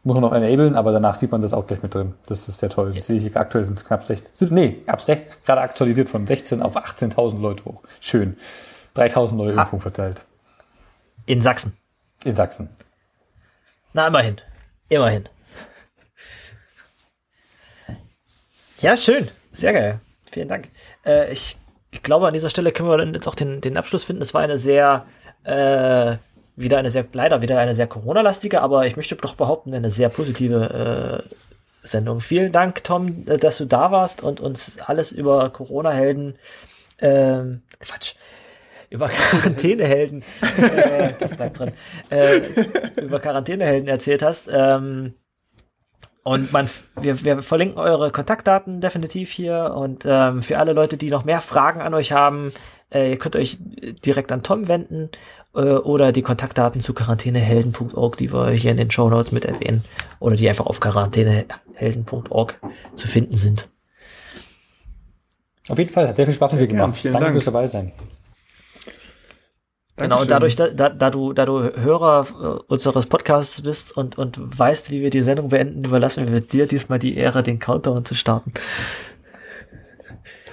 Muss man noch enablen, aber danach sieht man das auch gleich mit drin. Das ist sehr toll. Das sehe ich aktuell sind es knapp 16. sind- Nee, ab sech- gerade aktualisiert von 16 auf 18.000 Leute hoch. Schön. 3.000 neue Ah. Impfungen verteilt. In Sachsen. In Sachsen. Na, immerhin. Immerhin. Ja, schön. Sehr geil. Vielen Dank. Äh, ich, ich glaube, an dieser Stelle können wir dann jetzt auch den, den Abschluss finden. Es war eine sehr, äh, wieder eine sehr, leider wieder eine sehr Corona-lastige, aber ich möchte doch behaupten, eine sehr positive äh, Sendung. Vielen Dank, Tom, äh, dass du da warst und uns alles über Corona-Helden, ähm, Quatsch, über Quarantänehelden, äh, das bleibt drin, äh, über Quarantänehelden erzählt hast. Ähm, und man, wir, wir verlinken eure Kontaktdaten definitiv hier. Und ähm, für alle Leute, die noch mehr Fragen an euch haben, äh, ihr könnt euch direkt an Tom wenden äh, oder die Kontaktdaten zu quarantänehelden.org, die wir hier in den Show Notes mit erwähnen, oder die einfach auf quarantänehelden.org zu finden sind. Auf jeden Fall, hat sehr viel Spaß mit dir gemacht. vielen Danke Dank. fürs dabei sein. Genau, und dadurch, da, da, da du, da du Hörer äh, unseres Podcasts bist und, und weißt, wie wir die Sendung beenden, überlassen wir dir diesmal die Ehre, den Countdown zu starten.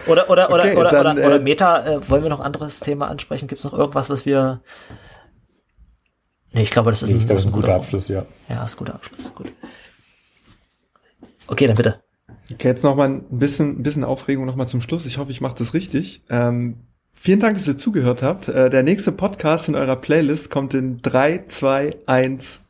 Oder, oder, oder, Okay, oder, dann, oder, oder äh, Meta, äh, wollen wir noch ein anderes Thema ansprechen? Gibt es noch irgendwas, was wir. Nee, ich glaube, das ist Ich glaube, das ist ein guter Abschluss, ja. Ja, ist ein guter Abschluss. Gut. Okay, dann bitte. Okay, jetzt noch mal ein bisschen, ein bisschen Aufregung noch mal zum Schluss. Ich hoffe, ich mache das richtig. Ähm, vielen Dank, dass ihr zugehört habt. Äh, der nächste Podcast in eurer Playlist kommt in 3, 2, 1